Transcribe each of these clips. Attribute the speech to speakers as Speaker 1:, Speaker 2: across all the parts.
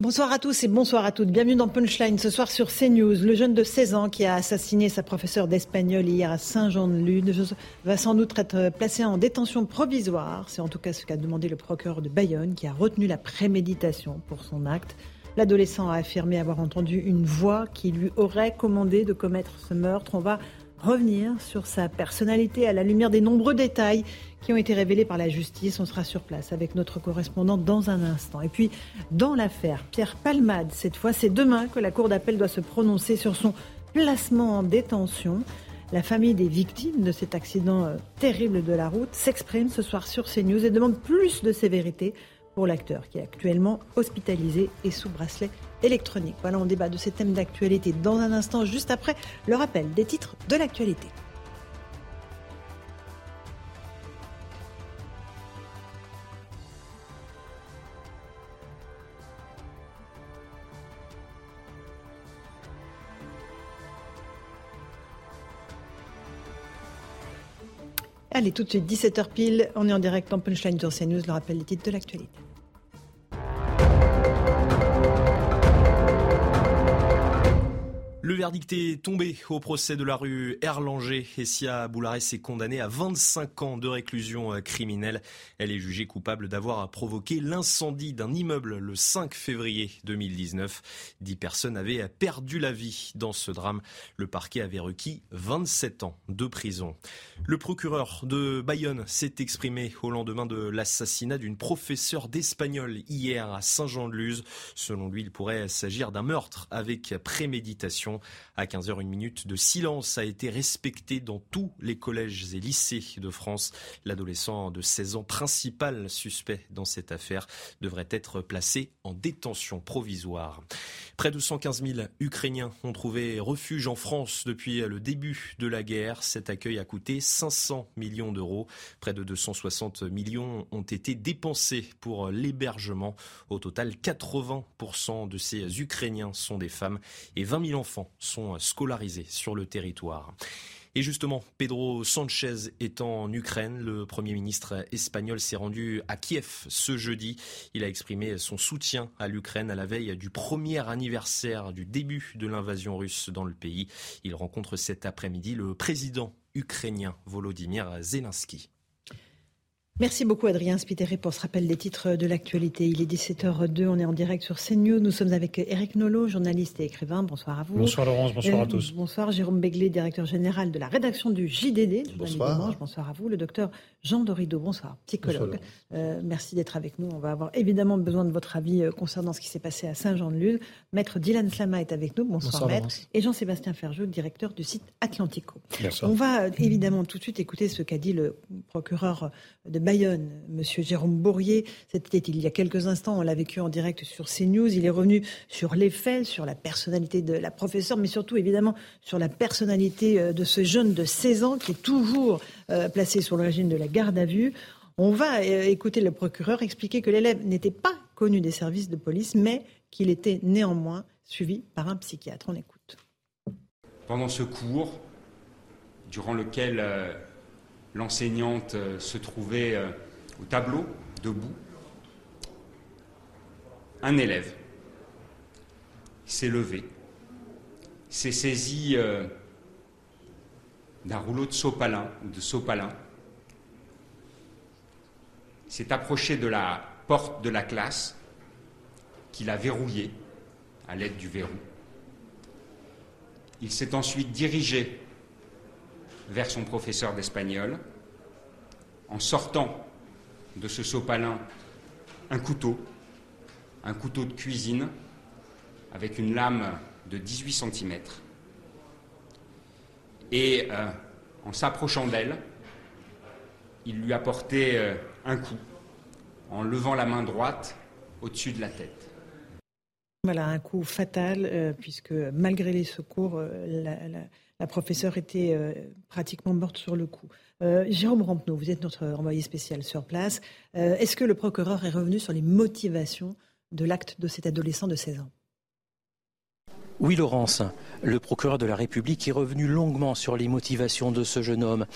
Speaker 1: Bonsoir à tous et bonsoir à toutes. Bienvenue dans Punchline ce soir sur CNews. Le jeune de 16 ans qui a assassiné sa professeure d'espagnol hier à Saint-Jean-de-Luz va sans doute être placé en détention provisoire. C'est en tout cas ce qu'a demandé le procureur de Bayonne qui a retenu la préméditation pour son acte. L'adolescent a affirmé avoir entendu une voix qui lui aurait commandé de commettre ce meurtre. Revenir sur sa personnalité à la lumière des nombreux détails qui ont été révélés par la justice. On sera sur place avec notre correspondant dans un instant. Et puis, dans l'affaire Pierre Palmade, cette fois, c'est demain que la Cour d'appel doit se prononcer sur son placement en détention. La famille des victimes de cet accident euh, terrible de la route s'exprime ce soir sur CNews et demande plus de sévérité pour l'acteur qui est actuellement hospitalisé et sous bracelet électronique. Voilà, on débat de ces thèmes d'actualité dans un instant, juste après le rappel des titres de l'actualité. Allez, tout de suite, 17h pile, on est en direct en Punchline sur CNews, le rappel des titres de l'actualité.
Speaker 2: Le verdict est tombé au procès de la rue Erlanger. Essia Boularès est condamnée à 25 ans de réclusion euh, criminelle. Elle est jugée coupable d'avoir provoqué l'incendie d'un immeuble le 5 février 2019. Dix personnes avaient perdu la vie dans ce drame. Le parquet avait requis 27 ans de prison. Le procureur de Bayonne s'est exprimé au lendemain de l'assassinat d'une professeure d'espagnol hier à Saint-Jean-de-Luz. Selon lui, il pourrait s'agir d'un meurtre avec préméditation. À 15h, une minute de silence a été respectée dans tous les collèges et lycées de France. L'adolescent de 16 ans, principal suspect dans cette affaire, devrait être placé en détention provisoire. Près de 115 000 Ukrainiens ont trouvé refuge en France depuis le début de la guerre. Cet accueil a coûté 500 millions d'euros. Près de 260 millions ont été dépensés pour l'hébergement. Au total, 80% de ces Ukrainiens sont des femmes et 20 000 enfants sont scolarisés sur le territoire. Et justement, Pedro Sanchez est en Ukraine. Le Premier ministre espagnol s'est rendu à Kiev ce jeudi. Il a exprimé son soutien à l'Ukraine à la veille du premier anniversaire du début de l'invasion russe dans le pays. Il rencontre cet après-midi le président ukrainien Volodymyr Zelensky.
Speaker 1: Merci beaucoup Adrien Spiteri pour ce rappel des titres de l'actualité. Il est 17h02, on est en direct sur CNews. Nous sommes avec Eric Nolot, journaliste et écrivain. Bonsoir à vous.
Speaker 3: Bonsoir Laurence, bonsoir
Speaker 1: Euh,
Speaker 3: à tous.
Speaker 1: Bonsoir Jérôme Begley, directeur général de la rédaction du JDD.
Speaker 3: Bonsoir.
Speaker 1: Dimanche. Bonsoir à vous. Le docteur Jean Dorido, bonsoir, psychologue. Euh, merci d'être avec nous. On va avoir évidemment besoin de votre avis euh, concernant ce qui s'est passé à Saint-Jean-de-Luz. Maître Dylan Slama est avec nous. Bonsoir,
Speaker 3: Bonsoir,
Speaker 1: maître.
Speaker 3: Laurence.
Speaker 1: Et Jean-Sébastien Ferjou, directeur du site Atlantico.
Speaker 3: Bonsoir.
Speaker 1: On va euh, évidemment tout de suite écouter ce qu'a dit le procureur de Bayonne, Monsieur Jérôme Bourrier. C'était il y a quelques instants, on l'a vécu en direct sur CNews. Il est revenu sur les faits, sur la personnalité de la professeure, mais surtout évidemment sur la personnalité euh, de ce jeune de 16 ans qui est toujours euh, placé sous le régime de la garde à vue. On va euh, écouter le procureur expliquer que l'élève n'était pas connu des services de police, mais qu'il était néanmoins suivi par un psychiatre. On écoute.
Speaker 4: Pendant ce cours, durant lequel l'enseignante euh, se trouvait euh, au tableau, debout, un élève s'est levé, s'est saisi euh, d'un rouleau de sopalin, de sopalin, s'est approché de la porte de la classe qu'il a verrouillée à l'aide du verrou. Il s'est ensuite dirigé vers son professeur d'espagnol en sortant de ce sopalin un couteau, un couteau de cuisine avec une lame de 18 cm. Et euh, en s'approchant d'elle, il lui a porté euh, un coup en levant la main droite au-dessus de la tête.
Speaker 1: Voilà, un coup fatal, euh, puisque malgré les secours, la, professeure était euh, pratiquement morte sur le coup. Jérôme Rampenot, vous êtes notre envoyé spécial sur place. Est-ce que le procureur est revenu sur les motivations de l'acte de cet adolescent de 16 ans?
Speaker 5: Oui, Laurence, le procureur de la République est revenu longuement sur les motivations de ce jeune homme.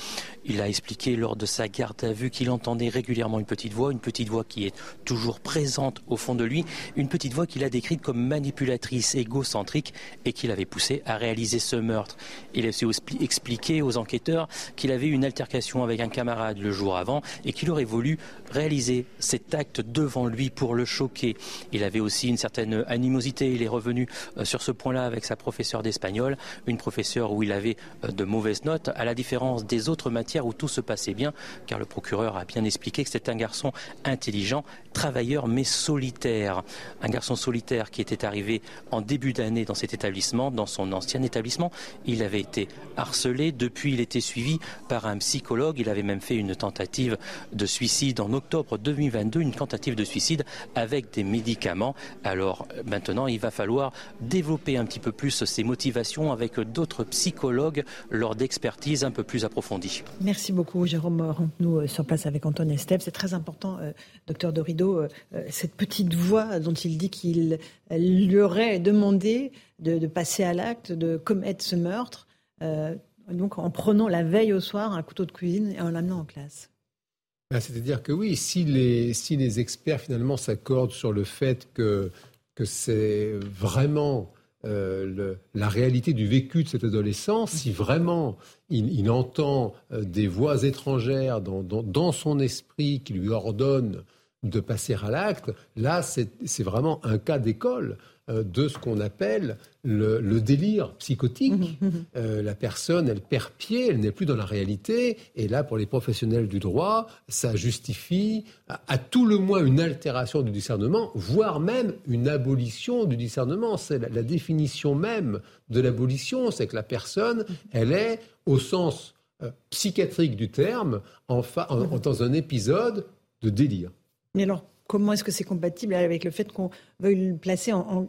Speaker 5: Il a expliqué lors de sa garde à vue qu'il entendait régulièrement une petite voix, une petite voix qui est toujours présente au fond de lui, une petite voix qu'il a décrite comme manipulatrice, égocentrique et qu'il avait poussé à réaliser ce meurtre. Il a aussi expliqué aux enquêteurs qu'il avait eu une altercation avec un camarade le jour avant et qu'il aurait voulu réaliser cet acte devant lui pour le choquer. Il avait aussi une certaine animosité. Il est revenu euh, sur ce point avec sa professeure d'espagnol, une professeure où il avait euh, de mauvaises notes, à la différence des autres matières où tout se passait bien, car le procureur a bien expliqué que c'était un garçon intelligent, travailleur mais solitaire. Un garçon solitaire qui était arrivé en début d'année dans cet établissement, dans son ancien établissement. Il avait été harcelé, depuis il était suivi par un psychologue, il avait même fait une tentative de suicide en octobre 2022, une tentative de suicide avec des médicaments. Alors maintenant, il va falloir développer un petit peu plus ses motivations avec d'autres psychologues lors d'expertises un peu plus approfondies.
Speaker 1: Merci beaucoup, Jérôme nous euh, sur place avec Antoine Estep. C'est très important, euh, docteur Dorido, euh, cette petite voix dont il dit qu'il lui aurait demandé de, passer à l'acte, de commettre ce meurtre, donc en prenant la veille au soir un couteau de cuisine et en l'amenant en classe.
Speaker 6: Ben, c'est-à-dire que oui, si les, si les experts finalement s'accordent sur le fait que, que c'est vraiment euh, la réalité du vécu de cet adolescent, si vraiment il, entend euh, des voix étrangères dans, son esprit qui lui ordonnent de passer à l'acte, là c'est vraiment un cas d'école. Euh, de ce qu'on appelle le, délire psychotique. Mmh, mmh, mmh. Euh, la personne, elle perd pied, elle n'est plus dans la réalité. Et là, pour les professionnels du droit, ça justifie à, tout le moins une altération du discernement, voire même une abolition du discernement. C'est la, définition même de l'abolition, c'est que la personne, elle est, au sens euh, psychiatrique du terme, en, dans un épisode de délire.
Speaker 1: Mais alors, comment est-ce que c'est compatible avec le fait qu'on veuille le placer en,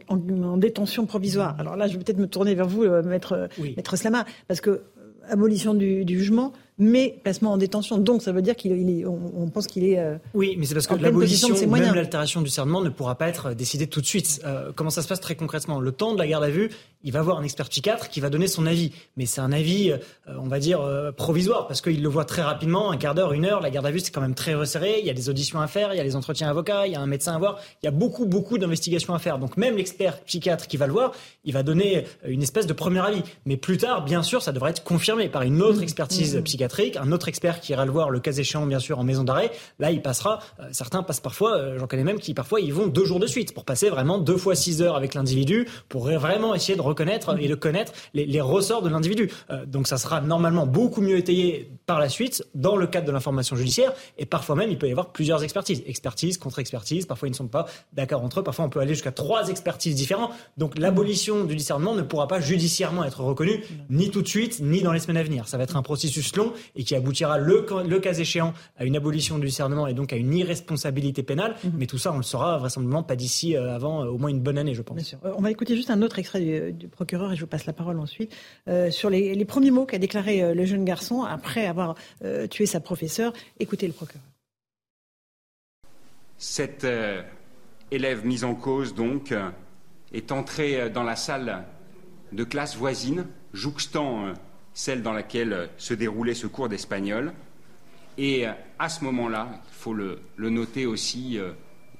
Speaker 1: détention provisoire. Alors là, je vais peut-être me tourner vers vous, euh, maître, maître Slama, parce que euh, abolition du, jugement, mais placement en détention. Donc ça veut dire qu'on pense qu'il est. Euh,
Speaker 7: oui, mais c'est parce que l'abolition, même l'altération du cernement ne pourra pas être décidée tout de suite. comment ça se passe très concrètement? Le temps de la garde à vue, il va voir un expert psychiatre qui va donner son avis. Mais c'est un avis, euh, on va dire, euh, provisoire, parce qu'il le voit très rapidement, un quart d'heure, une heure. La garde à vue, c'est quand même très resserré. Il y a des auditions à faire, il y a des entretiens avocats, il y a un médecin à voir. Il y a beaucoup, beaucoup d'investigations à faire. Donc même l'expert psychiatre qui va le voir, il va donner euh, une espèce de premier avis. Mais plus tard, bien sûr, ça devrait être confirmé par une autre mmh. expertise mmh. psychiatrique, un autre expert qui ira le voir, le cas échéant, bien sûr, en maison d'arrêt. Là, il passera, certains passent parfois, j'en connais même qui parfois, ils vont deux jours de suite pour passer vraiment deux fois six heures avec l'individu pour vraiment essayer de reconnaître et de connaître les, ressorts de l'individu. Euh, donc ça sera normalement beaucoup mieux étayé par la suite dans le cadre de l'information judiciaire. Et parfois même, il peut y avoir plusieurs expertises. Expertise, contre-expertise. Parfois, ils ne sont pas d'accord entre eux. Parfois, on peut aller jusqu'à trois expertises différentes. Donc l'abolition du discernement ne pourra pas judiciairement être reconnue ni tout de suite, ni dans les semaines à venir. Ça va être un processus long et qui aboutira le, le cas échéant à une abolition du discernement et donc à une irresponsabilité pénale. Mhm. Mais tout ça, on le saura vraisemblablement pas d'ici euh, avant euh, au moins une bonne année, je pense. Bien
Speaker 1: sûr. On va écouter juste un autre extrait du, du procureur et je vous passe la parole ensuite, euh, sur les, premiers mots qu'a déclaré euh, le jeune garçon après avoir euh, tué sa professeure. Écoutez le procureur.
Speaker 4: Cet élève mis en cause, donc, est entré dans la salle de classe voisine, jouxtant celle dans laquelle se déroulait ce cours d'espagnol. Et à ce moment-là, il faut le, noter aussi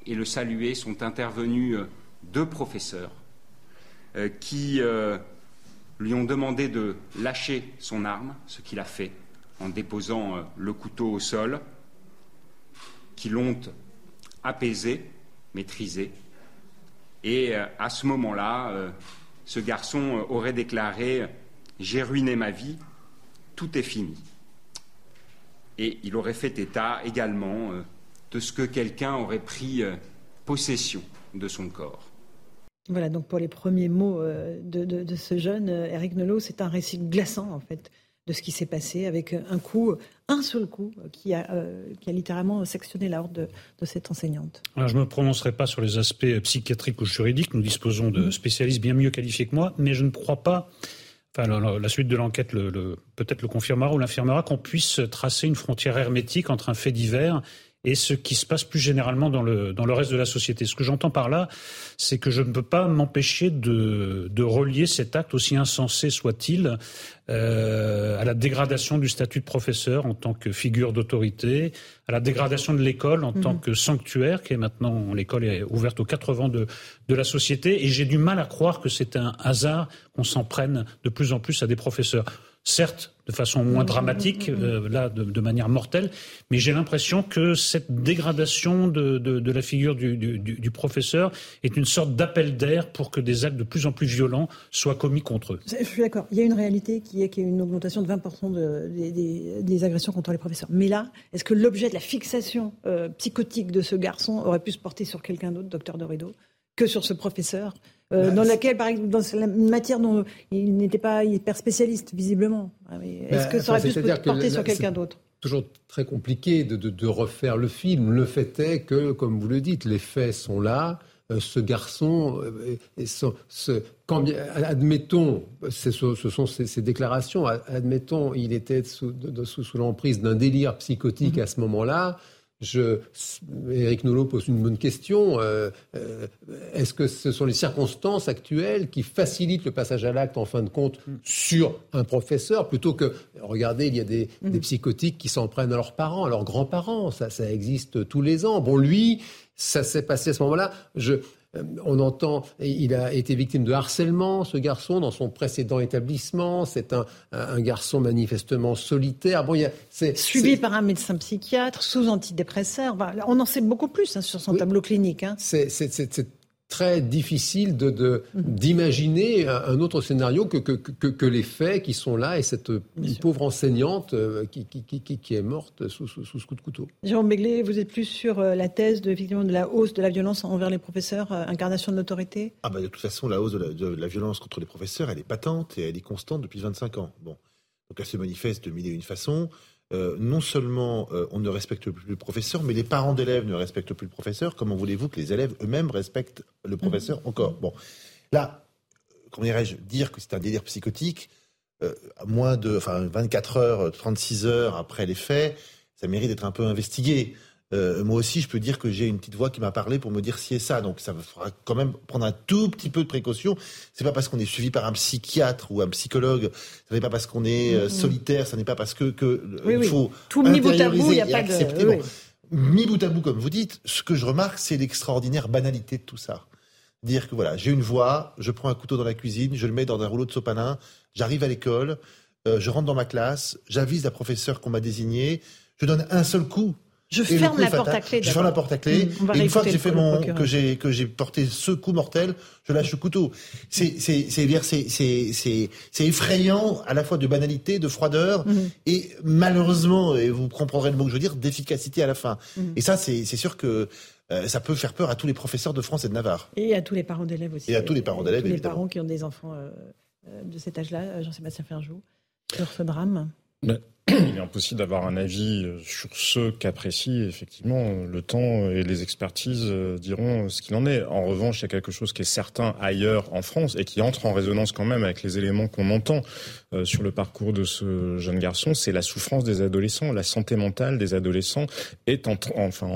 Speaker 4: et le saluer, sont intervenus deux professeurs qui lui ont demandé de lâcher son arme, ce qu'il a fait en déposant euh, le couteau au sol, qui l'ont apaisé, maîtrisé. Et euh, à ce moment-là, euh, ce garçon aurait déclaré J'ai ruiné ma vie, tout est fini. Et il aurait fait état également de ce que quelqu'un aurait pris possession de son corps.
Speaker 1: Voilà, donc pour les premiers mots euh, de, ce jeune, euh, Eric Nolot, c'est un récit glaçant en fait de ce qui s'est passé avec un coup, un seul coup, qui a, qui a littéralement sectionné la horde de, de cette enseignante.
Speaker 8: Alors, je ne me prononcerai pas sur les aspects psychiatriques ou juridiques. Nous disposons de mm-hmm. spécialistes bien mieux qualifiés que moi, mais je ne crois pas la, suite de l'enquête le, peut-être le confirmera ou l'infirmera, qu'on puisse tracer une frontière hermétique entre un fait divers et ce qui se passe plus généralement dans le, dans le reste de la société. Ce que j'entends par là, c'est que je ne peux pas m'empêcher de, de relier cet acte, aussi insensé soit-il, euh, à la dégradation du statut de professeur en tant que figure d'autorité, à la dégradation de l'école en tant mhm. que sanctuaire, qui est maintenant, l'école est ouverte aux quatre vents de, de la société, et j'ai du mal à croire que c'est un hasard qu'on s'en prenne de plus en plus à des professeurs certes de façon moins dramatique, euh, là de, manière mortelle, mais j'ai l'impression que cette dégradation de, la figure du, professeur est une sorte d'appel d'air pour que des actes de plus en plus violents soient commis contre eux.
Speaker 1: Je suis d'accord. Il y a une réalité qui est qu'il y a une augmentation de 20% des, agressions contre les professeurs. Mais là, est-ce que l'objet de la fixation euh, psychotique de ce garçon aurait pu se porter sur quelqu'un d'autre, docteur Dorido, que sur ce professeur euh, bah, dans laquelle, par exemple, dans la matière dont il n'était pas hyper spécialiste, visiblement. Ah, est-ce bah, que ça aurait pu se porter sur quelqu'un d'autre
Speaker 6: Toujours très compliqué de, de, refaire le film. Le fait est que, comme vous le dites, les faits sont là. Euh, ce garçon, euh, ce, quand, admettons, ce sont ces, déclarations, admettons, il était sous, sous, sous l'emprise d'un délire psychotique mm-hmm. à ce moment-là. Je, Éric Nolot pose une bonne question. Euh, euh, est-ce que ce sont les circonstances actuelles qui facilitent le passage à l'acte, en fin de compte, sur un professeur, plutôt que, regardez, il y a des, mm. des psychotiques qui s'en prennent à leurs parents, à leurs grands-parents. Ça, ça existe tous les ans. Bon, lui, ça s'est passé à ce moment-là. Je, on entend, il a été victime de harcèlement, ce garçon, dans son précédent établissement. C'est un, garçon manifestement solitaire. Bon, il
Speaker 1: Suivi par un médecin psychiatre, sous antidépresseur. on en sait beaucoup plus hein, sur son tableau clinique. Hein.
Speaker 6: C'est très difficile de, mhm. d'imaginer un autre scénario que, que, que, les faits qui sont là et cette pauvre enseignante euh, qui, qui, qui, qui, est morte sous, sous, ce coup de couteau.
Speaker 1: Jérôme Begley, vous êtes plus sur euh, la thèse de, effectivement, de la hausse de la violence envers les professeurs, euh, incarnation de l'autorité?
Speaker 9: Ah bah De toute façon, la hausse de la, de la, violence contre les professeurs, elle est patente et elle est constante depuis 25 ans. Bon. Donc elle se manifeste de mille et une façons. Euh, non seulement euh, on ne respecte plus le professeur, mais les parents d'élèves ne respectent plus le professeur. Comment voulez-vous que les élèves eux-mêmes respectent le professeur mhm. encore? Bon, là, comment dirais-je, dire que c'est un délire psychotique, euh, moins de, enfin, 24 heures, 36 heures après les faits, ça mérite d'être un peu investigué. Euh, moi aussi, je peux dire que j'ai une petite voix qui m'a parlé pour me dire si et ça. Donc, ça faudra quand même prendre un tout petit peu de précaution. C'est pas parce qu'on est suivi par un psychiatre ou un psychologue, ce n'est pas parce qu'on est euh, mm-hmm. solitaire, ce n'est pas parce que, que
Speaker 1: il faut tout mis bout à bout, il n'y a pas
Speaker 9: de. mis bout à bout, comme vous dites, ce que je remarque, c'est l'extraordinaire banalité de tout ça. Dire que voilà, j'ai une voix, je prends un couteau dans la cuisine, je le mets dans un rouleau de sopalin, j'arrive à l'école, euh, je rentre dans ma classe, j'avise la professeure qu'on m'a désigné, je donne un seul coup
Speaker 1: je ferme la porte à clé.
Speaker 9: Je ferme la porte à clé. et une fois que j'ai fait mon, que j'ai que j'ai porté ce coup mortel, je lâche le couteau. C'est c'est c'est c'est c'est c'est effrayant à la fois de banalité, de froideur mhm. et malheureusement, et vous comprendrez le mot que je veux dire, d'efficacité à la fin. Mhm. Et ça, c'est c'est sûr que euh, ça peut faire peur à tous les professeurs de France et de Navarre.
Speaker 1: Et à tous les parents d'élèves aussi.
Speaker 9: Et à tous les parents d'élèves. Tous
Speaker 1: les parents qui ont des enfants euh, euh, de cet âge-là, Jean-Sébastien Ferjou, sur ce drame.
Speaker 10: Il est impossible d'avoir un avis euh, sur ce cas précis. Effectivement, le temps et les expertises euh, diront ce qu'il en est. En revanche, il y a quelque chose qui est certain ailleurs en France et qui entre en résonance quand même avec les éléments qu'on entend euh, sur le parcours de ce jeune garçon. C'est la souffrance des adolescents. La santé mentale des adolescents est en,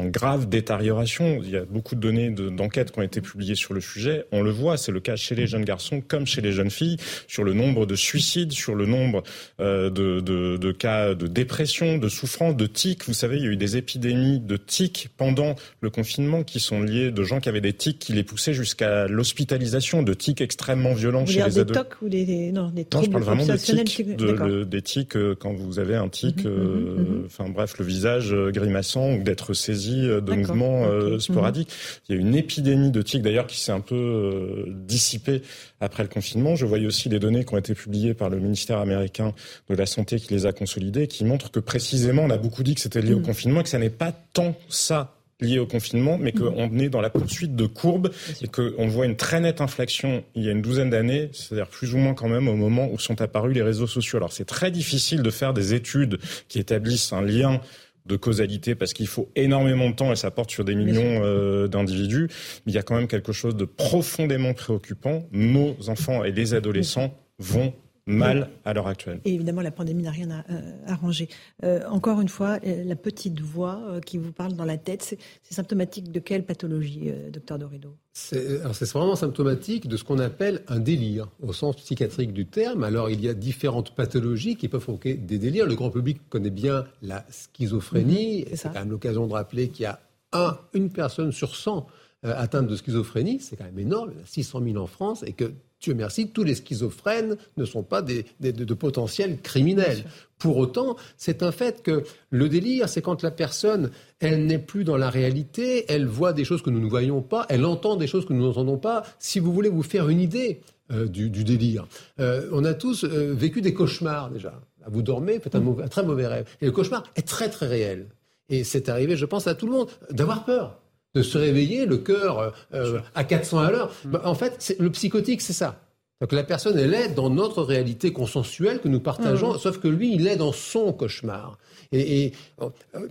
Speaker 10: grave détérioration. Il y a beaucoup de données d'enquêtes qui ont été publiées sur le sujet. On le voit, c'est le cas chez les jeunes garçons comme chez les jeunes filles, sur le nombre de suicides, sur le nombre de cas de dépression, de souffrance, de tics. Vous savez, il y a eu des épidémies de tics pendant le confinement qui sont liées de gens qui avaient des tics qui les poussaient jusqu'à l'hospitalisation, de tics extrêmement violents chez les
Speaker 1: ados. ou des, non, des
Speaker 10: non, je parle vraiment de tics, de, des tics euh, quand vous avez un tic, mhm, euh, mhm, mhm. enfin bref, le visage euh, grimaçant ou d'être saisi de mouvements sporadiques. Il y a une épidémie de tics d'ailleurs qui s'est un peu dissipée après le confinement. Je voyais aussi des données qui ont été publiées par le ministère américain de la Santé qui les a consolidées, qui montrent que précisément, on a beaucoup dit que c'était lié au mm. confinement et que ça n'est pas tant ça liées au confinement, mais qu'on mhm. est dans la poursuite de courbes et qu'on voit une très nette inflexion il y a une douzaine d'années, c'est-à-dire plus ou moins quand même au moment où sont apparus les réseaux sociaux. Alors c'est très difficile de faire des études qui établissent un lien de causalité parce qu'il faut énormément de temps et ça porte sur des millions euh, d'individus. Mais il y a quand même quelque chose de profondément préoccupant. Nos enfants et les adolescents vont mal à l'heure actuelle.
Speaker 1: Et évidemment, la pandémie n'a rien euh, arrangé. Euh, encore une fois, la petite voix qui vous parle dans la tête, c'est symptomatique de quelle pathologie, docteur Dorido?
Speaker 6: C'est vraiment symptomatique de ce qu'on appelle un délire, au sens psychiatrique du terme. Alors, il y a différentes pathologies qui peuvent provoquer des délires. Le grand public connaît bien la schizophrénie. Mhm, c'est quand même l'occasion de rappeler qu'il y a un, une personne sur 100 euh, atteinte de schizophrénie. C'est quand même énorme. Il y en a 600 000 en France et que Dieu merci, tous les schizophrènes ne sont pas des, de, potentiels criminels. Pour autant, c'est un fait que le délire, c'est quand la personne, elle n'est plus dans la réalité, elle voit des choses que nous ne voyons pas, elle entend des choses que nous n'entendons pas. Si vous voulez vous faire une idée euh, du, délire, euh, on a tous euh, vécu des cauchemars déjà. Vous dormez, faites un, un très mauvais rêve. Et le cauchemar est très très réel. Et c'est arrivé, je pense, à tout le monde, d'avoir peur de se réveiller, le cœur euh, euh, à 400 à l'heure. Mm. Bah, en fait, le psychotique, c'est ça. Donc la personne, elle est dans notre réalité consensuelle que nous partageons, mm. sauf que lui, il est dans son cauchemar. Et, euh,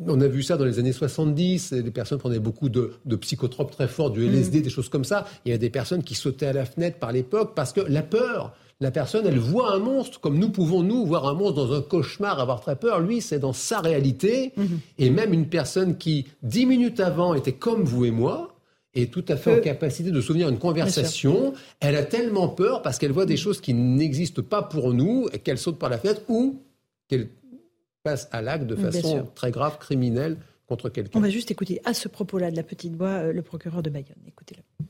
Speaker 6: on a vu ça dans les années 70, les personnes prenaient beaucoup de, psychotropes très forts, du LSD, mm. des choses comme ça. Il y a des personnes qui sautaient à la fenêtre par l'époque parce que la peur, la personne, elle voit un monstre comme nous pouvons, nous, voir un monstre dans un cauchemar, avoir très peur. Lui, c'est dans sa réalité. Mhm. Et même une personne qui, dix minutes avant, était comme vous et moi, est tout à fait en capacité de souvenir une conversation. Elle a tellement peur parce qu'elle voit des choses qui n'existent pas pour nous, qu'elle saute par la fenêtre ou qu'elle passe à l'acte de façon très grave, criminelle contre quelqu'un.
Speaker 1: On va juste écouter à ce propos-là de la petite voix euh, le procureur de Bayonne. Écoutez-le.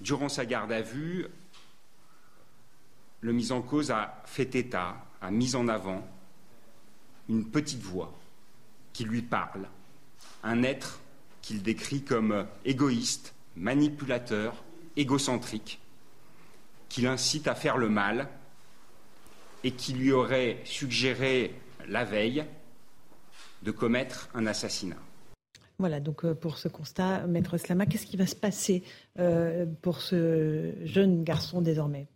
Speaker 4: Durant sa garde à vue, le mis en cause a fait état, a mis en avant une petite voix qui lui parle, un être qu'il décrit comme égoïste, manipulateur, égocentrique, qui l'incite à faire le mal et qui lui aurait suggéré la veille de commettre un assassinat.
Speaker 1: Voilà, donc euh, pour ce constat, Maître Slama, qu'est-ce qui va se passer euh, pour ce jeune garçon désormais?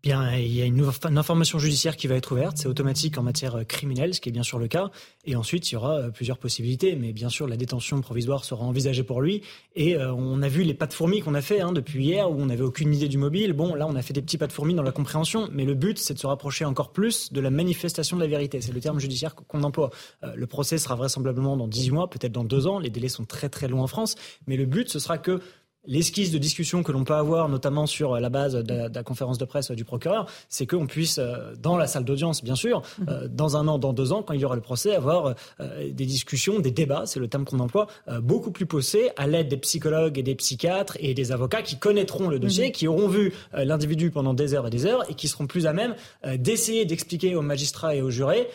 Speaker 7: Bien, il y a une, information judiciaire qui va être ouverte, c'est automatique en matière euh, criminelle, ce qui est bien sûr le cas. Et ensuite, il y aura euh, plusieurs possibilités, mais bien sûr, la détention provisoire sera envisagée pour lui. Et euh, on a vu les pas de fourmis qu'on a fait hein, depuis hier, où on n'avait aucune idée du mobile. Bon, là, on a fait des petits pas de fourmis dans la compréhension, mais le but, c'est de se rapprocher encore plus de la manifestation de la vérité. C'est le terme judiciaire qu'on emploie. le procès sera vraisemblablement dans 18 mois, peut-être dans 2 ans. Les délais sont très très longs en France, mais le but, ce sera que l'esquisse de discussion que l'on peut avoir, notamment sur la base de, la conférence de presse du procureur, c'est qu'on puisse, euh, dans la salle d'audience, bien sûr, euh, mhm. dans un an, dans deux ans, quand il y aura le procès, avoir euh, des discussions, des débats, c'est le terme qu'on emploie, beaucoup plus poussés, à l'aide des psychologues et des psychiatres et des avocats qui connaîtront le dossier, mhm. qui auront vu l'individu pendant des heures et des heures et qui seront plus à même d'essayer d'expliquer aux magistrats et aux jurés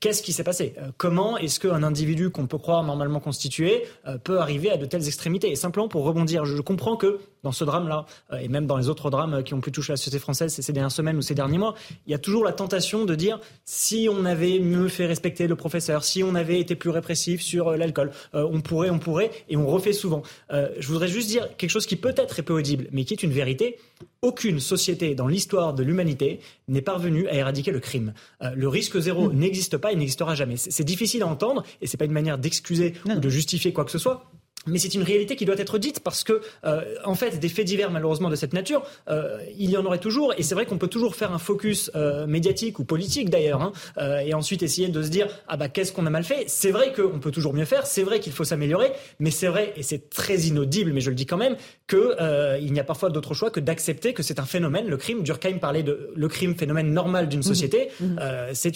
Speaker 7: qu'est-ce qui s'est passé. comment est-ce qu'un individu qu'on peut croire normalement constitué peut arriver à de telles extrémités. Et simplement pour rebondir, je comprends que dans ce drame-là, euh, et même dans les autres drames qui ont pu toucher la société française ces dernières semaines ou ces derniers mois, il y a toujours la tentation de dire si on avait mieux fait respecter le professeur, si on avait été plus répressif sur euh, l'alcool, euh, on pourrait, on pourrait, et on refait souvent. je voudrais juste dire quelque chose qui peut-être est peu audible, mais qui est une vérité. Aucune société dans l'histoire de l'humanité n'est parvenue à éradiquer le crime. le risque zéro mmh. n'existe pas et n'existera jamais. C'est difficile à entendre et c'est pas une manière d'excuser ou de justifier quoi que ce soit. Mais c'est une réalité qui doit être dite parce que, euh, en fait, des faits divers malheureusement de cette nature, euh, il y en aurait toujours. Et c'est vrai qu'on peut toujours faire un focus euh, médiatique ou politique d'ailleurs, hein, euh, et ensuite essayer de se dire ah bah qu'est-ce qu'on a mal fait? C'est vrai qu'on peut toujours mieux faire, c'est vrai qu'il faut s'améliorer, mais c'est vrai et c'est très inaudible, mais je le dis quand même, que euh, il n'y a parfois d'autre choix que d'accepter que c'est un phénomène. Le crime, Durkheim parlait de le crime phénomène normal d'une mmh. société. Mmh. c'est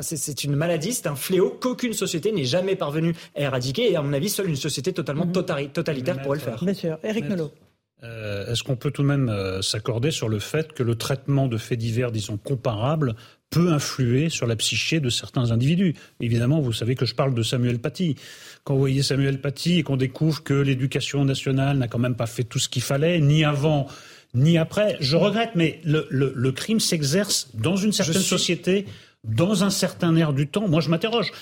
Speaker 7: c'est une maladie, c'est un fléau qu'aucune société n'est jamais parvenue à éradiquer. Et à mon avis, seule une société totalement totalitaire pour le faire.
Speaker 1: Bien sûr. Eric Nolot.
Speaker 8: Euh, est-ce qu'on peut tout de même euh, s'accorder sur le fait que le traitement de faits divers, disons, comparables, peut influer sur la psyché de certains individus? Évidemment, vous savez que je parle de Samuel Paty. Quand vous voyez Samuel Paty et qu'on découvre que l'éducation nationale n'a quand même pas fait tout ce qu'il fallait, ni avant, ni après, je regrette, mais le, crime s'exerce dans une certaine société dans un certain air du temps, moi je m'interroge.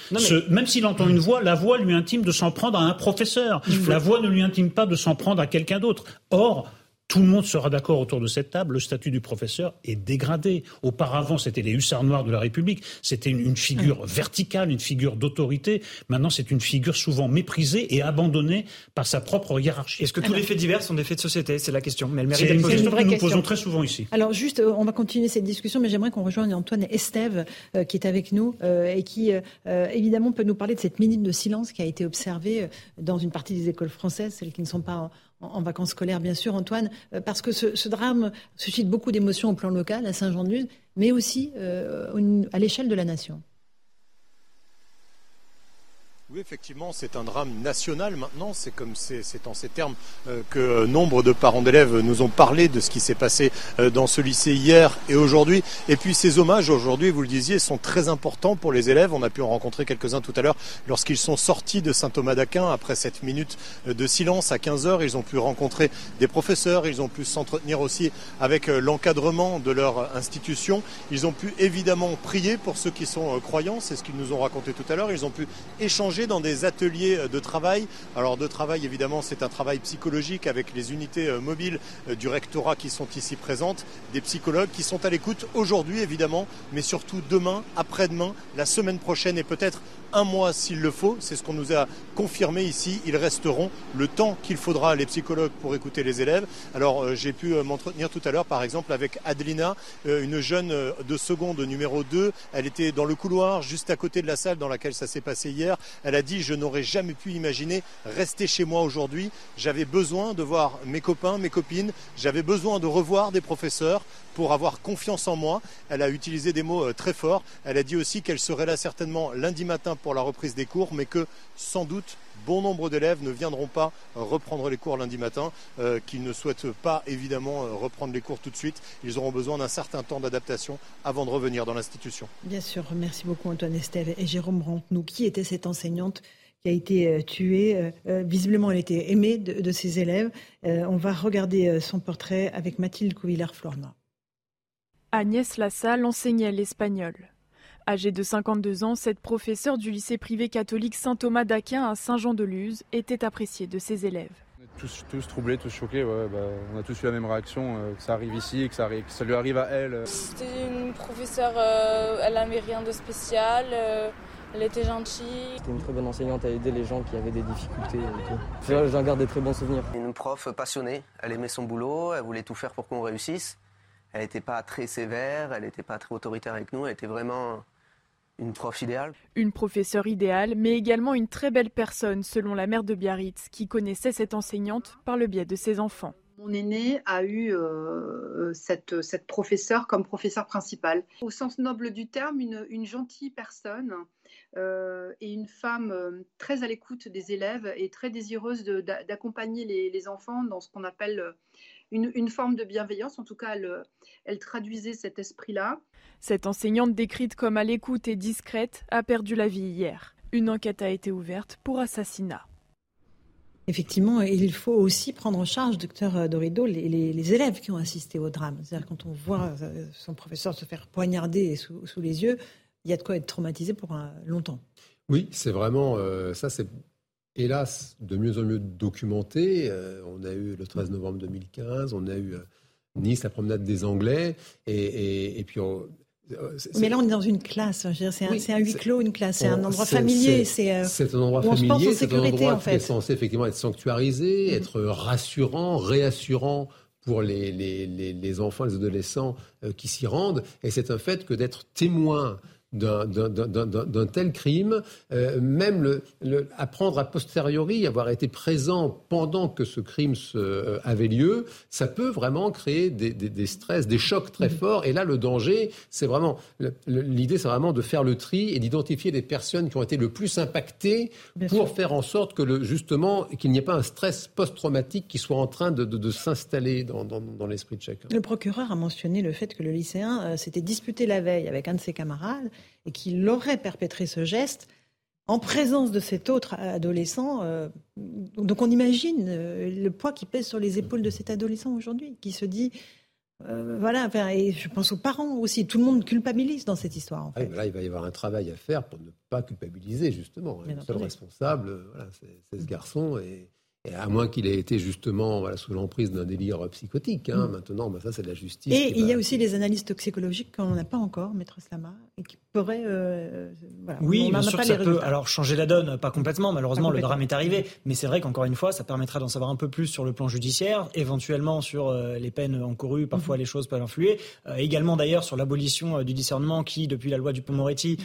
Speaker 8: Même s'il entend une voix, la voix lui intime de s'en prendre à un professeur. La voix ne lui intime pas de s'en prendre à quelqu'un d'autre. Or, tout le monde sera d'accord autour de cette table, le statut du professeur est dégradé. Auparavant, c'était les hussards noirs de la République, c'était une, figure verticale, une figure d'autorité. Maintenant, c'est une figure souvent méprisée et abandonnée par sa propre hiérarchie.
Speaker 7: Est-ce que tous les faits divers sont des faits de société? C'est la question. Mais elle mérite
Speaker 8: C'est une question que nous posons très souvent ici.
Speaker 1: Alors juste, euh, on va continuer cette discussion, mais j'aimerais qu'on rejoigne Antoine Estève, euh, qui est avec nous euh, et qui, évidemment, peut nous parler de cette minute de silence qui a été observée dans une partie des écoles françaises, celles qui ne sont pas en, vacances scolaires, bien sûr, Antoine, euh, parce que ce, drame suscite beaucoup d'émotions au plan local, à Saint-Jean-de-Luz, mais aussi euh, à l'échelle de la nation.
Speaker 11: Oui, effectivement, c'est un drame national maintenant. C'est comme c'est en ces termes euh, que nombre de parents d'élèves nous ont parlé de ce qui s'est passé euh, dans ce lycée hier et aujourd'hui. Et puis ces hommages aujourd'hui, vous le disiez, sont très importants pour les élèves. On a pu en rencontrer quelques-uns tout à l'heure lorsqu'ils sont sortis de Saint-Thomas d'Aquin après cette minute euh, de silence à 15 heures. Ils ont pu rencontrer des professeurs. Ils ont pu s'entretenir aussi avec l'encadrement de leur institution. Ils ont pu évidemment prier pour ceux qui sont croyants. C'est ce qu'ils nous ont raconté tout à l'heure. Ils ont pu échanger dans des ateliers euh, de travail. Alors de travail, évidemment, c'est un travail psychologique avec les unités euh, mobiles euh, du rectorat qui sont ici présentes, des psychologues qui sont à l'écoute aujourd'hui, évidemment, mais surtout demain, après-demain, la semaine prochaine et peut-être un mois s'il le faut. C'est ce qu'on nous a confirmé ici. Ils resteront le temps qu'il faudra, les psychologues, pour écouter les élèves. Alors euh, j'ai pu euh, m'entretenir tout à l'heure, par exemple, avec Adelina, euh, une jeune de seconde numéro 2. Elle était dans le couloir, juste à côté de la salle dans laquelle ça s'est passé hier. Elle a dit, je n'aurais jamais pu imaginer rester chez moi aujourd'hui. J'avais besoin de voir mes copains, mes copines. J'avais besoin de revoir des professeurs pour avoir confiance en moi. Elle a utilisé des mots euh, très forts. Elle a dit aussi qu'elle serait là certainement lundi matin pour la reprise des cours, mais que sans doute bon nombre d'élèves ne viendront pas reprendre les cours lundi matin, euh, qu'ils ne souhaitent pas évidemment euh, reprendre les cours tout de suite. Ils auront besoin d'un certain temps d'adaptation avant de revenir dans l'institution.
Speaker 1: Bien sûr, merci beaucoup Antoine Estève et Jérôme Rantenou. Qui était cette enseignante qui a été tuée Visiblement, elle était aimée de, ses élèves. on va regarder son portrait avec Mathilde Couvillard-Flornois.
Speaker 12: Agnès Lassalle enseignait l'espagnol. Âgée de 52 ans, cette professeure du lycée privé catholique Saint-Thomas d'Aquin à Saint-Jean-de-Luz était appréciée de ses élèves.
Speaker 13: On est tous, tous troublés, tous choqués. Bah, on a tous eu la même réaction, euh, que ça arrive ici et que ça, ça, lui arrive à elle.
Speaker 14: C'était une professeure, euh, elle n'avait rien de spécial. Euh, elle était gentille.
Speaker 15: C'était une très bonne enseignante à aider les gens qui avaient des difficultés J'en garde des très bons souvenirs.
Speaker 16: Une prof passionnée, elle aimait son boulot, elle voulait tout faire pour qu'on réussisse. Elle n'était pas très sévère, elle n'était pas très autoritaire avec nous, elle était vraiment une prof idéale.
Speaker 12: Une professeure idéale, mais également une très belle personne, selon la mère de Biarritz, qui connaissait cette enseignante par le biais de ses enfants.
Speaker 17: Mon aîné a eu euh, cette, cette, professeure comme professeure principale. Au sens noble du terme, une, gentille personne euh, et une femme euh, très à l'écoute des élèves et très désireuse d'accompagner les, les, enfants dans ce qu'on appelle une, forme de bienveillance. En tout cas, elle, traduisait cet esprit-là.
Speaker 12: Cette enseignante décrite comme à l'écoute et discrète a perdu la vie hier. Une enquête a été ouverte pour assassinat.
Speaker 1: Effectivement, il faut aussi prendre en charge, docteur Dorido, les, les, élèves qui ont assisté au drame. C'est-à-dire quand on voit euh, son professeur se faire poignarder sous, les yeux, il y a de quoi être traumatisé pour un, longtemps.
Speaker 6: Oui, c'est vraiment euh, ça. C'est hélas, de mieux en mieux documenté. Euh, on a eu le 13 novembre 2015, on a eu euh, Nice, la promenade des Anglais, et, puis euh,
Speaker 1: mais là, on est dans une classe. C'est un, huis clos, une classe. C'est un endroit familier. C'est
Speaker 6: un endroit familier. C'est un endroit en fait. qui est censé effectivement être sanctuarisé, mm-hmm. être rassurant, réassurant pour les, les, les enfants, les adolescents qui s'y rendent. Et c'est un fait que d'être témoin d'un tel crime, euh, même le, apprendre a posteriori, avoir été présent pendant que ce crime euh, avait lieu, ça peut vraiment créer des, stress, des chocs très mm-hmm. forts. Et là, le danger, c'est vraiment l'idée, c'est vraiment de faire le tri et d'identifier les personnes qui ont été le plus impactées pour faire en sorte que le, justement qu'il n'y ait pas un stress post-traumatique qui soit en train de, s'installer dans, l'esprit de chacun.
Speaker 1: Le procureur a mentionné le fait que le lycéen euh, s'était disputé la veille avec un de ses camarades et qu'il aurait perpétré ce geste en présence de cet autre adolescent. Euh, donc on imagine euh, le poids qui pèse sur les épaules de cet adolescent aujourd'hui, qui se dit euh, voilà, et je pense aux parents aussi. Tout le monde culpabilise dans cette histoire. En
Speaker 6: ah là, il va y avoir un travail à faire pour ne pas culpabiliser, justement. Le seul responsable, voilà, c'est ce garçon. Et, et à moins qu'il ait été justement voilà, sous l'emprise d'un délire psychotique. Hein. Mm. Maintenant, bah, ça, c'est de la justice.
Speaker 1: Et il y a aussi les analyses toxicologiques qu'on n'a pas encore, Maître Slama, et qui pourraient. Euh,
Speaker 7: oui, bien sûr, ça peut alors, changer la donne, pas complètement. Malheureusement, le drame est arrivé. Mais c'est vrai qu'encore une fois, ça permettra d'en savoir un peu plus sur le plan judiciaire, éventuellement sur euh, les peines encourues. Parfois, mm-hmm. les choses peuvent influer. Euh, également, d'ailleurs, sur l'abolition du discernement qui, depuis la loi du Pont-Moretti,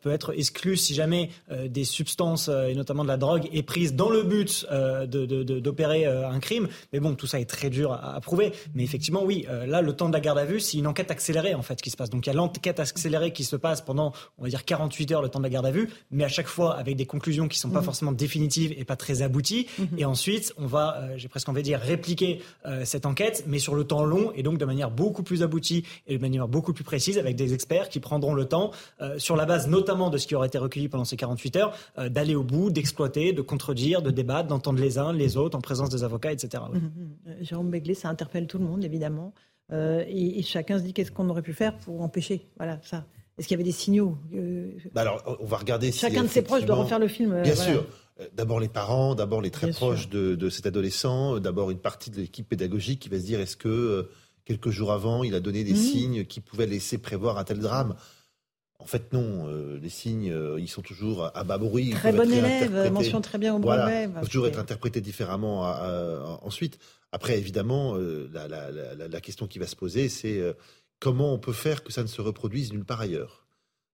Speaker 7: peut être exclue si jamais des substances, et notamment de la drogue, est prise dans le but de d'opérer euh, un crime. Mais bon, tout ça est très dur à, prouver. Mais effectivement, oui, euh, là, le temps de la garde à vue, c'est une enquête accélérée, en fait, qui se passe. Donc il y a l'enquête accélérée qui se passe pendant, on va dire, 48 heures, le temps de la garde à vue, mais à chaque fois avec des conclusions qui sont pas mmh. forcément définitives et pas très abouties. Mmh. Et ensuite, on va, euh, j'ai presque envie de dire, répliquer cette enquête, mais sur le temps long et donc de manière beaucoup plus aboutie et de manière beaucoup plus précise avec des experts qui prendront le temps, sur la base notamment de ce qui aurait été recueilli pendant ces 48 heures, d'aller au bout, d'exploiter, de contredire, de débattre, d'entendre les uns, les autres, en présence des avocats, etc.
Speaker 1: Mmh, mmh. Euh, Jérôme Begley, ça interpelle tout le monde, évidemment. Euh, et, chacun se dit qu'est-ce qu'on aurait pu faire pour empêcher. Voilà, ça. Est-ce qu'il y avait des signaux euh,
Speaker 9: bah Alors, on va regarder.
Speaker 1: Chacun de ses proches doit refaire le film.
Speaker 9: Bien sûr. D'abord les parents, d'abord les très proches de, cet adolescent, d'abord une partie de l'équipe pédagogique qui va se dire est-ce que quelques jours avant, il a donné des mmh. signes qui pouvaient laisser prévoir un tel drame? En fait, non. Euh, les signes, euh, ils sont toujours à bas bruit.
Speaker 1: Très bon élève, mention très bien au
Speaker 9: brevet. Voilà, toujours être interprété différemment ensuite. Après, évidemment, euh, la, question qui va se poser, c'est comment on peut faire que ça ne se reproduise nulle part ailleurs?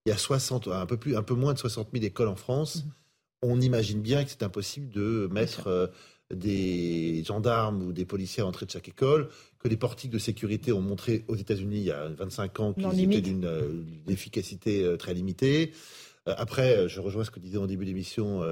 Speaker 9: Il y a 60, un peu, plus, un peu moins de 60 000 écoles en France. Mhm. On imagine bien que c'est impossible de mettre des gendarmes ou des policiers à l'entrée de chaque école, que les portiques de sécurité ont montré aux États-Unis il y a 25 ans qu'ils étaient d'une euh, efficacité euh, très limitée. Euh, après, je rejoins ce que disait en début d'émission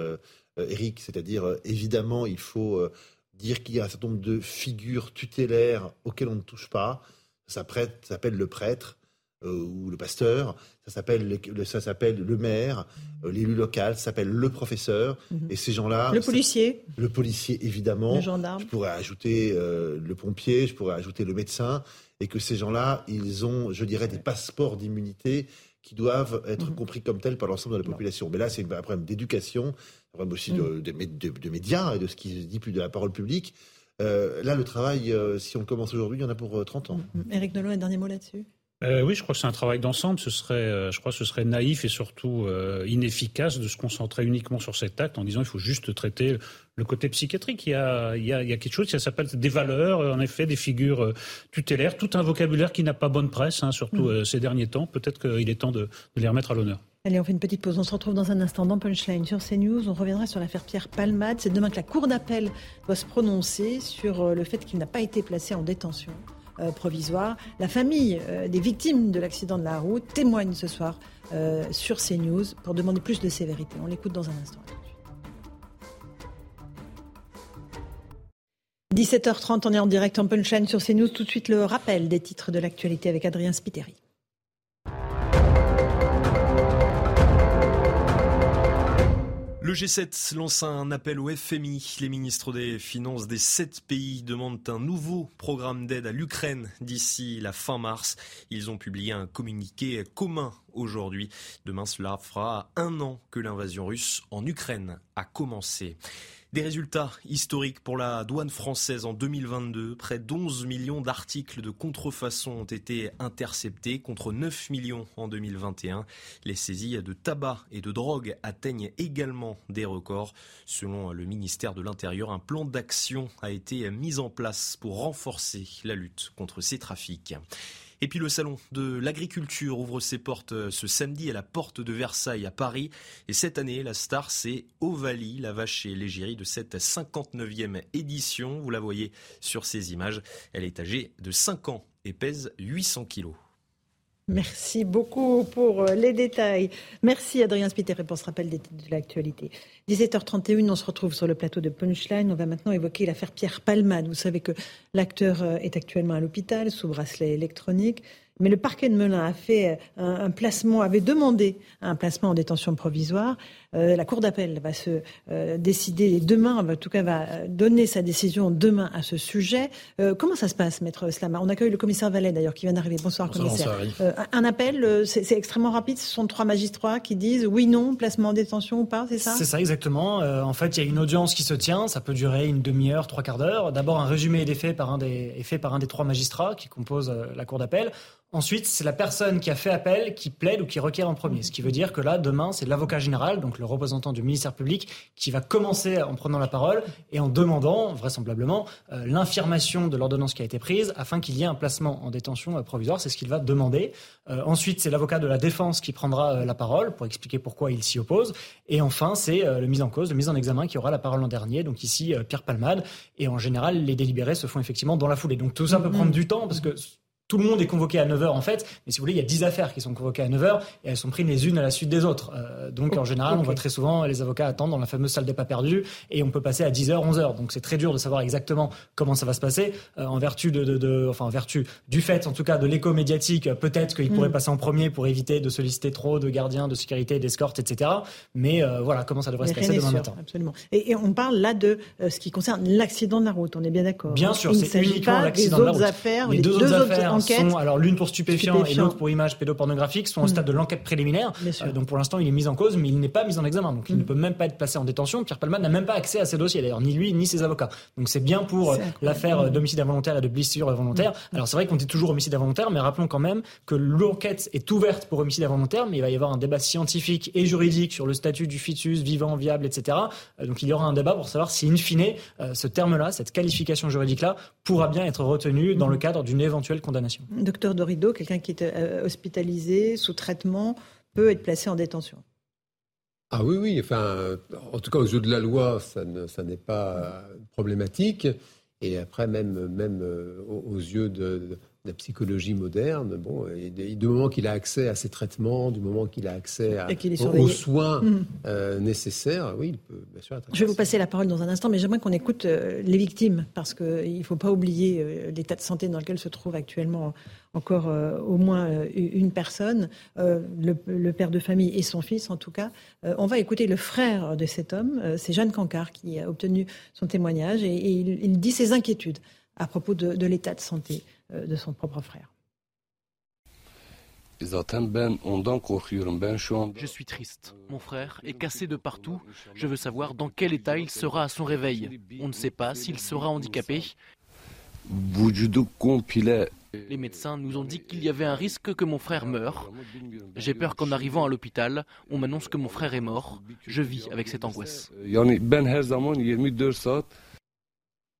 Speaker 9: Eric, c'est-à-dire évidemment il faut dire qu'il y a un certain nombre de figures tutélaires auxquelles on ne touche pas. Ça s'appelle le prêtre. Euh, ou le pasteur, ça s'appelle le, ça s'appelle le maire, euh, l'élu local, ça s'appelle le professeur, mhm. et ces gens-là.
Speaker 1: Le policier.
Speaker 9: Le policier évidemment.
Speaker 1: Le gendarme.
Speaker 9: Je pourrais ajouter euh, le pompier, je pourrais ajouter le médecin, et que ces gens-là, ils ont, je dirais, des passeports d'immunité qui doivent être mhm. compris comme tels par l'ensemble de la population. Mais là, c'est un problème d'éducation, un problème aussi de, mhm. de, médias et de ce qui se dit plus de la parole publique. là, le travail, si on commence aujourd'hui, il y en a pour 30 ans.
Speaker 1: Éric Nolot, un dernier mot là-dessus?
Speaker 8: Euh, oui, je crois que c'est un travail d'ensemble. Ce serait, euh, je crois, que ce serait naïf et surtout euh, inefficace de se concentrer uniquement sur cet acte en disant il faut juste traiter le côté psychiatrique. Il y a, il y a, il y a quelque chose qui s'appelle des valeurs, en effet, des figures tutélaires, tout un vocabulaire qui n'a pas bonne presse, hein, surtout mm. ces derniers temps. Peut-être qu'il est temps de, de, les remettre à l'honneur.
Speaker 1: Allez, on fait une petite pause. On se retrouve dans un instant dans Punchline sur CNews. On reviendra sur l'affaire Pierre Palmade. C'est demain que la Cour d'appel doit se prononcer sur le fait qu'il n'a pas été placé en détention. Euh, provisoire. La famille euh, des victimes de l'accident de la route témoigne ce soir euh, sur CNews pour demander plus de sévérité. On l'écoute dans un instant. 17h30, on est en direct en punchline sur CNews. Tout de suite, le rappel des titres de l'actualité avec Adrien Spiteri.
Speaker 2: Le G7 lance un appel au FMI. Les ministres des Finances des sept pays demandent un nouveau programme d'aide à l'Ukraine d'ici la fin mars. Ils ont publié un communiqué commun aujourd'hui. Demain, cela fera un an que l'invasion russe en Ukraine a commencé. Des résultats historiques pour la douane française en 2022. Près d'11 millions d'articles de contrefaçon ont été interceptés contre 9 millions en 2021. Les saisies de tabac et de drogue atteignent également des records. Selon le ministère de l'Intérieur, un plan d'action a été mis en place pour renforcer la lutte contre ces trafics. Et puis le salon de l'agriculture ouvre ses portes euh, ce samedi à la porte de Versailles à Paris. Et cette année, la star, c'est Ovalie, la vache et l'égérie de cette 59e édition. Vous la voyez sur ces images. Elle est âgée de 5 ans et pèse 800 kilos.
Speaker 1: Merci beaucoup pour euh, les détails. Merci Adrien Spiteri pour ce rappel de l'actualité. 17h31, on se retrouve sur le plateau de Punchline. On va maintenant évoquer l'affaire Pierre Palmade. Vous savez que l'acteur euh, est actuellement à l'hôpital sous bracelet électronique. Mais le parquet de Melun a fait un, placement, avait demandé un placement en détention provisoire. Euh, la Cour d'appel va se euh, décider demain, en tout cas va donner sa décision demain à ce sujet. Euh, comment ça se passe, maître Slama? On accueille le commissaire Vallet d'ailleurs qui vient d'arriver. Bonsoir, commissaire. un appel, c'est extrêmement rapide. Ce sont trois magistrats qui disent oui, non, placement en détention ou pas, c'est ça?
Speaker 7: C'est ça exactement. en fait, il y a une audience qui se tient. Ça peut durer une demi-heure, trois quarts d'heure. D'abord, un résumé des faits par un des, est fait par un des trois magistrats qui composent la Cour d'appel. Ensuite, c'est la personne qui a fait appel qui plaide ou qui requiert en premier. Ce qui veut dire que là, demain, c'est l'avocat général, donc le représentant du ministère public, qui va commencer en prenant la parole et en demandant, vraisemblablement, euh, l'infirmation de l'ordonnance qui a été prise afin qu'il y ait un placement en détention euh, provisoire. C'est ce qu'il va demander. Euh, ensuite, c'est l'avocat de la défense qui prendra la parole pour expliquer pourquoi il s'y oppose. Et enfin, c'est le mise en cause, le mise en examen qui aura la parole l'an dernier. Donc ici, Pierre Palmade. Et en général, les délibérés se font effectivement dans la foulée. Donc tout ça peut prendre du temps parce que tout le monde est convoqué à 9h en fait, mais si vous voulez, il y a 10 affaires qui sont convoquées à 9h et elles sont prises les unes à la suite des autres. Euh, donc en général, on voit très souvent les avocats attendre dans la fameuse salle des pas perdus et on peut passer à 10h, 11h. Donc c'est très dur de savoir exactement comment ça va se passer euh, en vertu de, enfin en vertu du fait en tout cas de l'écho médiatique, peut-être qu'il pourrait mm. passer en premier pour éviter de solliciter trop de gardiens de sécurité, d'escorte, etc. Mais euh, voilà comment ça devrait se passer demain matin.
Speaker 1: Absolument. Et, on parle là de ce qui concerne l'accident de la route. On est bien d'accord.
Speaker 7: Bien sûr, c'est uniquement l'accident de la route.
Speaker 1: Affaires, les, deux, autres affaires
Speaker 7: alors l'une pour stupéfiant, et l'autre pour image pédopornographique, sont au hmm. stade de l'enquête préliminaire. Euh, donc pour l'instant, il est mis en cause, mais il n'est pas mis en examen. Donc il ne hmm. peut même pas être placé en détention. Pierre Palman n'a même pas accès à ses dossiers, d'ailleurs, ni lui, ni ses avocats. Donc c'est bien pour euh, l'affaire euh, d'homicide involontaire et de blessure involontaire. Hmm. Alors c'est vrai qu'on dit toujours homicide involontaire, mais rappelons quand même que l'enquête est ouverte pour homicide involontaire, mais il va y avoir un débat scientifique et juridique sur le statut du fœtus, vivant, viable, etc. Donc il y aura un débat pour savoir si, in fine, ce terme-là, cette qualification juridique-là, pourra bien être retenu dans le cadre d'une éventuelle condamnation.
Speaker 1: Docteur Dorido, quelqu'un qui est euh, hospitalisé, sous traitement, peut être placé en détention.
Speaker 6: Ah oui, oui. Enfin, en tout cas, aux yeux de la loi, ça, n'est pas problématique. Et après, même, même euh, aux, yeux de, la psychologie moderne, bon, du moment qu'il a accès à ses traitements, du moment qu'il a accès aux, soins mmh. euh, nécessaires, oui, il peut bien sûr être.
Speaker 1: Je vais vous passer la parole dans un instant, mais j'aimerais qu'on écoute euh, les victimes, parce qu'il ne faut pas oublier euh, l'état de santé dans lequel se trouve actuellement encore au moins une personne, le, père de famille et son fils en tout cas. on va écouter le frère de cet homme, c'est Jeanne Cancard qui a obtenu son témoignage et, il, dit ses inquiétudes à propos de l'état de santé euh, de son propre frère.
Speaker 18: Ben, Je suis triste. Mon frère est cassé de partout. Je veux savoir dans quel état il sera à son réveil. On ne sait pas s'il sera handicapé. Les médecins nous ont dit qu'il y avait un risque que mon frère meure. J'ai peur qu'en arrivant à l'hôpital, on m'annonce que mon frère est mort. Je vis avec cette angoisse.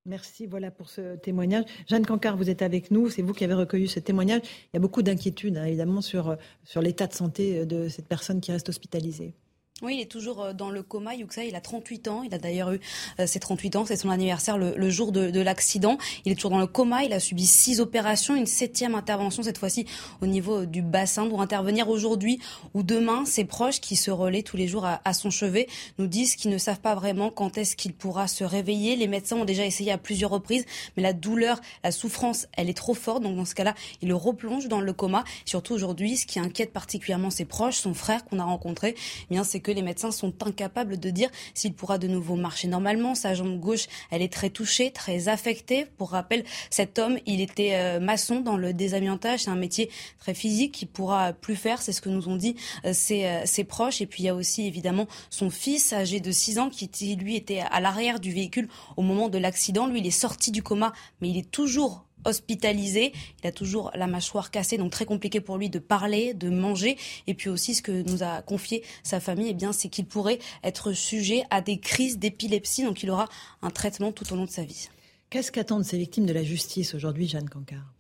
Speaker 1: Merci voilà pour ce témoignage. Jeanne Cancard, vous êtes avec nous, c'est vous qui avez recueilli ce témoignage. Il y a beaucoup d'inquiétudes hein, évidemment sur, sur l'état de santé de cette personne qui reste hospitalisée.
Speaker 19: Oui, il est toujours euh, dans le coma. Yuxa, il a 38 ans. Il a d'ailleurs eu euh, ses 38 ans. C'est son anniversaire le, jour de, l'accident. Il est toujours dans le coma. Il a subi six opérations, une septième intervention cette fois-ci au niveau euh, du bassin pour intervenir aujourd'hui ou demain. Ses proches qui se relaient tous les jours à, son chevet nous disent qu'ils ne savent pas vraiment quand est-ce qu'il pourra se réveiller. Les médecins ont déjà essayé à plusieurs reprises, mais la douleur, la souffrance, elle est trop forte. Donc dans ce cas-là, il le replonge dans le coma. Surtout aujourd'hui, ce qui inquiète particulièrement ses proches, son frère qu'on a rencontré, eh bien c'est que les médecins sont incapables de dire s'il pourra de nouveau marcher normalement. Sa jambe gauche, elle est très touchée, très affectée. Pour rappel, cet homme, il était euh, maçon dans le désamiantage. C'est un métier très physique qu'il pourra plus faire. C'est ce que nous ont dit euh, ses, euh, ses, proches. Et puis il y a aussi évidemment son fils âgé de 6 ans qui lui était à l'arrière du véhicule au moment de l'accident. Lui, il est sorti du coma, mais il est toujours hospitalisé. Il a toujours la mâchoire cassée, donc très compliqué pour lui de parler, de manger. Et puis aussi, ce que nous a confié sa famille, eh bien, c'est qu'il pourrait être sujet à des crises d'épilepsie, donc il aura un traitement tout au long de sa vie.
Speaker 1: Qu'est-ce qu'attendent ces victimes de la justice aujourd'hui, Jeanne Cancard?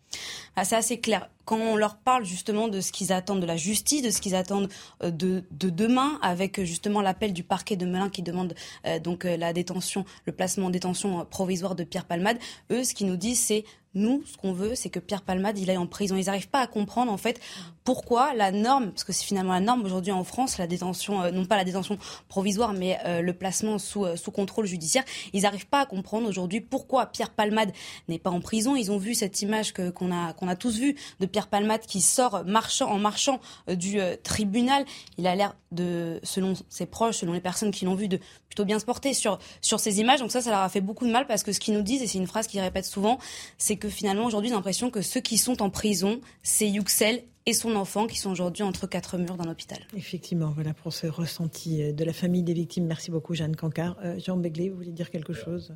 Speaker 19: Ah, c'est assez clair. Quand on leur parle justement de ce qu'ils attendent de la justice, de ce qu'ils attendent euh, de, de, demain, avec euh, justement l'appel du parquet de Melun qui demande euh, donc la détention, le placement en détention provisoire de Pierre Palmade, eux, ce qu'ils nous disent, c'est nous, ce qu'on veut, c'est que Pierre Palmade, il aille en prison. Ils n'arrivent pas à comprendre, en fait, pourquoi la norme, parce que c'est finalement la norme aujourd'hui en France, la détention, non pas la détention provisoire, mais le placement sous, sous contrôle judiciaire, ils n'arrivent pas à comprendre aujourd'hui pourquoi Pierre Palmade n'est pas en prison. Ils ont vu cette image qu'on a, a tous vue de Pierre Palmade qui sort marchant, en marchant du tribunal. Il a l'air de, selon ses proches, selon les personnes qui l'ont vu, de plutôt bien se porter sur, sur ces images. Donc ça, ça leur a fait beaucoup de mal parce que ce qu'ils nous disent, et c'est une phrase qu'ils répètent souvent, c'est que finalement aujourd'hui, j'ai l'impression que ceux qui sont en prison, c'est Yuxel et son enfant qui sont aujourd'hui entre quatre murs d'un hôpital.
Speaker 1: Effectivement, voilà pour ce ressenti euh, de la famille des victimes. Merci beaucoup Jeanne Cancard. Euh, Jean Begley, vous voulez dire quelque chose?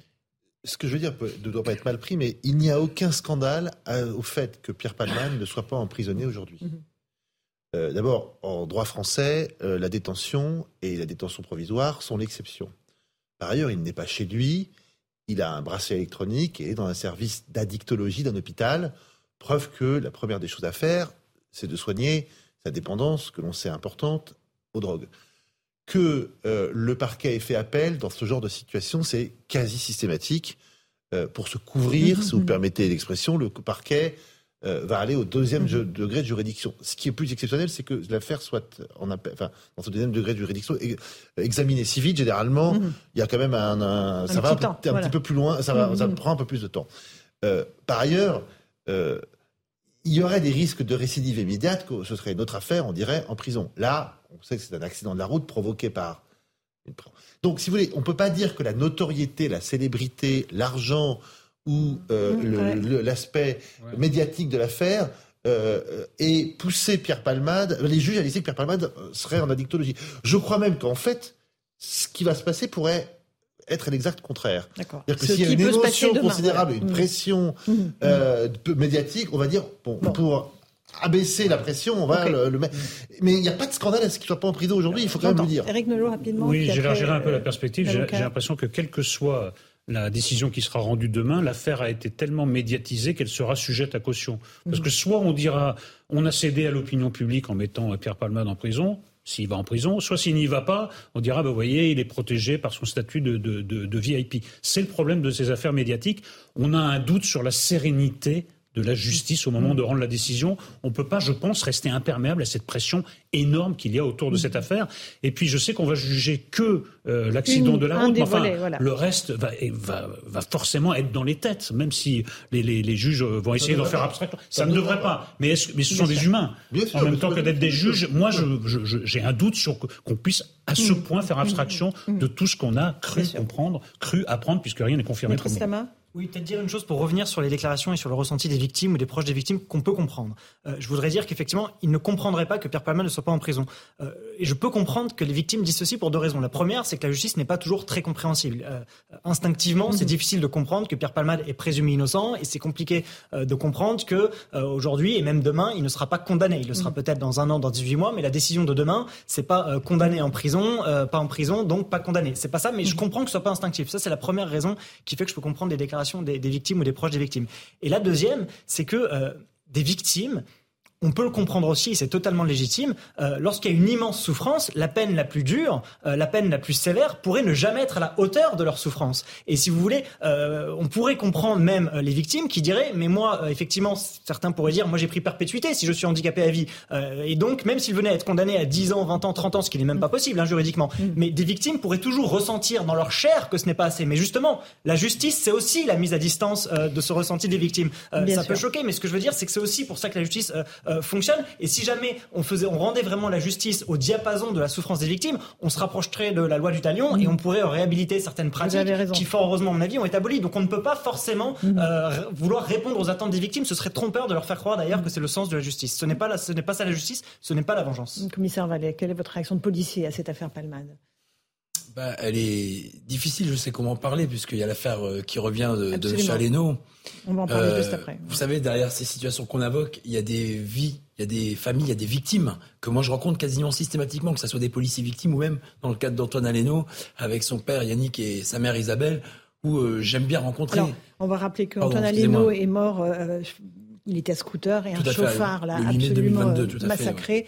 Speaker 9: Ce que je veux dire ne doit pas être mal pris, mais il n'y a aucun scandale euh, au fait que Pierre Palman ne soit pas emprisonné aujourd'hui. Mhm. D'abord, en droit français, la détention et la détention provisoire sont l'exception. Par ailleurs, il n'est pas chez lui, il a un bracelet électronique et est dans un service d'addictologie d'un hôpital. Preuve que la première des choses à faire, c'est de soigner sa dépendance, que l'on sait importante, aux drogues. Que euh, le parquet ait fait appel dans ce genre de situation, c'est quasi systématique. Euh, pour se couvrir, si vous permettez l'expression, le parquet euh, va aller au deuxième mhm. degré de juridiction. Ce qui est plus exceptionnel, c'est que l'affaire soit en enfin, dans ce deuxième degré de juridiction examinée si vite. Généralement, mhm. il y a quand même un, ça va un, petit peu plus loin, ça, va, ça mhm. prend un peu plus de temps. par ailleurs, il y aurait des risques de récidive immédiate, que ce serait une autre affaire, on dirait, en prison. Là, on sait que c'est un accident de la route provoqué par une... Donc, si vous voulez, on ne peut pas dire que la notoriété, la célébrité, l'argent ou euh, mmh, l'aspect médiatique de l'affaire euh, ait poussé Pierre Palmade, les juges à laisser que Pierre Palmade serait en addictologie. Je crois même qu'en fait, ce qui va se passer pourrait être l'exact contraire. C'est-à-dire que s'il y a une émotion considérable, une mmh. pression mmh. Euh, médiatique, on va dire, bon, pour abaisser la pression, on va le, mettre. Mais il n'y a pas de scandale à ce qu'il ne soit pas en prison aujourd'hui, il faut quand même le dire.
Speaker 1: Eric Nolot, rapidement.
Speaker 8: Oui, j'élargirai un peu la perspective. J'ai l'impression que quelle que soit la décision qui sera rendue demain, l'affaire a été tellement médiatisée qu'elle sera sujette à caution. Parce mmh. que soit on dira on a cédé à l'opinion publique en mettant Pierre Palmade en prison, s'il va en prison, soit s'il n'y va pas, on dira, bah, vous voyez, il est protégé par son statut de, de, de, de VIP. C'est le problème de ces affaires médiatiques. On a un doute sur la sérénité de la justice au moment de rendre la décision. On ne peut pas, je pense, rester imperméable à cette pression énorme qu'il y a autour de cette affaire. Et puis, je sais qu'on va juger que euh, l'accident de la route, mais enfin, le reste va, va, va, forcément être dans les têtes, même si les, les, les juges vont essayer d'en faire abstraction. Ça, ne devrait pas. Mais, mais ce sont des humains. en même temps que d'être des juges, moi, j'ai un doute sur qu'on puisse à ce mm. point faire abstraction mm. de tout ce qu'on a cru comprendre, cru apprendre, puisque rien n'est confirmé.
Speaker 7: Oui, peut-être dire une chose pour revenir sur les déclarations et sur le ressenti des victimes ou des proches des victimes qu'on peut comprendre. Euh, je voudrais dire qu'effectivement, ils ne comprendraient pas que Pierre Palma ne soit pas en prison. Euh, et je peux comprendre que les victimes disent ceci pour deux raisons. La première, c'est que la justice n'est pas toujours très compréhensible. Euh, instinctivement, c'est mhm. difficile de comprendre que Pierre Palmade est présumé innocent et c'est compliqué de comprendre que aujourd'hui et même demain, il ne sera pas condamné. Il le sera mhm. peut-être dans un an, dans 18 mois, mais la décision de demain, c'est pas condamné en prison, pas en prison, donc pas condamné. C'est pas ça, mais je mhm. comprends que ce soit pas instinctif. Ça, c'est la première raison qui fait que je peux comprendre des déclarations des, victimes ou des proches des victimes. Et la deuxième, c'est que euh, des victimes on peut le comprendre aussi, c'est totalement légitime. Euh, lorsqu'il y a une immense souffrance, la peine la plus dure, euh, la peine la plus sévère pourrait ne jamais être à la hauteur de leur souffrance. Et si vous voulez, euh, on pourrait comprendre même les victimes qui diraient, mais moi, effectivement, certains pourraient dire, moi j'ai pris perpétuité si je suis handicapé à vie. et donc, même s'ils venaient à être condamnés à 10 ans, 20 ans, 30 ans, ce qui n'est même pas possible hein, juridiquement, mm. mais des victimes pourraient toujours ressentir dans leur chair que ce n'est pas assez. Mais justement, la justice, c'est aussi la mise à distance de ce ressenti des victimes. ça peut choquer, mais ce que je veux dire, c'est que c'est aussi pour ça que la justice euh, fonctionne. Et si jamais on faisait, on rendait vraiment la justice au diapason de la souffrance des victimes, on se rapprocherait de la loi du talion et on pourrait réhabiliter certaines pratiques qui, fort heureusement, à mon avis, ont été abolies. Donc on ne peut pas forcément mhm. euh, vouloir répondre aux attentes des victimes. Ce serait trompeur de leur faire croire d'ailleurs que c'est le sens de la justice. Ce n'est pas, ce n'est pas ça la justice, ce n'est pas la vengeance.
Speaker 1: Commissaire Vallée, quelle est votre réaction de policier à cette affaire Palmade?
Speaker 20: Bah, elle est difficile, je sais comment parler, puisqu'il y a l'affaire euh, qui revient de, de Chaléno.
Speaker 1: On va en parler juste après.
Speaker 20: Vous savez, derrière ces situations qu'on invoque, il y a des vies il y a des familles, il y a des victimes que moi je rencontre quasiment systématiquement, que ce soit des policiers victimes ou même dans le cadre d'Antoine Aleno avec son père Yannick et sa mère Isabelle, où euh, j'aime bien rencontrer.
Speaker 1: on va rappeler qu'Antoine Aleno est mort, euh, il était à scooter et un chauffard là, absolument massacré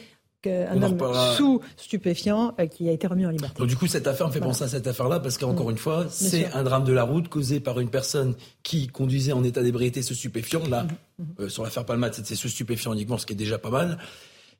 Speaker 1: un homme sous stupéfiant euh, qui a été remis en liberté.
Speaker 20: Donc du coup, cette affaire me fait penser à cette affaire-là parce qu'encore mm. une fois, c'est un drame de la route causé par une personne qui conduisait en état d'ébriété ce stupéfiant. Là. Euh, sur l'affaire Palmade, c'est ce stupéfiant uniquement, ce qui est déjà pas mal.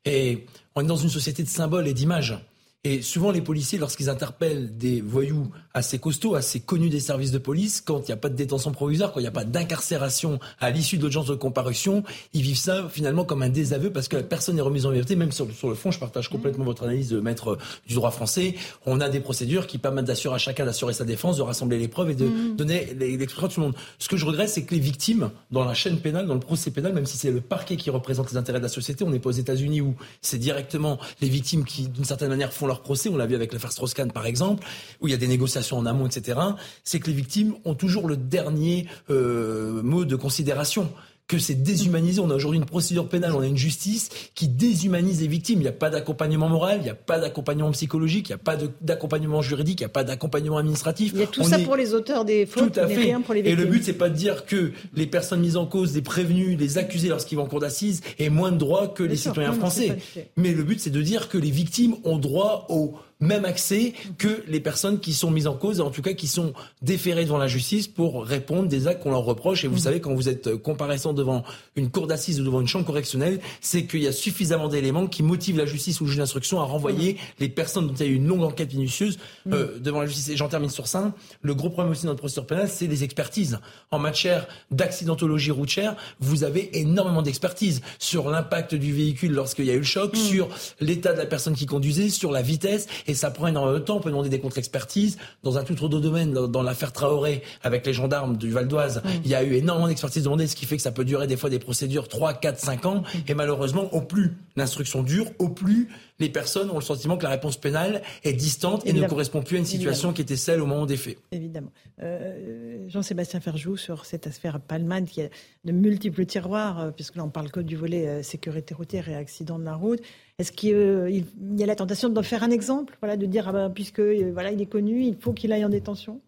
Speaker 20: Et on est dans une société de symboles et d'images. Et souvent, les policiers, lorsqu'ils interpellent des voyous assez costauds, assez connus des services de police, quand il n'y a pas de détention provisoire, quand il n'y a pas d'incarcération à l'issue de l'audience de comparution, ils vivent ça finalement comme un désaveu parce que la personne est remise en liberté. Même sur, le fond, je partage complètement votre analyse de maître du droit français. On a des procédures qui permettent d'assurer à chacun d'assurer sa défense, de rassembler les preuves et de mmh. donner l'expression à tout le monde. Ce que je regrette, c'est que les victimes, dans la chaîne pénale, dans le procès pénal, même si c'est le parquet qui représente les intérêts de la société, on n'est pas aux États-Unis où c'est directement les victimes qui, d'une certaine manière, font leur procès, on l'a vu avec l'affaire Strauss-Kahn par exemple, où il y a des négociations en amont, etc., c'est que les victimes ont toujours le dernier euh, mot de considération que c'est déshumanisé. On a aujourd'hui une procédure pénale, on a une justice qui déshumanise les victimes. Il n'y a pas d'accompagnement moral, il n'y a pas d'accompagnement psychologique, il n'y a pas d'accompagnement juridique, il n'y a pas d'accompagnement administratif.
Speaker 1: Il y a tout ça pour les auteurs des fautes,
Speaker 20: tout à
Speaker 1: mais rien pour les victimes.
Speaker 20: Et le but, c'est pas de dire que les personnes mises en cause, les prévenus, les accusés lorsqu'ils vont en cour d'assises aient moins de droits que les citoyens français. Mais le but, c'est de dire que les victimes ont droit au même accès que les personnes qui sont mises en cause, en tout cas qui sont déférées devant la justice pour répondre des actes qu'on leur reproche. Et vous mmh. savez, quand vous êtes comparaissant devant une cour d'assises ou devant une chambre correctionnelle, c'est qu'il y a suffisamment d'éléments qui motivent la justice ou le juge d'instruction à renvoyer mmh. les personnes dont il y a eu une longue enquête minutieuse mmh. euh, devant la justice. Et j'en termine sur ça. Le gros problème aussi dans notre procédure pénale, c'est les expertises. En matière d'accidentologie routière, vous avez énormément d'expertises sur l'impact du véhicule lorsqu'il y a eu le choc, sur l'état de la personne qui conduisait, sur la vitesse et ça prend énormément de temps. On peut demander des contre-expertises. Dans un tout autre domaine, dans, l'affaire Traoré, avec les gendarmes du Val d'Oise, il y a eu énormément d'expertises demandées, ce qui fait que ça peut durer des fois des procédures 3, 4, 5 ans. Et malheureusement, au plus l'instruction dure, au plus les personnes ont le sentiment que la réponse pénale est distante et ne correspond plus à une situation qui était celle au moment des faits.
Speaker 1: Évidemment. Euh, Jean-Sébastien Ferjou, sur cette affaire Palman, qui a de multiples tiroirs, euh, puisque là on parle que du volet euh, sécurité routière et accident de la route. Est-ce qu'il y a la tentation d'en faire un exemple, voilà, de dire, ah ben, puisque voilà, il est connu, il faut qu'il aille en détention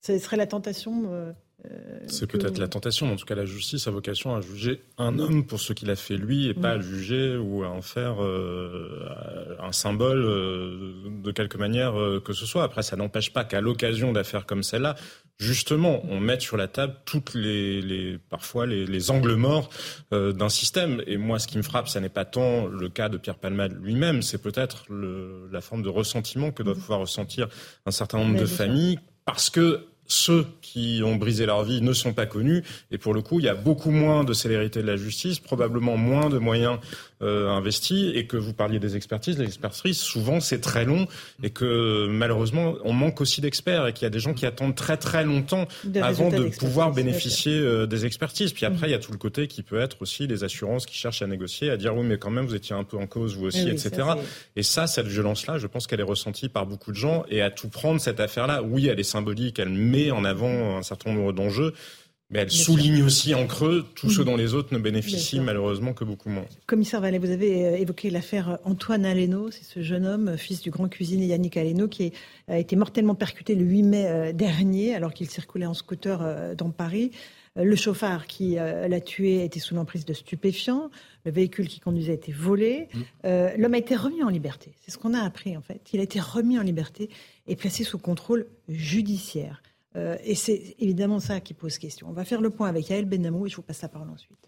Speaker 1: Ce serait la tentation
Speaker 10: euh, c'est peut-être la tentation, en tout cas la justice a vocation à juger un homme pour ce qu'il a fait lui et pas à juger ou à en faire euh, un symbole euh, de quelque manière que ce soit. Après, ça n'empêche pas qu'à l'occasion d'affaires comme celle-là, justement, on mette sur la table toutes les, parfois les, angles morts d'un système. Et moi, ce qui me frappe, ça n'est pas tant le cas de Pierre Palmade lui-même, c'est peut-être la forme de ressentiment que doivent mmh. pouvoir ressentir un certain nombre de familles parce que ceux qui ont brisé leur vie ne sont pas connus. Et pour le coup, il y a beaucoup moins de célérité de la justice, probablement moins de moyens euh, investis. Et que vous parliez des expertises, les expertises, souvent c'est très long et que malheureusement, on manque aussi d'experts et qu'il y a des gens qui attendent très très longtemps avant de pouvoir bénéficier euh, des expertises. Puis après, il y a tout le côté qui peut être aussi les assurances qui cherchent à négocier, à dire oui, mais quand même, vous étiez un peu en cause, vous aussi, etc. et ça, cette violence-là, je pense qu'elle est ressentie par beaucoup de gens. Et à tout prendre, cette affaire-là, oui, elle est symbolique, elle met en avant un certain nombre d'enjeux. Mais elle souligne aussi en creux tout ce dont les autres ne bénéficient malheureusement que beaucoup moins.
Speaker 1: Commissaire Vallet, vous avez euh, évoqué l'affaire Antoine Aleno, c'est ce jeune homme, fils du grand cuisinier Yannick Aleno, qui a été mortellement percuté le 8 mai euh, dernier alors qu'il circulait en scooter euh, dans Paris. Le chauffard qui l'a tué était sous l'emprise de stupéfiants. Le véhicule qui conduisait a été volé. Mmh. L'homme a été remis en liberté. C'est ce qu'on a appris en fait. Il a été remis en liberté et placé sous contrôle judiciaire. Euh, et c'est évidemment ça qui pose question. On va faire le point avec Yael Benamou et je vous passe la parole ensuite.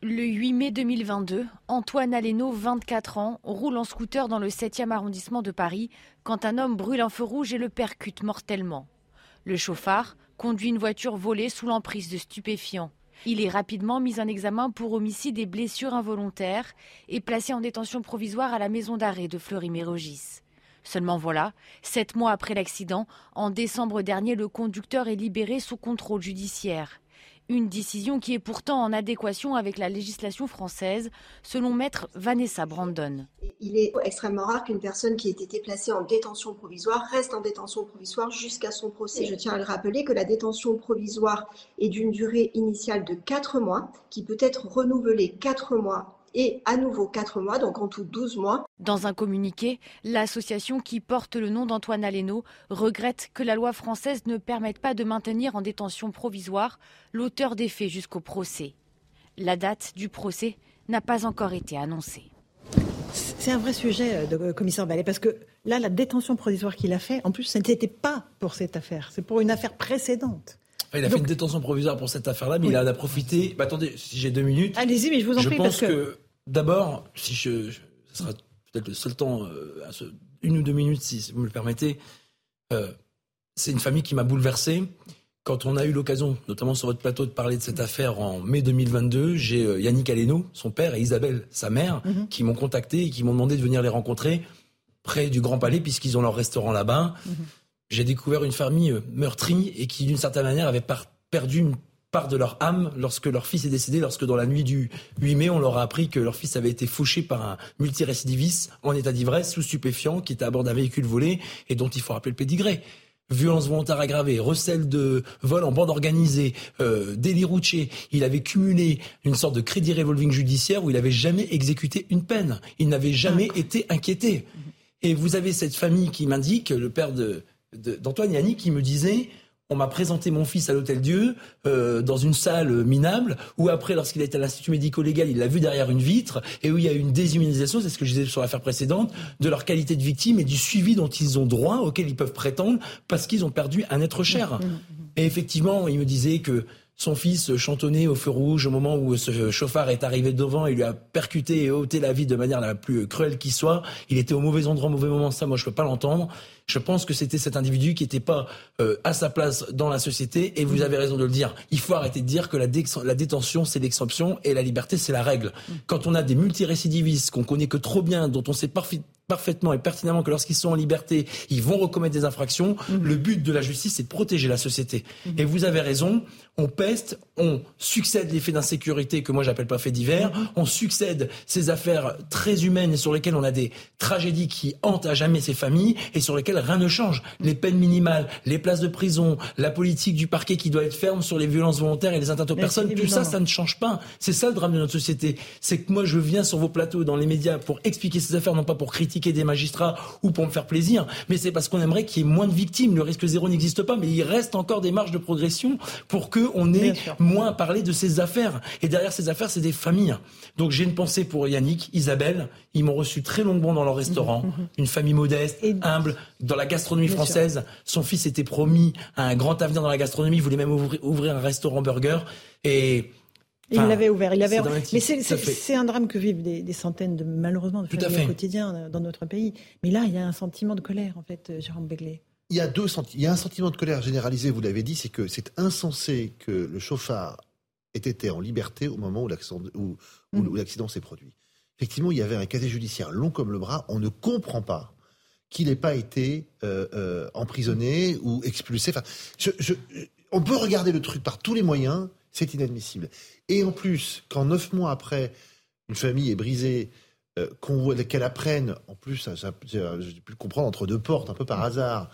Speaker 21: Le 8 mai 2022, Antoine Aleno, 24 ans, roule en scooter dans le 7e arrondissement de Paris quand un homme brûle un feu rouge et le percute mortellement. Le chauffard conduit une voiture volée sous l'emprise de stupéfiants. Il est rapidement mis en examen pour homicide et blessures involontaires et placé en détention provisoire à la maison d'arrêt de Fleury-Mérogis. Seulement voilà, sept mois après l'accident, en décembre dernier, le conducteur est libéré sous contrôle judiciaire. Une décision qui est pourtant en adéquation avec la législation française, selon maître Vanessa Brandon.
Speaker 22: Il est extrêmement rare qu'une personne qui ait été placée en détention provisoire reste en détention provisoire jusqu'à son procès. Je tiens à le rappeler que la détention provisoire est d'une durée initiale de quatre mois, qui peut être renouvelée quatre mois et à nouveau 4 mois, donc en tout 12 mois.
Speaker 21: Dans un communiqué, l'association qui porte le nom d'Antoine Aleno regrette que la loi française ne permette pas de maintenir en détention provisoire l'auteur des faits jusqu'au procès. La date du procès n'a pas encore été annoncée.
Speaker 1: C'est un vrai sujet, euh, de euh, commissaire Ballet, parce que là, la détention provisoire qu'il a fait, en plus, ce n'était pas pour cette affaire, c'est pour une affaire précédente
Speaker 20: il a fait une détention provisoire pour cette affaire-là, mais il en a profité. Bah, attendez, si j'ai deux minutes.
Speaker 1: Allez-y, mais je vous en
Speaker 20: prie.
Speaker 1: Je
Speaker 20: pense que, d'abord, si je, ce sera peut-être le seul temps, euh, une ou deux minutes si vous me le permettez. Euh, c'est une famille qui m'a bouleversé. Quand on a eu l'occasion, notamment sur votre plateau, de parler de cette affaire en mai 2022, j'ai euh, Yannick Aleno, son père, et Isabelle, sa mère, mhm. qui m'ont contacté et qui m'ont demandé de venir les rencontrer près du Grand Palais, puisqu'ils ont leur restaurant là-bas. Mhm. J'ai découvert une famille meurtrie et qui, d'une certaine manière, avait perdu une part de leur âme lorsque leur fils est décédé, lorsque dans la nuit du 8 mai, on leur a appris que leur fils avait été fauché par un multirécidiviste en état d'ivresse, sous stupéfiant, qui était à bord d'un véhicule volé et dont il faut rappeler le pédigré violence volontaire aggravée, recel de vol en bande organisée, euh, délit routier. Il avait cumulé une sorte de crédit revolving judiciaire où il n'avait jamais exécuté une peine. Il n'avait jamais été inquiété. Et vous avez cette famille qui m'indique, le père de, d'Antoine Yannick, qui me disait on m'a présenté mon fils à l'Hôtel Dieu euh, dans une salle minable où après, lorsqu'il était à l'institut médico-légal, il l'a vu derrière une vitre et où il y a eu une déshumanisation, c'est ce que je disais sur l'affaire précédente, de leur qualité de victime et du suivi dont ils ont droit, auquel ils peuvent prétendre parce qu'ils ont perdu un être cher. Mmh, mmh, mmh. Et effectivement, il me disait que son fils chantonnait au feu rouge au moment où ce chauffard est arrivé devant et lui a percuté et ôté la vie de manière la plus cruelle qui soit. Il était au mauvais endroit, au mauvais moment. Ça, moi, je peux pas l'entendre. Je pense que c'était cet individu qui n'était pas euh, à sa place dans la société. Et vous avez raison de le dire. Il faut arrêter de dire que la, la détention, c'est l'exception et la liberté, c'est la règle. Quand on a des multirécidivistes qu'on connaît que trop bien, dont on sait parfaitement et pertinemment que lorsqu'ils sont en liberté, ils vont recommettre des infractions. Mhm. Le but de la justice, c'est de protéger la société. Mhm. Et vous avez raison, on peste, on succède les faits d'insécurité que moi j'appelle pas faits divers, mhm. on succède ces affaires très humaines et sur lesquelles on a des tragédies qui hantent à jamais ces familles et sur lesquelles rien ne change. Les peines minimales, les places de prison, la politique du parquet qui doit être ferme sur les violences volontaires et les atteintes aux personnes, tout ça, ça ne change pas. C'est ça le drame de notre société. C'est que moi, je viens sur vos plateaux, dans les médias, pour expliquer ces affaires, non pas pour critiquer des magistrats ou pour me faire plaisir, mais c'est parce qu'on aimerait qu'il y ait moins de victimes. Le risque zéro n'existe pas, mais il reste encore des marges de progression pour que on ait moins parlé de ces affaires. Et derrière ces affaires, c'est des familles. Donc j'ai une pensée pour Yannick, Isabelle. Ils m'ont reçu très longuement dans leur restaurant. Une famille modeste, humble, dans la gastronomie française. Son fils était promis à un grand avenir dans la gastronomie. Il voulait même ouvrir, un restaurant burger. Et
Speaker 1: il l'avait ouvert. Il avait... Mais c'est un drame que vivent des, centaines de malheureusement de familles au quotidien dans notre pays. Mais là, il y a un sentiment de colère en fait, euh, Jérôme Begley.
Speaker 9: Il y a deux il y a un sentiment de colère généralisé. Vous l'avez dit, c'est que c'est insensé que le chauffard ait été en liberté au moment où l'accident mm. s'est produit. Effectivement, il y avait un casier judiciaire long comme le bras. On ne comprend pas qu'il n'ait pas été euh, euh, emprisonné ou expulsé. Enfin, on peut regarder le truc par tous les moyens, c'est inadmissible. Et en plus, quand neuf mois après, une famille est brisée, euh, qu'elle apprenne, en plus, j'ai pu le comprendre entre deux portes, un peu par hasard,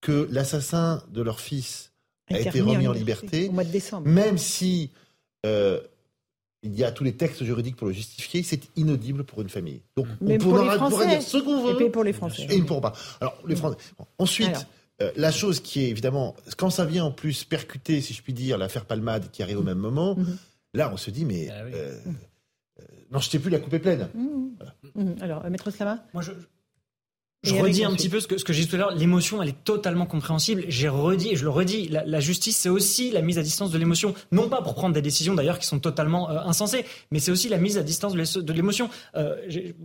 Speaker 9: que l'assassin de leur fils a, été remis en liberté,
Speaker 1: au mois de décembre.
Speaker 9: même si il y a tous les textes juridiques pour le justifier, c'est inaudible pour une famille.
Speaker 1: Donc, on pour les Français, dire ce qu'on veut. Et pour les Français.
Speaker 9: Et ils ne pourront pas. Alors, les Français. ensuite, euh, la chose qui est évidemment, quand ça vient en plus percuter, si je puis dire, l'affaire Palmade qui arrive au même moment, mhm. Là, on se dit, mais. Ah euh, euh, non, je t'ai plus, la coupe est pleine.
Speaker 1: Mhm. Mhm. Alors, Maître Slama?
Speaker 7: Moi, je, je redis un petit peu ce que, ce que j'ai dit tout à l'heure. L'émotion, elle est totalement compréhensible. J'ai redit, et je le redis, la, justice, c'est aussi la mise à distance de l'émotion. Non pas pour prendre des décisions d'ailleurs qui sont totalement euh, insensées, mais c'est aussi la mise à distance de l'émotion. Euh,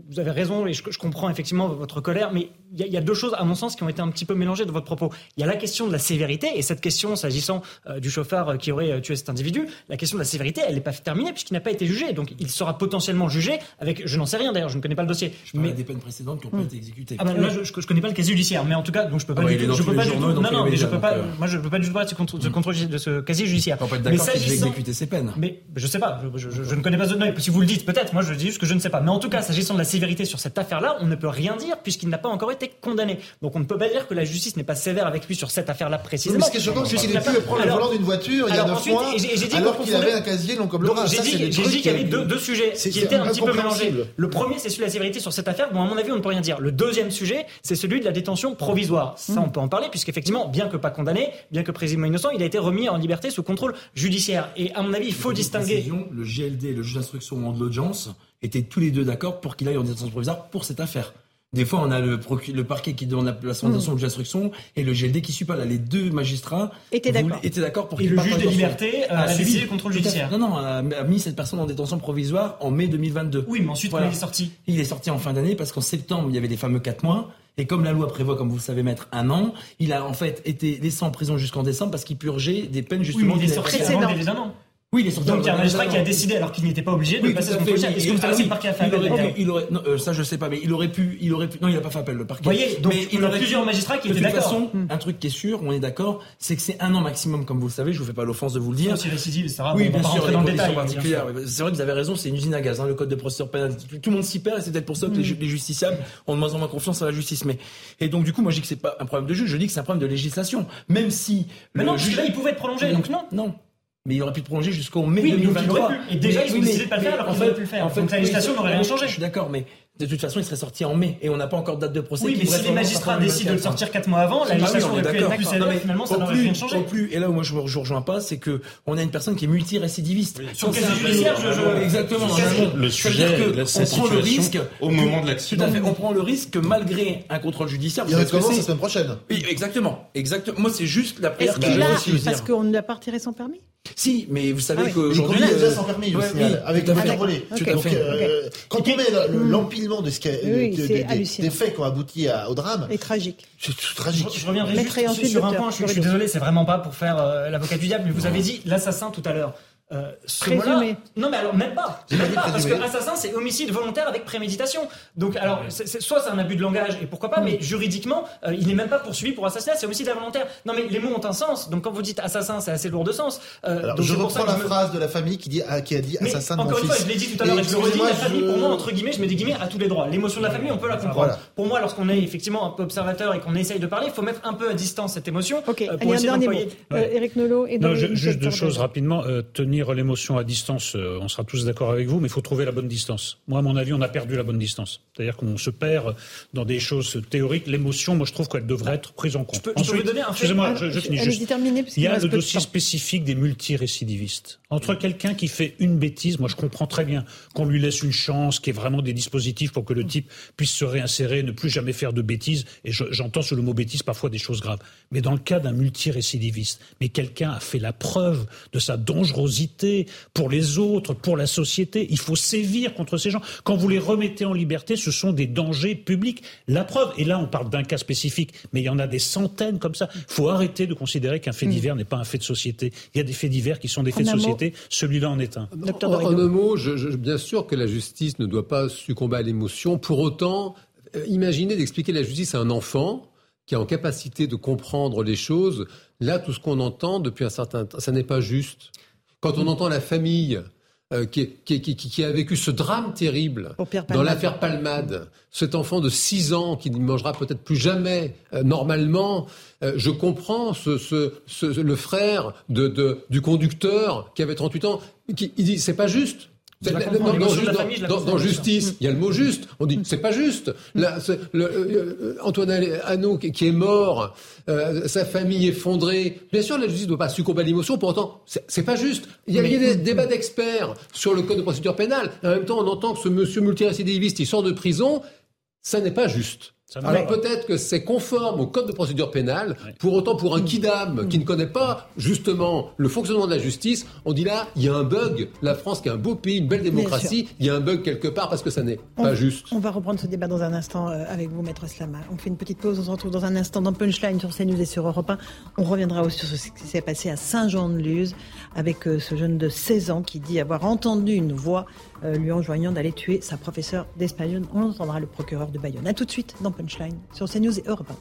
Speaker 7: vous avez raison, et je, je, comprends effectivement votre colère, mais il y, y, a deux choses, à mon sens, qui ont été un petit peu mélangées de votre propos. Il y a la question de la sévérité, et cette question, s'agissant euh, du chauffeur qui aurait tué cet individu, la question de la sévérité, elle n'est pas terminée puisqu'il n'a pas été jugé. Donc il sera potentiellement jugé avec, je n'en sais rien d'ailleurs, je ne connais pas le dossier.
Speaker 20: Je mais des peines précédentes qui n'ont pas hmm. été exécutées.
Speaker 7: Ah ben, je, je, connais pas le casier judiciaire, mais en tout cas, donc je peux pas.
Speaker 20: Ah du tout, je peux pas du tout. Non,
Speaker 7: non, mais je peux pas. Moi, je peux pas du tout parler de ce contrôle de ce casier judiciaire.
Speaker 20: On peut être d'accord qu'il exécuter ses peines.
Speaker 7: Mais je sais pas. Je, ne connais pas. Si vous le dites, peut-être. Moi, je dis juste que je ne sais pas. Mais en tout cas, s'agissant de la sévérité sur cette affaire-là, on ne peut rien dire puisqu'il n'a pas encore été condamné. Donc, on ne peut pas dire que la justice n'est pas sévère avec lui sur cette affaire-là précisément.
Speaker 9: Mais ce qui est c'est qu'il ait pu prendre le volant d'une voiture il y a neuf mois, alors qu'il avait un casier long comme le bras.
Speaker 7: J'ai dit qu'il y avait deux sujets qui étaient un petit peu mélangés. Le premier, c'est celui de la sévérité sur cette affaire. Bon, à mon avis, on ne peut rien dire. Le deuxième sujet, c'est celui de la détention provisoire. Ça, on peut en parler, puisqu'effectivement, bien que pas condamné, bien que présumé innocent, il a été remis en liberté sous contrôle judiciaire. Et à mon avis, il faut distinguer.
Speaker 20: Le GLD et le juge d'instruction en de l'audience étaient tous les deux d'accord pour qu'il aille en détention provisoire pour cette affaire. Des fois, on a le, le parquet qui demande la présentation mmh. de l'instruction et le GLD qui suit pas. Là, les deux magistrats
Speaker 1: étaient
Speaker 20: d'accord. pour
Speaker 7: Et le juge des libertés a, a décidé le contrôle judiciaire.
Speaker 20: Non, non, a, mis cette personne en détention provisoire en mai 2022.
Speaker 7: Oui, mais ensuite, il est sorti
Speaker 20: Il est sorti en fin d'année parce qu'en septembre, il y avait les fameux 4 mois. Et comme la loi prévoit, comme vous le savez, mettre un an, il a en fait été laissé en prison jusqu'en décembre parce qu'il purgeait des peines justement.
Speaker 7: Oui, mais il est sorti avant un an.
Speaker 20: Oui, il est sorti.
Speaker 7: Donc il y a un magistrat qui a décidé, alors qu'il n'était pas obligé, de passer son prochain. Est-ce que vous savez si le parquet a fait appel
Speaker 20: il aurait, non, euh, Ça, je sais pas, mais il aurait pu, il aurait pu. Non, il n'a pas fait appel le parquet.
Speaker 7: Vous voyez, donc mais il y a plusieurs magistrats qui étaient d'accord. De toute
Speaker 20: façon, un truc qui est sûr, on est d'accord, c'est que c'est un an maximum, comme vous le savez. Je vous fais pas l'offense de vous le dire.
Speaker 7: C'est récidive, etc.
Speaker 20: Oui, bien sûr. Dans le détail, C'est vrai que vous avez raison. C'est une usine à gaz. Hein, le code de procédure pénale. Tout le monde s'y perd, et c'est peut-être pour ça que les justiciables ont de moins en moins confiance à la justice. Mais et donc du coup, moi, je dis que c'est pas un problème de juge. Je dis que c'est un problème de législation. Même si.
Speaker 7: Mais non, il pouvait être prolongé. Donc non,
Speaker 20: non mais il aurait pu prolonger jusqu'au mai oui, 2023.
Speaker 7: Et déjà, ils ont décidé de pas le faire alors qu'ils auraient pu le faire. En fait, Donc la législation n'aurait rien changé.
Speaker 20: Je suis d'accord, mais de toute façon, il serait sorti en mai et on n'a pas encore de date de procès.
Speaker 7: Oui, mais si les magistrats décident de le sortir 4 mois avant, la législation aurait pu être plus sévère. Finalement, ça n'aurait rien changé.
Speaker 20: plus, et là où moi je ne rejoins pas, c'est que on a une personne qui est multirécidiviste.
Speaker 7: Sur quel judiciaire, je,
Speaker 20: Exactement.
Speaker 10: Le sujet, on prend le risque au moment de l'accident.
Speaker 20: Tout à fait. On prend le risque que malgré un contrôle judiciaire,
Speaker 9: il recommence la semaine prochaine.
Speaker 20: Oui, exactement, exactement. Moi, c'est juste la
Speaker 1: prière que je Parce qu'on ne l'a pas retiré sans permis.
Speaker 20: Si, mais vous savez ah qu'aujourd'hui.
Speaker 9: Il déjà sans permis, ouais, oui, avec le fait relais. Donc, euh, quand on met l'empilement de ce qui a, des, faits qui ont abouti au drame.
Speaker 1: Et tragique.
Speaker 9: C'est tragique.
Speaker 7: Je, reviendrai juste sur, un point. Je, suis désolé, c'est vraiment pas pour faire euh, l'avocat du diable, mais vous avez dit l'assassin tout à l'heure.
Speaker 1: Euh,
Speaker 7: non, mais alors même pas. Même pas parce que assassin, c'est homicide volontaire avec préméditation. Donc, alors, soit c'est un abus de langage, et pourquoi pas, mais juridiquement, euh, il n'est même pas poursuivi pour assassinat, c'est homicide involontaire. Non, mais les mots ont un sens. Donc, quand vous dites assassin, c'est assez lourd de sens.
Speaker 9: Euh, alors, je reprends la phrase de la famille qui, dit, qui a dit assassin de
Speaker 7: Encore une fois, je l'ai dit tout à l'heure, et je le redis, la famille, pour moi, entre guillemets, je mets des guillemets à tous les droits. L'émotion de la famille, on peut la comprendre. Pour moi, lorsqu'on est effectivement un peu observateur et qu'on essaye de parler, il faut mettre un peu à distance cette émotion.
Speaker 1: Ok, euh, pour essayer d'employer. Eric Nolot et
Speaker 8: Non, juste deux choses rapidement. tenir l'émotion à distance euh, on sera tous d'accord avec vous, mais il faut trouver la bonne distance. Moi, à mon avis, on a perdu la bonne distance. C'est-à-dire qu'on se perd dans des choses théoriques. L'émotion, moi, je trouve qu'elle devrait être prise en compte. Excusez-moi, je, finis juste. il y a le dossier spécifique des multirécidivistes. Entre quelqu'un qui fait une bêtise, moi, je comprends très bien qu'on lui laisse une chance, qu'il y ait vraiment des dispositifs pour que le type puisse se réinsérer, ne plus jamais faire de bêtises. Et j'entends sur le mot bêtise parfois des choses graves. Mais dans le cas d'un multirécidiviste, mais quelqu'un a fait la preuve de sa dangerosité pour les autres, pour la société. Il faut sévir contre ces gens. Quand vous les remettez en liberté, ce sont des dangers publics. La preuve, et là on parle d'un cas spécifique, mais il y en a des centaines comme ça. Il faut arrêter de considérer qu'un fait mm. divers n'est pas un fait de société. Il y a des faits divers qui sont des faits de société. Celui-là en est un.
Speaker 6: En, un mot, bien sûr que la justice ne doit pas succomber à l'émotion. Pour autant, euh, imaginez d'expliquer la justice à un enfant qui est en capacité de comprendre les choses. Là, tout ce qu'on entend depuis un certain temps, ça n'est pas juste. Quand on entend la famille euh, qui, a vécu ce drame terrible dans l'affaire Palmade, cet enfant de 6 ans qui ne mangera peut-être plus jamais euh, normalement, euh, je comprends le frère du conducteur qui avait 38 ans, qui il dit c'est pas juste. Dans, justice, il y a le mot juste. On dit c'est pas juste. Là, le, euh, Antoine Anneau qui est mort, euh, sa famille effondrée. Bien sûr, la justice ne doit pas succomber à l'émotion. Pour autant, c'est pas juste. Il y a, des débats d'experts sur le code de procédure pénale. En même temps, on entend que ce monsieur multirécidiviste, il sort de prison. Ça n'est pas juste. Alors peut-être que c'est conforme au code de procédure pénale. Pour autant, pour un kidam qui ne connaît pas justement le fonctionnement de la justice, on dit là, il y a un bug. La France, qui est un beau pays, une belle démocratie, il y a un bug quelque part parce que ça n'est pas juste.
Speaker 1: On va reprendre ce débat dans un instant euh, avec vous, Maître Slama. On fait une petite pause, on se retrouve dans un instant dans Punchline sur CNews et sur Europe 1. On reviendra aussi sur ce qui s'est passé à Saint-Jean-de-Luz avec euh, ce jeune de 16 ans qui dit avoir entendu une voix euh, lui enjoignant d'aller tuer sa professeure d'espagnol. On entendra le procureur de Bayonne. A tout de suite dans Punchline sur CNews et Europe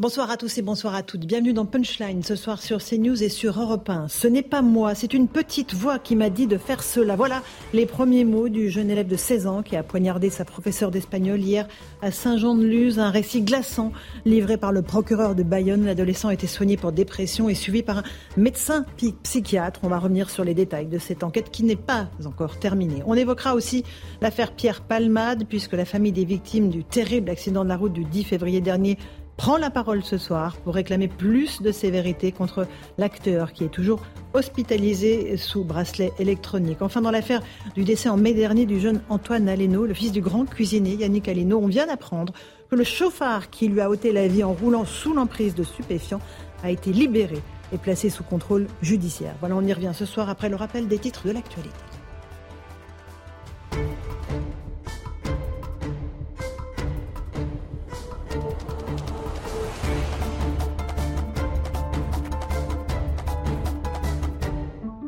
Speaker 1: Bonsoir à tous et bonsoir à toutes. Bienvenue dans Punchline ce soir sur CNews et sur Europe 1. Ce n'est pas moi, c'est une petite voix qui m'a dit de faire cela. Voilà les premiers mots du jeune élève de 16 ans qui a poignardé sa professeure d'espagnol hier à Saint-Jean-de-Luz. Un récit glaçant livré par le procureur de Bayonne. L'adolescent été soigné pour dépression et suivi par un médecin psychiatre. On va revenir sur les détails de cette enquête qui n'est pas encore terminée. On évoquera aussi l'affaire Pierre Palmade puisque la famille des victimes du terrible accident de la route du 10 février dernier prend la parole ce soir pour réclamer plus de sévérité contre l'acteur qui est toujours hospitalisé sous bracelet électronique. Enfin, dans l'affaire du décès en mai dernier du jeune Antoine Aleno, le fils du grand cuisinier Yannick Aleno, on vient d'apprendre que le chauffard qui lui a ôté la vie en roulant sous l'emprise de stupéfiants a été libéré et placé sous contrôle judiciaire. Voilà, on y revient ce soir après le rappel des titres de l'actualité.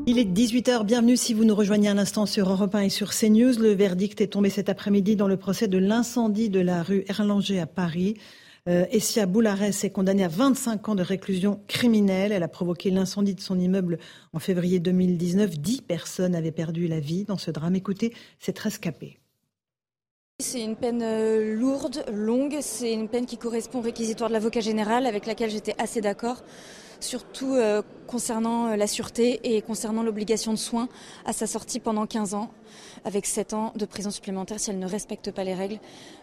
Speaker 1: Il est 18h, bienvenue si vous nous rejoignez à l'instant sur Europe 1 et sur CNews. Le verdict est tombé cet après-midi dans le procès de l'incendie de la rue Erlanger à Paris. Euh, Essia Boulares est condamnée à 25 ans de réclusion criminelle. Elle a provoqué l'incendie de son immeuble en février 2019. Dix personnes avaient perdu la vie dans ce drame. Écoutez, c'est rescapé.
Speaker 23: C'est une peine euh, lourde, longue. C'est une peine qui correspond au réquisitoire de l'avocat général avec laquelle j'étais assez d'accord surtout euh, concernant euh, la sûreté et concernant l'obligation de soins à sa sortie pendant 15 ans, avec 7 ans de prison supplémentaire si elle ne respecte pas les règles.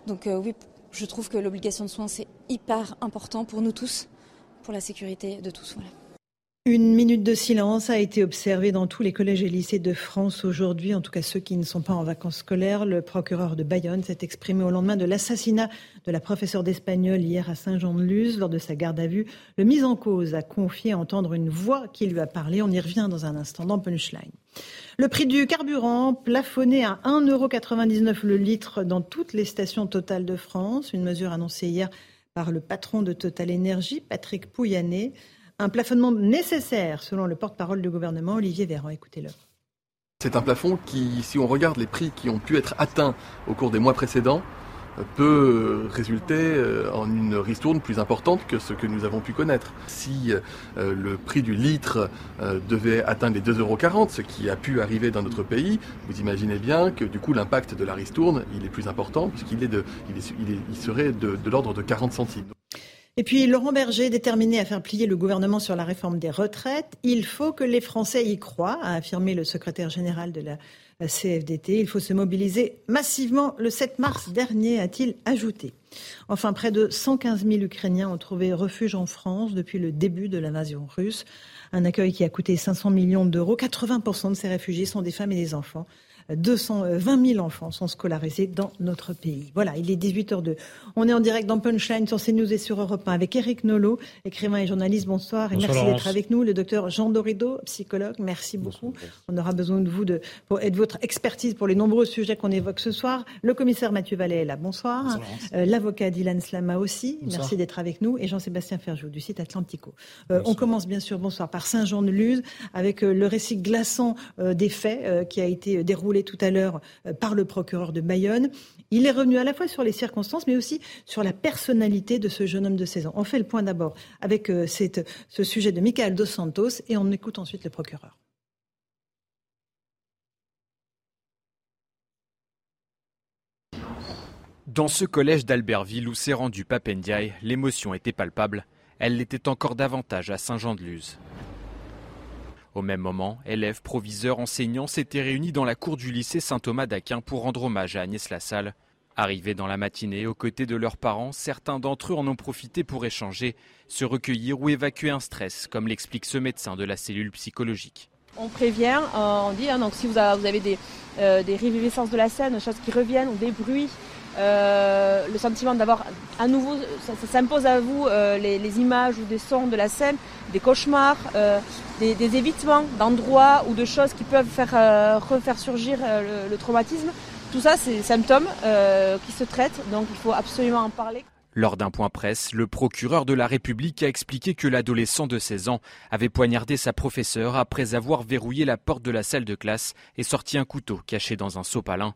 Speaker 23: Donc euh, oui, je trouve que l'obligation de soins, c'est hyper important pour nous tous, pour la sécurité de tous.
Speaker 1: Une minute de silence a été observée dans tous les collèges et lycées de France aujourd'hui, en tout cas ceux qui ne sont pas en vacances scolaires. Le procureur de Bayonne s'est exprimé au lendemain de l'assassinat de la professeure d'espagnol hier à Saint-Jean-de-Luz. Lors de sa garde à vue, le mis en cause a confié entendre une voix qui lui a parlé. On y revient dans un instant dans Punchline. Le prix du carburant plafonné à 1,99€ le litre dans toutes les stations totales de France, une mesure annoncée hier par le patron de Total Énergie, Patrick Pouyanné. Un plafonnement nécessaire, selon le porte-parole du gouvernement, Olivier Véran. Écoutez-le.
Speaker 24: C'est un plafond qui, si on regarde les prix qui ont pu être atteints au cours des mois précédents, peut résulter euh, en une ristourne plus importante que ce que nous avons pu connaître. Si euh, le prix du litre euh, devait atteindre les 2,40 euros, ce qui a pu arriver dans notre pays, vous imaginez bien que du coup l'impact de la ristourne, il est plus important puisqu'il est de, il, serait de, de l'ordre de 40 centimes.
Speaker 1: Et puis Laurent Berger, déterminé à faire plier le gouvernement sur la réforme des retraites, il faut que les Français y croient, a affirmé le secrétaire général de la CFDT. Il faut se mobiliser massivement le 7 mars dernier, a-t-il ajouté. Enfin, près de 115 000 Ukrainiens ont trouvé refuge en France depuis le début de l'invasion russe. Un accueil qui a coûté 500 millions d'euros. 80% de ces réfugiés sont des femmes et des enfants. 220 000 enfants sont scolarisés dans notre pays. Voilà, il est 18h02. On est en direct dans Punchline sur CNews et sur Europe 1 avec Eric Nolot, écrivain et journaliste. Bonsoir et merci d'être avec nous. Le docteur Jean Dorido, psychologue. Merci beaucoup. On aura besoin de vous de, pour, et de votre expertise pour les nombreux sujets qu'on évoque ce soir. Le commissaire Mathieu Vallet est là. Bonsoir. Euh, l'avocat Dylan Slama aussi. Merci d'être avec nous. Et Jean-Sébastien Ferjou du site Atlantico. Euh, on commence bien sûr, bonsoir, par Saint-Jean-de-Luz avec euh, le récit glaçant des faits qui a été déroulé tout à l'heure euh, par le procureur de Bayonne. Il est revenu à la fois sur les circonstances, mais aussi sur la personnalité de ce jeune homme de 16 ans. On fait le point d'abord avec euh, ce sujet de Michael Dos Santos et on écoute ensuite le procureur.
Speaker 25: Dans ce collège d'Albertville où s'est rendu Papendiaï, l'émotion était palpable. Elle l'était encore davantage à Saint-Jean-de-Luz. Au même moment, élèves, proviseurs, enseignants s'étaient réunis dans la cour du lycée Saint-Thomas d'Aquin pour rendre hommage à Agnès Lassalle. Arrivés dans la matinée aux côtés de leurs parents, certains d'entre eux en ont profité pour échanger, se recueillir ou évacuer un stress, comme l'explique ce médecin de la cellule psychologique.
Speaker 26: On prévient, euh, on dit, hein, donc si vous avez des, euh, de la scène, des choses qui reviennent ou des bruits, euh, le sentiment d'avoir à nouveau, ça, s'impose à vous euh, les, images ou des sons de la scène, des cauchemars, euh, des, évitements d'endroits ou de choses qui peuvent faire refaire surgir le, traumatisme. Tout ça, c'est des symptômes qui se traitent, donc il faut absolument en parler.
Speaker 25: Lors d'un point presse, le procureur de la République a expliqué que l'adolescent de 16 ans avait poignardé sa professeure après avoir verrouillé la porte de la salle de classe et sorti un couteau caché dans un sopalin.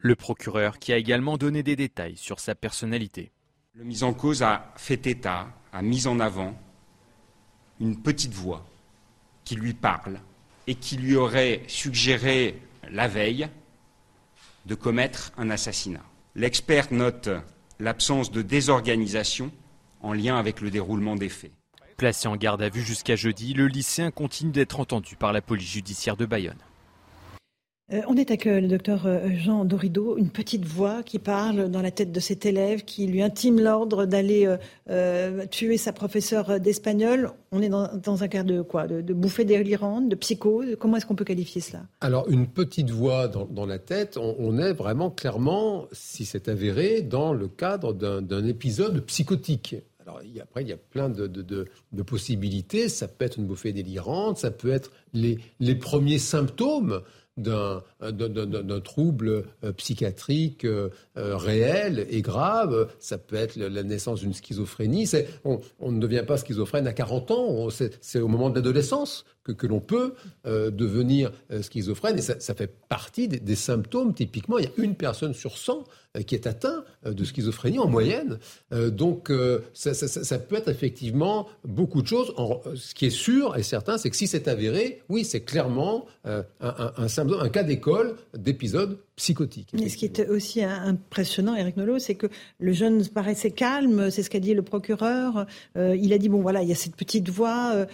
Speaker 25: Le procureur qui a également donné des détails sur sa personnalité.
Speaker 4: Le mis en cause a fait état, a mis en avant une petite voix qui lui parle et qui lui aurait suggéré la veille de commettre un assassinat. L'expert note l'absence de désorganisation en lien avec le déroulement des faits.
Speaker 25: Placé en garde à vue jusqu'à jeudi, le lycéen continue d'être entendu par la police judiciaire de Bayonne.
Speaker 1: Euh, on est avec euh, le docteur euh, Jean Dorido, une petite voix qui parle dans la tête de cet élève, qui lui intime l'ordre d'aller tuer sa professeure d'espagnol. On est dans, un cas de quoi? De, bouffée délirante, de psychose Comment est-ce qu'on peut qualifier cela?
Speaker 6: Alors, une petite voix dans, la tête, on, est vraiment clairement, si c'est avéré, dans le cadre d'un épisode psychotique. Alors, après, il y a plein de, possibilités. Ça peut être une bouffée délirante, ça peut être les, les premiers symptômes d'un trouble euh, psychiatrique euh, euh, réel et grave. Ça peut être la naissance d'une schizophrénie. On, on, ne devient pas schizophrène à 40 ans. C'est au moment de l'adolescence que, l'on peut devenir schizophrène. Et ça, fait partie des, symptômes. Typiquement, il y a une personne sur 100 euh, qui est atteint euh, de schizophrénie en moyenne. Euh, donc ça, peut être effectivement beaucoup de choses. ce qui est sûr et certain, c'est que si c'est avéré, oui, c'est clairement un, un cas d'école d'épisode psychotique.
Speaker 1: Mais ce qui est aussi impressionnant, Eric Nolot, c'est que le jeune paraissait calme, c'est ce qu'a dit le procureur. il a dit, bon voilà, il y a cette petite voix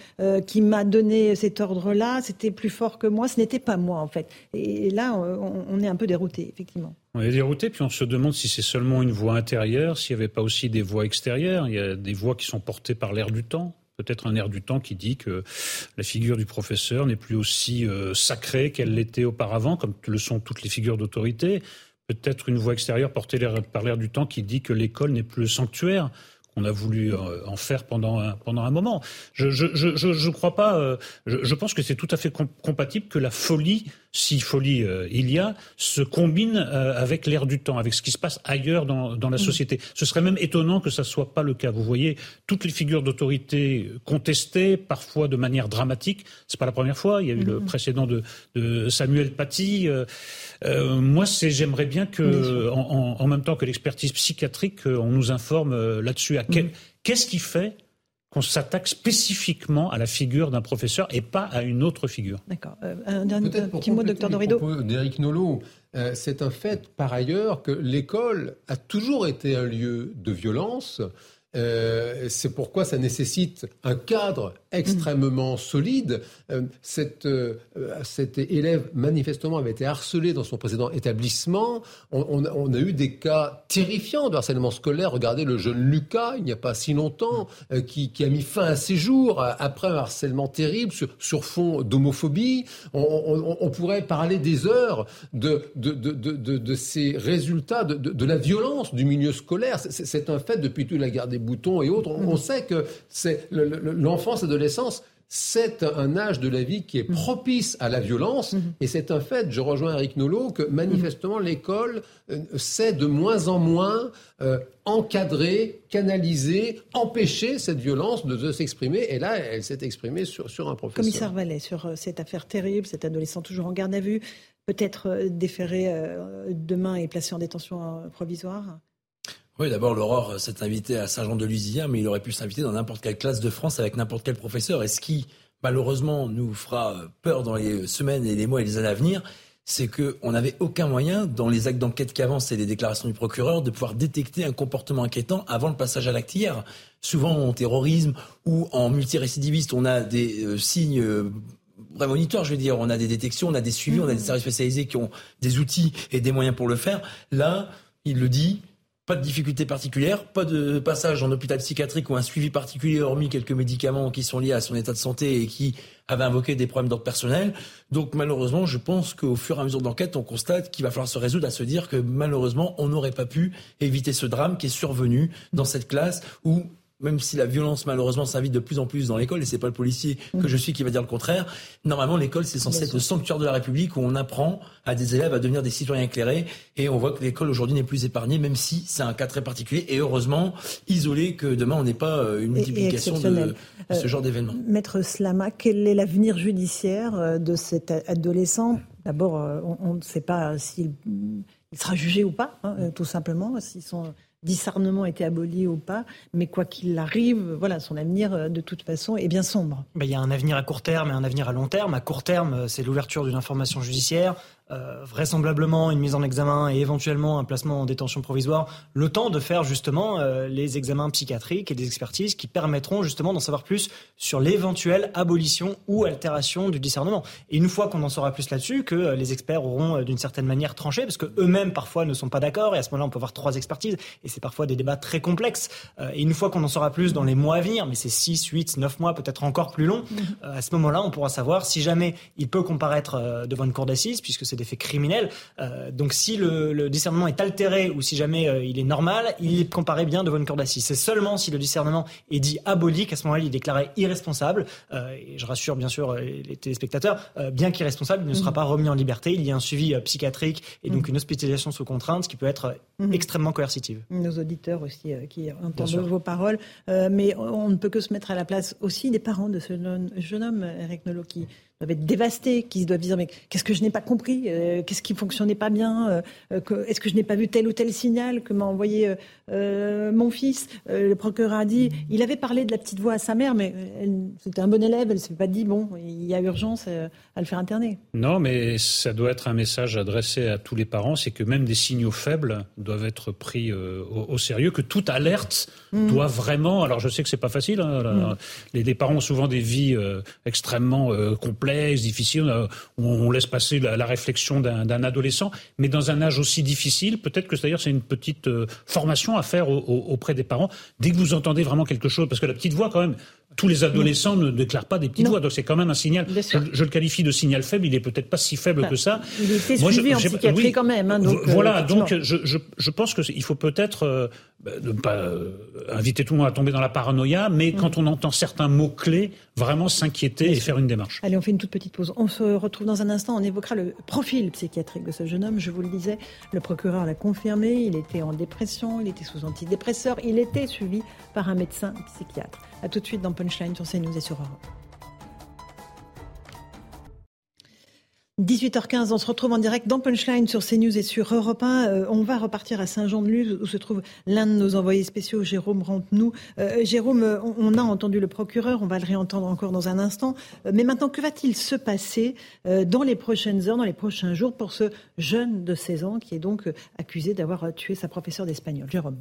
Speaker 1: qui m'a donné cet ordre-là, c'était plus fort que moi, ce n'était pas moi en fait. Et, là, on, on est un peu dérouté, effectivement.
Speaker 8: On est dérouté, puis on se demande si c'est seulement une voix intérieure, s'il n'y avait pas aussi des voix extérieures. Il y a des voix qui sont portées par l'air du temps. Peut-être un air du temps qui dit que la figure du professeur n'est plus aussi euh, sacrée qu'elle l'était auparavant, comme le sont toutes les figures d'autorité. Peut-être une voix extérieure portée par l'air du temps qui dit que l'école n'est plus le sanctuaire on a voulu euh, en faire pendant un, pendant un moment. Je je, je, je, crois pas. Euh, je, pense que c'est tout à fait compatible que la folie, si folie euh, il y a, se combine avec l'air du temps, avec ce qui se passe ailleurs dans, dans la mmh. société. Ce serait même étonnant que ça soit pas le cas. Vous voyez, toutes les figures d'autorité contestées, parfois de manière dramatique. C'est pas la première fois. Il y a eu le mmh. précédent de, de Samuel Paty. moi, c'est j'aimerais bien que, en, en, même temps que l'expertise psychiatrique, on nous informe là-dessus Mm. Qu'est-ce qui fait qu'on s'attaque spécifiquement à la figure d'un professeur et pas à une autre figure
Speaker 1: D'accord. Euh, un, petit mot, docteur Dorido.
Speaker 6: D'Éric Nolot, euh, c'est un fait par ailleurs que l'école a toujours été un lieu de violence. Euh, c'est pourquoi ça nécessite un cadre extrêmement solide. Euh, cette, euh, cet élève, manifestement, avait été harcelé dans son précédent établissement. On, a eu des cas terrifiants de harcèlement scolaire. Regardez le jeune Lucas, il n'y a pas si longtemps, euh, qui, a mis fin à ses jours après un harcèlement terrible sur, sur fond d'homophobie. On, pourrait parler des heures de, de, de, de ces résultats, de, la violence du milieu scolaire. C'est un fait depuis toute la guerre des boutons et autres. On, sait que l'enfance et c'est un âge de la vie qui est propice à la violence. Mhm. Et c'est un fait, je rejoins Eric Nolot, que manifestement l'école euh, sait de moins en moins euh, encadrer, canaliser, empêcher cette violence de, s'exprimer. Et là, elle s'est exprimée sur, sur un professeur.
Speaker 1: Commissaire Vallet, sur euh, cette affaire terrible, cet adolescent toujours en garde à vue, peut-être déféré demain et placé en détention provisoire
Speaker 20: oui, d'abord, l'Aurore s'est invité à Saint-Jean-de-Luz hier, mais il aurait pu s'inviter dans n'importe quelle classe de France avec n'importe quel professeur. Et ce qui, malheureusement, nous fera peur dans les semaines et les mois et les années à venir, c'est qu'on n'avait aucun moyen, dans les actes d'enquête qui avancent et les déclarations du procureur, de pouvoir détecter un comportement inquiétant avant le passage à l'acte hier. Souvent, en terrorisme ou en multirécidiviste, on a des euh, signes euh, prémonitoires, je veux dire. On a des détections, on a des suivis, on a des mmh. services spécialisés qui ont des outils et des moyens pour le faire. Là, il le dit, pas de difficulté particulière, pas de passage en hôpital psychiatrique ou un suivi particulier, hormis quelques médicaments qui sont liés à son état de santé et qui avaient invoqué des problèmes d'ordre personnel. Donc malheureusement, je pense qu'au fur et à mesure de l'enquête, on constate qu'il va falloir se résoudre à se dire que malheureusement, on n'aurait pas pu éviter ce drame qui est survenu dans cette classe où même si la violence malheureusement s'invite de plus en plus dans l'école, et c'est pas le policier que je suis qui va dire le contraire, normalement l'école c'est censé être le sanctuaire de la République où on apprend à des élèves à devenir des citoyens éclairés, et on voit que l'école aujourd'hui n'est plus épargnée, même si c'est un cas très particulier, et heureusement isolé que demain on n'ait pas euh, une multiplication de, ce genre d'événements. Euh,
Speaker 1: Maître Slama, quel est l'avenir judiciaire euh, de cet adolescent? D'abord, on ne sait pas s'il sera jugé ou pas, hein, tout simplement, s'ils sont discernement était aboli ou pas, mais quoi qu'il arrive, voilà, son avenir euh, de toute façon est bien sombre.
Speaker 7: Ben, il y a un avenir à court terme et un avenir à long terme. À court terme, euh, c'est l'ouverture d'une information judiciaire, vraisemblablement une mise en examen et éventuellement un placement en détention provisoire, le temps de faire justement les examens psychiatriques et des expertises qui permettront justement d'en savoir plus sur l'éventuelle abolition ou altération du discernement. Et une fois qu'on en saura plus là-dessus, que les experts auront d'une certaine manière tranché, parce que eux-mêmes parfois ne sont pas d'accord, et à ce moment-là on peut avoir trois expertises, et c'est parfois des débats très complexes. et une fois qu'on en saura plus dans les mois à venir, mais c'est 6, 8, 9 mois, peut-être encore plus long, à ce moment-là on pourra savoir si jamais il peut comparaître devant une cour d'assises, puisque c'est des faits criminels. Euh, donc si le, discernement est altéré ou si jamais euh, il est normal, il est comparé bien devant une cour d'assises. C'est seulement si le discernement est dit aboli qu'à ce moment-là il est déclaré irresponsable. Euh, et je rassure bien sûr les téléspectateurs, bien qu'irresponsable, il ne sera mhm. pas remis en liberté. Il y a un suivi psychiatrique et donc mhm. une hospitalisation sous contrainte qui peut être mhm. extrêmement coercitive.
Speaker 1: Nos auditeurs aussi qui entendent vos paroles, mais on ne peut que se mettre à la place aussi des parents de ce jeune homme, Eric Nolot, qui doivent être dévastés, qui doivent dire mais qu'est-ce que je n'ai pas compris, euh, qu'est-ce qui fonctionnait pas bien, euh, euh, est-ce que je n'ai pas vu tel ou tel signal que m'a envoyé mon fils. le procureur a dit, il avait parlé de la petite voix à sa mère, mais c'était un bon élève, elle s'est pas dit bon, il y a urgence à le faire interner.
Speaker 8: Non, mais ça doit être un message adressé à tous les parents, c'est que même des signaux faibles doivent être pris au, sérieux, que toute alerte mmh. doit vraiment. Alors je sais que c'est pas facile. Hein, mmh. les, les, parents ont souvent des vies extrêmement complexes difficile, euh, on, laisse passer la, réflexion d'un adolescent, mais dans un âge aussi difficile, peut-être que c'est-à-dire c'est une petite euh, formation à faire auprès des parents. Dès que vous entendez vraiment quelque chose, parce que la petite voix quand même, tous les adolescents ne déclarent pas des petites voix, donc c'est quand même un signal. Je, le qualifie de signal faible, il est peut-être pas si faible que ça.
Speaker 1: Il était suivi en psychiatrie quand même. Hein, donc,
Speaker 8: voilà, euh, donc je, je, je pense qu'il faut peut-être bah, ne pas euh, inviter tout le monde à tomber dans la paranoïa, mais mm. quand on entend certains mots-clés, vraiment s'inquiéter et faire une démarche.
Speaker 1: Allez, on fait une toute petite pause. On se retrouve dans un instant, on évoquera le profil psychiatrique de ce jeune homme. Je vous le disais, le procureur l'a confirmé, il était en dépression, il était sous antidépresseur, il était suivi par un médecin psychiatre. A tout de suite dans Punchline sur CNews et sur Europe. 18h15, on se retrouve en direct dans Punchline sur CNews et sur Europe 1. Euh, on va repartir à Saint-Jean-de-Luz où se trouve l'un de nos envoyés spéciaux, Jérôme Rampenou. Euh, Jérôme, euh, on, a entendu le procureur, on va le réentendre encore dans un instant. mais maintenant, que va-t-il se passer dans les prochaines heures, dans les prochains jours pour ce jeune de 16 ans qui est donc accusé d'avoir tué sa professeure d'espagnol? Jérôme.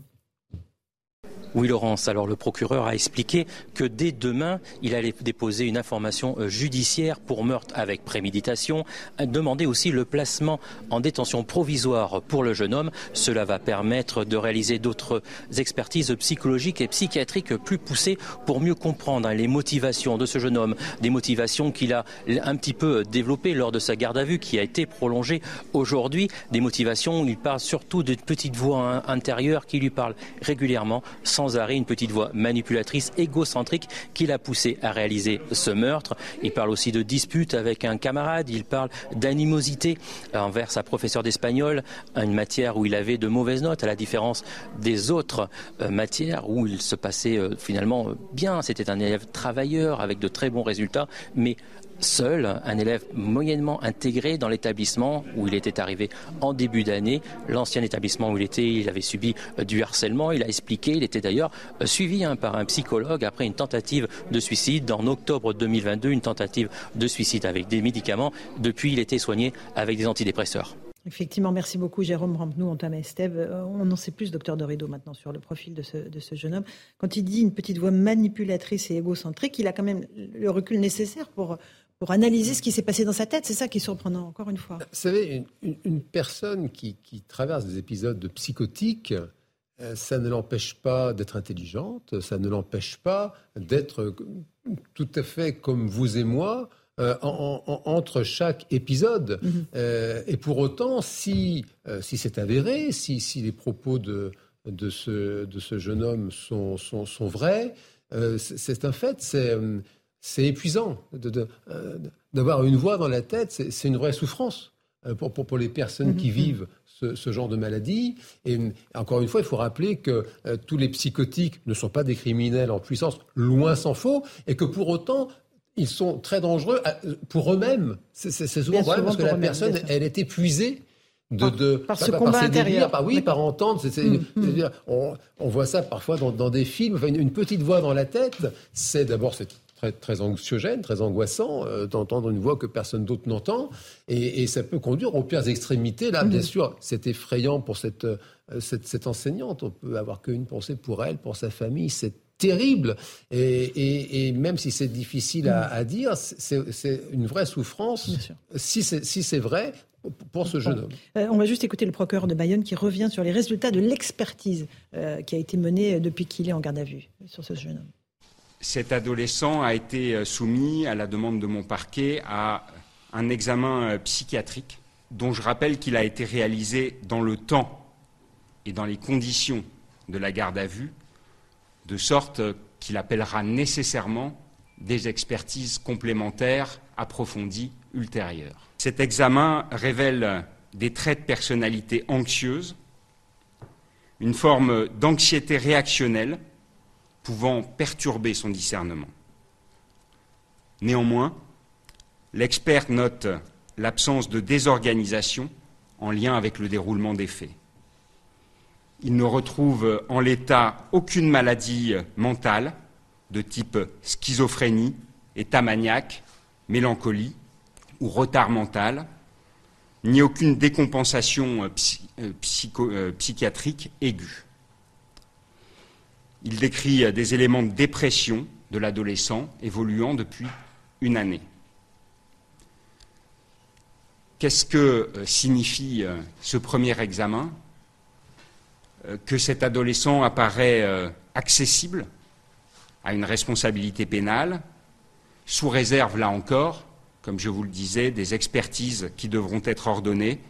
Speaker 5: Oui, Laurence. Alors, le procureur a expliqué que dès demain, il allait déposer une information euh, judiciaire pour meurtre avec préméditation, demander aussi le placement en détention provisoire pour le jeune homme. Cela va permettre de réaliser d'autres expertises psychologiques et psychiatriques plus poussées pour mieux comprendre hein, les motivations de ce jeune homme, des motivations qu'il a un petit peu développées lors de sa garde à vue qui a été prolongée aujourd'hui, des motivations où il parle surtout de petites voix hein, intérieures qui lui parlent régulièrement sans arrêt une petite voix manipulatrice, égocentrique qui l'a poussé à réaliser ce meurtre. Il parle aussi de dispute avec un camarade, il parle d'animosité envers sa professeure d'espagnol, une matière où il avait de mauvaises notes, à la différence des autres euh, matières où il se passait euh, finalement euh, bien. C'était un élève travailleur avec de très bons résultats, mais seul, un élève moyennement intégré dans l'établissement où il était arrivé en début d'année. L'ancien établissement où il était, il avait subi euh, du harcèlement. Il a expliqué, il était d'ailleurs euh, suivi hein, par un psychologue après une tentative de suicide en octobre 2022, une tentative de suicide avec des médicaments. Depuis, il était soigné avec des antidépresseurs.
Speaker 1: Effectivement, merci beaucoup Jérôme Rampenou, Antoine Estève. Euh, on en sait plus, docteur Dorido, maintenant sur le profil de ce, jeune homme. Quand il dit une petite voix manipulatrice et égocentrique, il a quand même le recul nécessaire pour pour analyser ce qui s'est passé dans sa tête. C'est ça qui est surprenant, encore une fois. Vous
Speaker 6: savez, une, personne qui, traverse des épisodes psychotiques, euh, ça ne l'empêche pas d'être intelligente, ça ne l'empêche pas d'être tout à fait comme vous et moi. Euh, entre chaque épisode. Mhm. Euh, et pour autant, si, si c'est avéré, si, si, les propos de, de, ce, de ce jeune homme sont, sont, sont vrais, c'est un fait. C'est c'est épuisant euh, d'avoir une voix dans la tête. C'est une vraie souffrance euh, pour, pour, les personnes qui mhm, vivent ce, genre de maladie. Et encore une fois, il faut rappeler que euh, tous les psychotiques ne sont pas des criminels en puissance, loin s'en faut, et que pour autant, ils sont très dangereux pour eux-mêmes. C'est souvent vrai parce que la personne, elle est épuisée de, de
Speaker 1: par, ce combat intérieur.
Speaker 6: par, oui, par entendre. Mm, mm. on, voit ça parfois dans, des films. une, petite voix dans la tête, c'est d'abord très, très anxiogène, très angoissant euh, d'entendre une voix que personne d'autre n'entend. Et, ça peut conduire aux pires extrémités. Là, bien mhm. sûr, c'est effrayant pour cette, cette, cette, enseignante. On peut avoir qu'une pensée pour elle, pour sa famille. C'est terrible. Et, même si c'est difficile à, mm. dire, c'est une vraie souffrance. Si c'est vrai, pour ce jeune homme.
Speaker 1: Euh, on va juste écouter le procureur de Bayonne qui revient sur les résultats de l'expertise euh, qui a été menée depuis qu'il est en garde à vue sur ce jeune homme.
Speaker 4: Cet adolescent a été euh, soumis à la demande de mon parquet à un examen psychiatrique dont je rappelle qu'il a été réalisé dans le temps et dans les conditions de la garde à vue de sorte qu'il appellera nécessairement des expertises complémentaires approfondies ultérieures. Cet examen révèle des traits de personnalité anxieuse, une forme d'anxiété réactionnelle pouvant perturber son discernement. Néanmoins, l'expert note l'absence de désorganisation en lien avec le déroulement des faits. Il ne retrouve en l'état aucune maladie mentale de type schizophrénie, état maniaque, mélancolie ou retard mental, ni aucune décompensation euh, euh, psychiatrique aiguë. Il décrit des éléments de dépression de l'adolescent évoluant depuis une année. Qu'est-ce que euh, signifie ce premier examen? Euh, que cet adolescent apparaît euh, accessible à une responsabilité pénale, sous réserve, là encore, comme je vous le disais, des expertises qui devront être ordonnées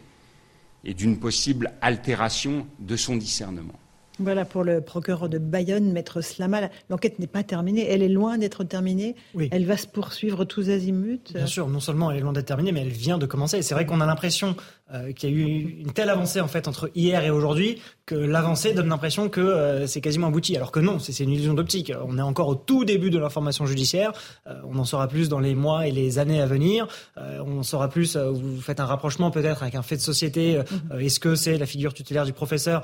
Speaker 4: et d'une possible altération de son discernement.
Speaker 1: Voilà pour le procureur de Bayonne, Maître Slama. L'enquête n'est pas terminée, elle est loin d'être terminée. Elle va se poursuivre tous azimuts.
Speaker 7: Bien sûr, non seulement elle est loin d'être terminée, mais elle vient de commencer. Et c'est vrai qu'on a l'impression euh, qu'il y a eu une telle avancée en fait entre hier et aujourd'hui que l'avancée donne l'impression que euh, c'est quasiment abouti. Alors que non, c'est une illusion d'optique. On est encore au tout début de l'information judiciaire. Euh, on en saura plus dans les mois et les années à venir. on en saura plus. vous faites un rapprochement peut-être avec un fait de société. Mhm. Est-ce que c'est la figure tutélaire du professeur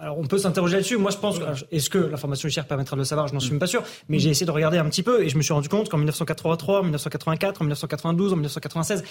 Speaker 7: Alors on peut s'interroger là-dessus. Moi, je pense. Est-ce que l'information judiciaire permettra de le savoir? Je n'en suis même pas sûr. Mais j'ai essayé de regarder un petit peu et je me suis rendu compte qu'en 1983, 1984, en 1992, en 1996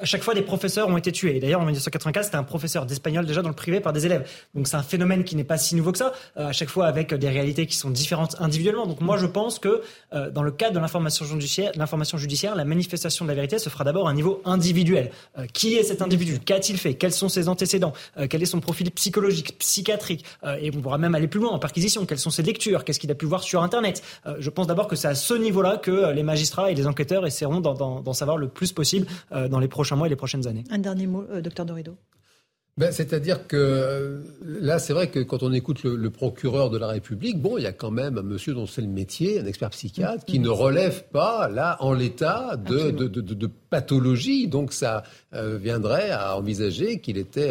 Speaker 7: à chaque fois des professeurs ont été tués. D'ailleurs, en 1984, c'était un professeur d'espagnol déjà dans le privé par des élèves. Donc c'est un phénomène qui n'est pas si nouveau que ça, euh, à chaque fois avec des réalités qui sont différentes individuellement. Donc moi, je pense que euh, dans le cadre de l'information judiciaire, judiciaire, la manifestation de la vérité se fera d'abord à un niveau individuel. Euh, qui est cet individu? Qu'a-t-il fait? Quels sont ses antécédents? Quel est son profil psychologique, psychiatrique? Et on pourra même aller plus loin en perquisition. Quelles sont ses lectures? Qu'est-ce qu'il a pu voir sur Internet? Je pense d'abord que c'est à ce niveau-là que les magistrats et les enquêteurs essaieront d'en savoir le plus possible dans les prochains mois et les prochaines années.
Speaker 1: Un dernier mot, euh, docteur Dorido.
Speaker 6: Ben, C'est-à-dire que euh, là, c'est vrai que quand on écoute le, procureur de la République, bon, il y a quand même un monsieur dont c'est le métier, un expert psychiatre, qui ne relève pas, là, en l'état de, de, de, pathologie. Donc ça euh, viendrait à envisager qu'il était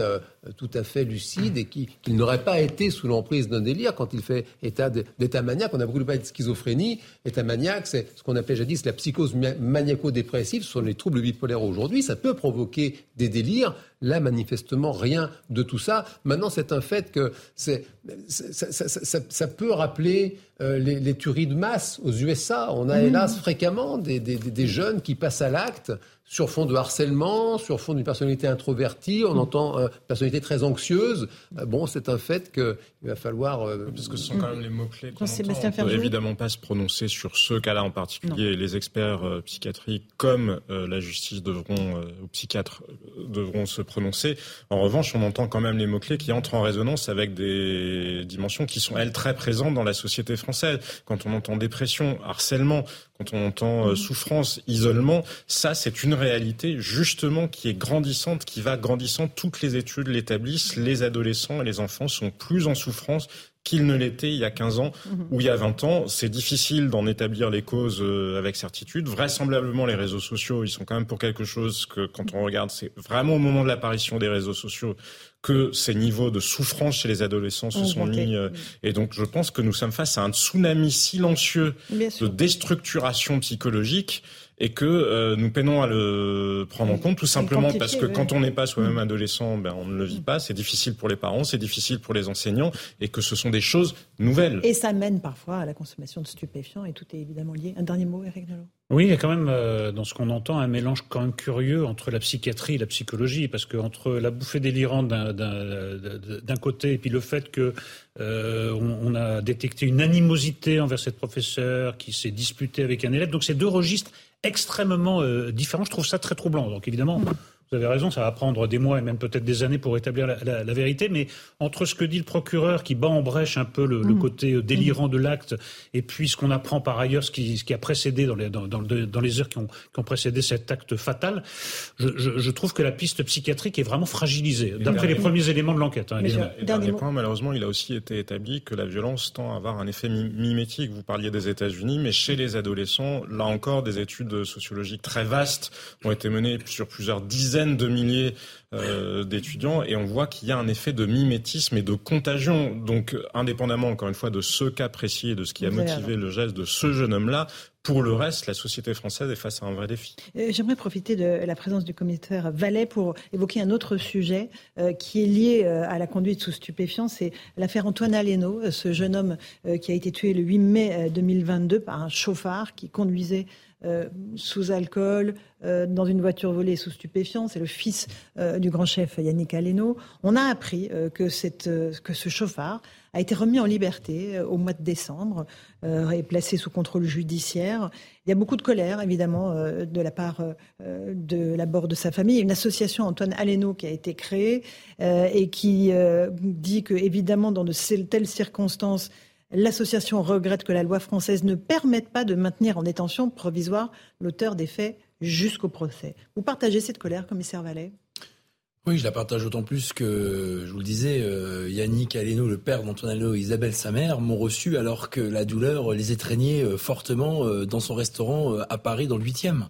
Speaker 6: tout à fait lucide et qu'il n'aurait pas été sous l'emprise d'un délire quand il fait état d'état maniaque. On a beaucoup parlé de schizophrénie. État maniaque, c'est ce qu'on appelait jadis la psychose maniaco-dépressive. Ce sont les troubles bipolaires aujourd'hui. Ça peut provoquer des délires. Là, manifestement, rien de tout ça. Maintenant, c'est un fait que c'est, ça, peut rappeler euh, les, les, tueries de masse aux USA. On a mmh. hélas fréquemment des, des, des jeunes qui passent à l'acte sur fond de harcèlement, sur fond d'une personnalité introvertie, on entend une euh, personnalité très anxieuse. Euh, bon, c'est un fait qu'il va falloir...
Speaker 10: Euh, Parce que ce sont quand même les mots-clés qu'on entend. On ne peut évidemment pas se prononcer sur ce cas-là en particulier. Les experts psychiatriques comme la justice devront, ou psychiatres devront se prononcer. En revanche, on entend quand même les mots-clés qui entrent en résonance avec des dimensions qui sont, elles, très présentes dans la société française. Quand on entend dépression, harcèlement, quand on entend euh, souffrance, isolement, ça c'est une réalité justement qui est grandissante, qui va grandissant. Toutes les études l'établissent. Les adolescents et les enfants sont plus en souffrance qu'ils ne l'étaient il y a 15 ans mhm. ou il y a 20 ans. C'est difficile d'en établir les causes euh, avec certitude. Vraisemblablement, les réseaux sociaux, ils sont quand même pour quelque chose que quand on regarde, c'est vraiment au moment de l'apparition des réseaux sociaux que ces niveaux de souffrance chez les adolescents se sont mis. Euh, et donc, je pense que nous sommes face à un tsunami silencieux de déstructuration psychologique et que euh, nous peinons à le prendre en compte tout simplement parce que quand on n'est pas soi-même mm. adolescent, ben, on ne le vit pas, c'est difficile pour les parents, c'est difficile pour les enseignants et que ce sont des choses nouvelles.
Speaker 1: Et ça mène parfois à la consommation de stupéfiants et tout est évidemment lié. Un dernier mot, Eric Nolot
Speaker 8: oui, il y a quand même, euh, dans ce qu'on entend, un mélange quand même curieux entre la psychiatrie et la psychologie, parce que entre la bouffée délirante d'un côté et puis le fait que euh, on, a détecté une animosité envers cette professeure qui s'est disputée avec un élève, donc c'est deux registres extrêmement euh, différents. Je trouve ça très troublant. Donc évidemment. Vous avez raison, ça va prendre des mois et même peut-être des années pour établir la, vérité, mais entre ce que dit le procureur qui bat en brèche un peu le, mm. côté euh, délirant de l'acte et puis ce qu'on apprend par ailleurs, ce qui, ce qui a précédé dans les, dans, dans, les heures qui ont, qui ont, précédé cet acte fatal, je, je, je, trouve que la piste psychiatrique est vraiment fragilisée, d'après les premiers éléments de l'enquête. Hein,
Speaker 10: dernier point, malheureusement, il a aussi été établi que la violence tend à avoir un effet mimétique. Vous parliez des États-Unis, mais chez les adolescents, là encore, des études sociologiques très vastes ont été menées sur plusieurs dizaines de milliers euh, d'étudiants et on voit qu'il y a un effet de mimétisme et de contagion. Donc, indépendamment, encore une fois, de ce cas précis et de ce qui a motivé le geste de ce jeune homme-là, pour le reste, la société française est face à un vrai défi.
Speaker 1: Euh, j'aimerais profiter de la présence du commissaire Vallet pour évoquer un autre sujet euh, qui est lié à la conduite sous stupéfiants. C'est l'affaire Antoine Aleno, ce jeune homme qui a été tué le 8 mai 2022 par un chauffard qui conduisait euh, sous alcool, euh, dans une voiture volée sous stupéfiants. C'est le fils euh, du grand chef Yannick Aleno. On a appris que, cette, que ce chauffard a été remis en liberté au mois de décembre et placé sous contrôle judiciaire. Il y a beaucoup de colère, évidemment, de la part de la bord de sa famille. Il y a une association, Antoine Aleno, qui a été créée et qui dit que, évidemment, dans de telles circonstances, L'association regrette que la loi française ne permette pas de maintenir en détention provisoire l'auteur des faits jusqu'au procès. Vous partagez cette colère, commissaire Vallet
Speaker 20: oui, je la partage d'autant plus que, je vous le disais, euh, Yannick Aleno, le père d'Antoine et Isabelle, sa mère, m'ont reçu alors que la douleur les étreignait euh, fortement euh, dans son restaurant à Paris, dans le 8e.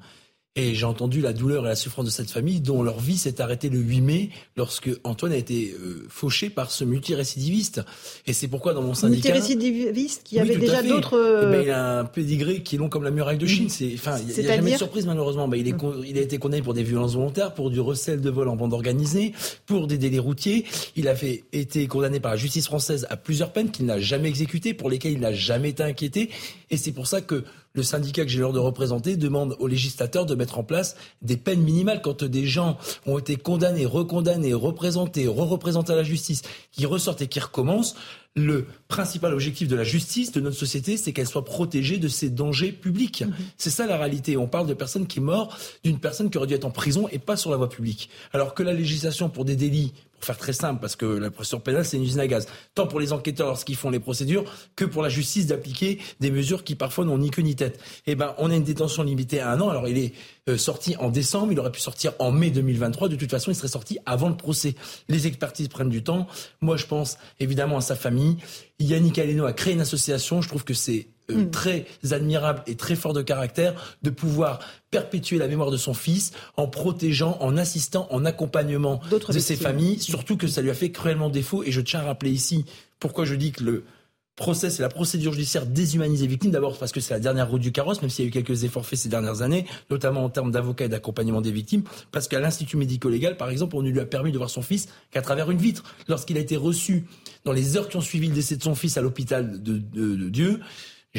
Speaker 20: Et j'ai entendu la douleur et la souffrance de cette famille dont leur vie s'est arrêtée le 8 mai lorsque Antoine a été euh, fauché par ce multirécidiviste. Et c'est pourquoi dans mon syndicat...
Speaker 1: Multirécidiviste qui avait déjà d'autres...
Speaker 20: Eh ben, il a un pédigré qui est long comme la muraille de Chine. C'est, enfin, il n'y a, jamais de surprise malheureusement. Ben, il, est, il a été condamné pour des violences volontaires, pour du recel de vol en bande organisée, pour des délits routiers. Il a fait, été condamné par la justice française à plusieurs peines qu'il n'a jamais exécutées, pour lesquelles il n'a jamais été inquiété. Et c'est pour ça que le syndicat que j'ai l'honneur de représenter demande aux législateurs de mettre en place des peines minimales quand des gens ont été condamnés, recondamnés, représentés, re-représentés à la justice, qui ressortent et qui recommencent. Le principal objectif de la justice de notre société, c'est qu'elle soit protégée de ces dangers publics. Mhm. C'est ça la réalité. On parle de personnes qui meurent d'une personne qui aurait dû être en prison et pas sur la voie publique. Alors que la législation pour des délits pour faire très simple, parce que la procédure pénale, c'est une usine à gaz. Tant pour les enquêteurs lorsqu'ils font les procédures, que pour la justice d'appliquer des mesures qui parfois n'ont ni queue ni tête. Eh ben, on a une détention limitée à un an. Alors, il est sorti en décembre, il aurait pu sortir en mai 2023. De toute façon, il serait sorti avant le procès. Les expertises prennent du temps. Moi, je pense évidemment à sa famille. Yannick Aleno a créé une association. Je trouve que c'est euh, mm. très admirable et très fort de caractère de pouvoir perpétuer la mémoire de son fils en protégeant, en assistant, en accompagnement de ses familles, surtout que ça lui a fait cruellement défaut. Et je tiens à rappeler ici pourquoi je dis que le procès, c'est la procédure judiciaire déshumanise les victimes. D'abord parce que c'est la dernière route du carrosse, même s'il y a eu quelques efforts faits ces dernières années, notamment en termes d'avocats et d'accompagnement des victimes. Parce qu'à l'Institut médico-légal, par exemple, on ne lui a permis de voir son fils qu'à travers une vitre. Lorsqu'il a été reçu dans les heures qui ont suivi le décès de son fils à l'hôpital de Dieu,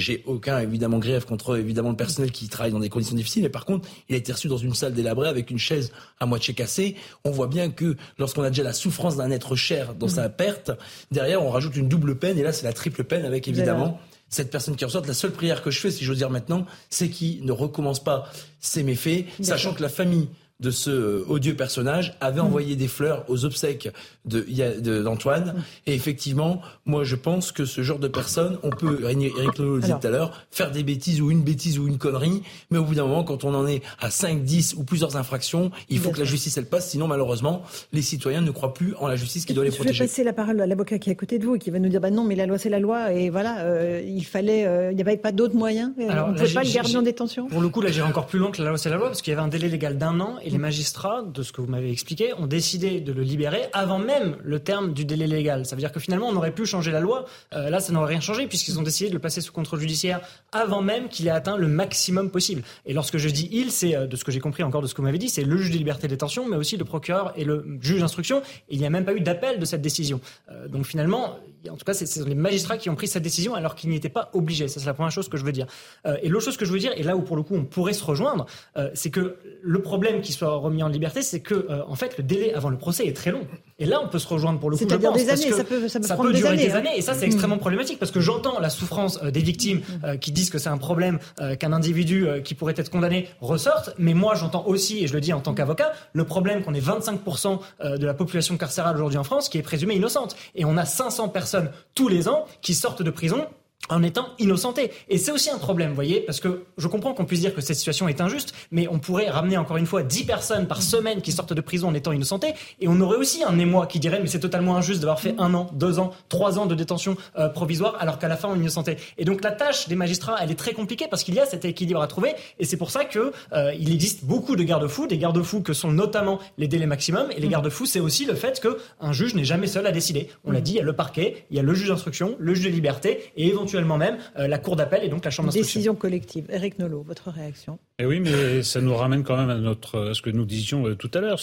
Speaker 20: j'ai aucun évidemment grief contre évidemment le personnel qui travaille dans des conditions difficiles, mais par contre, il a été reçu dans une salle délabrée avec une chaise à moitié cassée. On voit bien que lorsqu'on a déjà la souffrance d'un être cher dans sa perte, derrière on rajoute une double peine et là c'est la triple peine avec évidemment cette personne qui ressort. La seule prière que je fais, si j'ose dire maintenant, c'est qu'il ne recommence pas ses méfaits, sachant que la famille de ce euh, odieux personnage avait mm. envoyé des fleurs aux obsèques d'Antoine. De, mm. Et effectivement, moi je pense que ce genre de personne, on peut, Eric Lolo le disait tout à l'heure, faire des bêtises ou une bêtise ou une connerie, mais au bout d'un moment, quand on en est à 5, 10 ou plusieurs infractions, il faut que la justice elle passe, sinon malheureusement, les citoyens ne croient plus en la justice qui doit les protéger.
Speaker 1: Je vais passer la parole à l'avocat qui est à côté de vous et qui va nous dire, bah non, mais la loi c'est la loi, et voilà, euh, il fallait, euh, il n'y avait pas d'autres moyens, on ne peut pas le garder en détention.
Speaker 7: Pour le coup, là j'irai encore plus loin que la loi c'est la loi, parce qu'il y avait un délai légal d'un an, et les magistrats, de ce que vous m'avez expliqué, ont décidé de le libérer avant même le terme du délai légal. Ça veut dire que finalement, on aurait pu changer la loi. Euh, là, ça n'aurait rien changé puisqu'ils ont décidé de le placer sous contrôle judiciaire avant même qu'il ait atteint le maximum possible. Et lorsque je dis il, c'est euh, de ce que j'ai compris encore de ce que vous m'avez dit, c'est le juge de liberté de détention, mais aussi le procureur et le juge d'instruction. Il n'y a même pas eu d'appel de cette décision. Euh, donc finalement, en tout cas, c'est les magistrats qui ont pris cette décision alors qu'ils n'y étaient pas obligés. Ça, c'est la première chose que je veux dire. Et l'autre chose que je veux dire, et là où pour le coup on pourrait se rejoindre, c'est que le problème qu'il soit remis en liberté, c'est que euh, en fait le délai avant le procès est très long. Et là, on peut se rejoindre pour le coup.
Speaker 1: C'est-à-dire des années, ça peut, ça peut,
Speaker 7: durer
Speaker 1: des
Speaker 7: années. Hein. Et ça, c'est mm. extrêmement problématique parce que j'entends la souffrance des victimes mm. qui disent que c'est un problème qu'un individu qui pourrait être condamné ressorte. Mais moi, j'entends aussi, et je le dis en tant qu'avocat, le problème qu'on ait 25% de la population carcérale aujourd'hui en France qui est présumée innocente. Et on a 500 personnes tous les ans qui sortent de prison en étant innocenté. Et c'est aussi un problème, vous voyez, parce que je comprends qu'on puisse dire que cette situation est injuste, mais on pourrait ramener encore une fois 10 personnes par semaine qui sortent de prison en étant innocentés, et on aurait aussi un émoi qui dirait, mais c'est totalement injuste d'avoir fait un an, deux ans, trois ans de détention euh, provisoire, alors qu'à la fin on est innocenté. Et donc la tâche des magistrats, elle est très compliquée parce qu'il y a cet équilibre à trouver, et c'est pour ça que euh, il existe beaucoup de garde-fous, des garde-fous que sont notamment les délais maximum, et les garde-fous, c'est aussi le fait qu'un juge n'est jamais seul à décider. On l'a dit, il y a le parquet, il y a le juge d'instruction, le juge de liberté, et éventuellement même euh, la cour d'appel et donc la chambre d'instruction.
Speaker 1: Décision collective. Eric Nolot, votre réaction?
Speaker 8: Eh Oui, mais ça nous ramène quand même à, notre, ce que nous disions euh, tout à l'heure.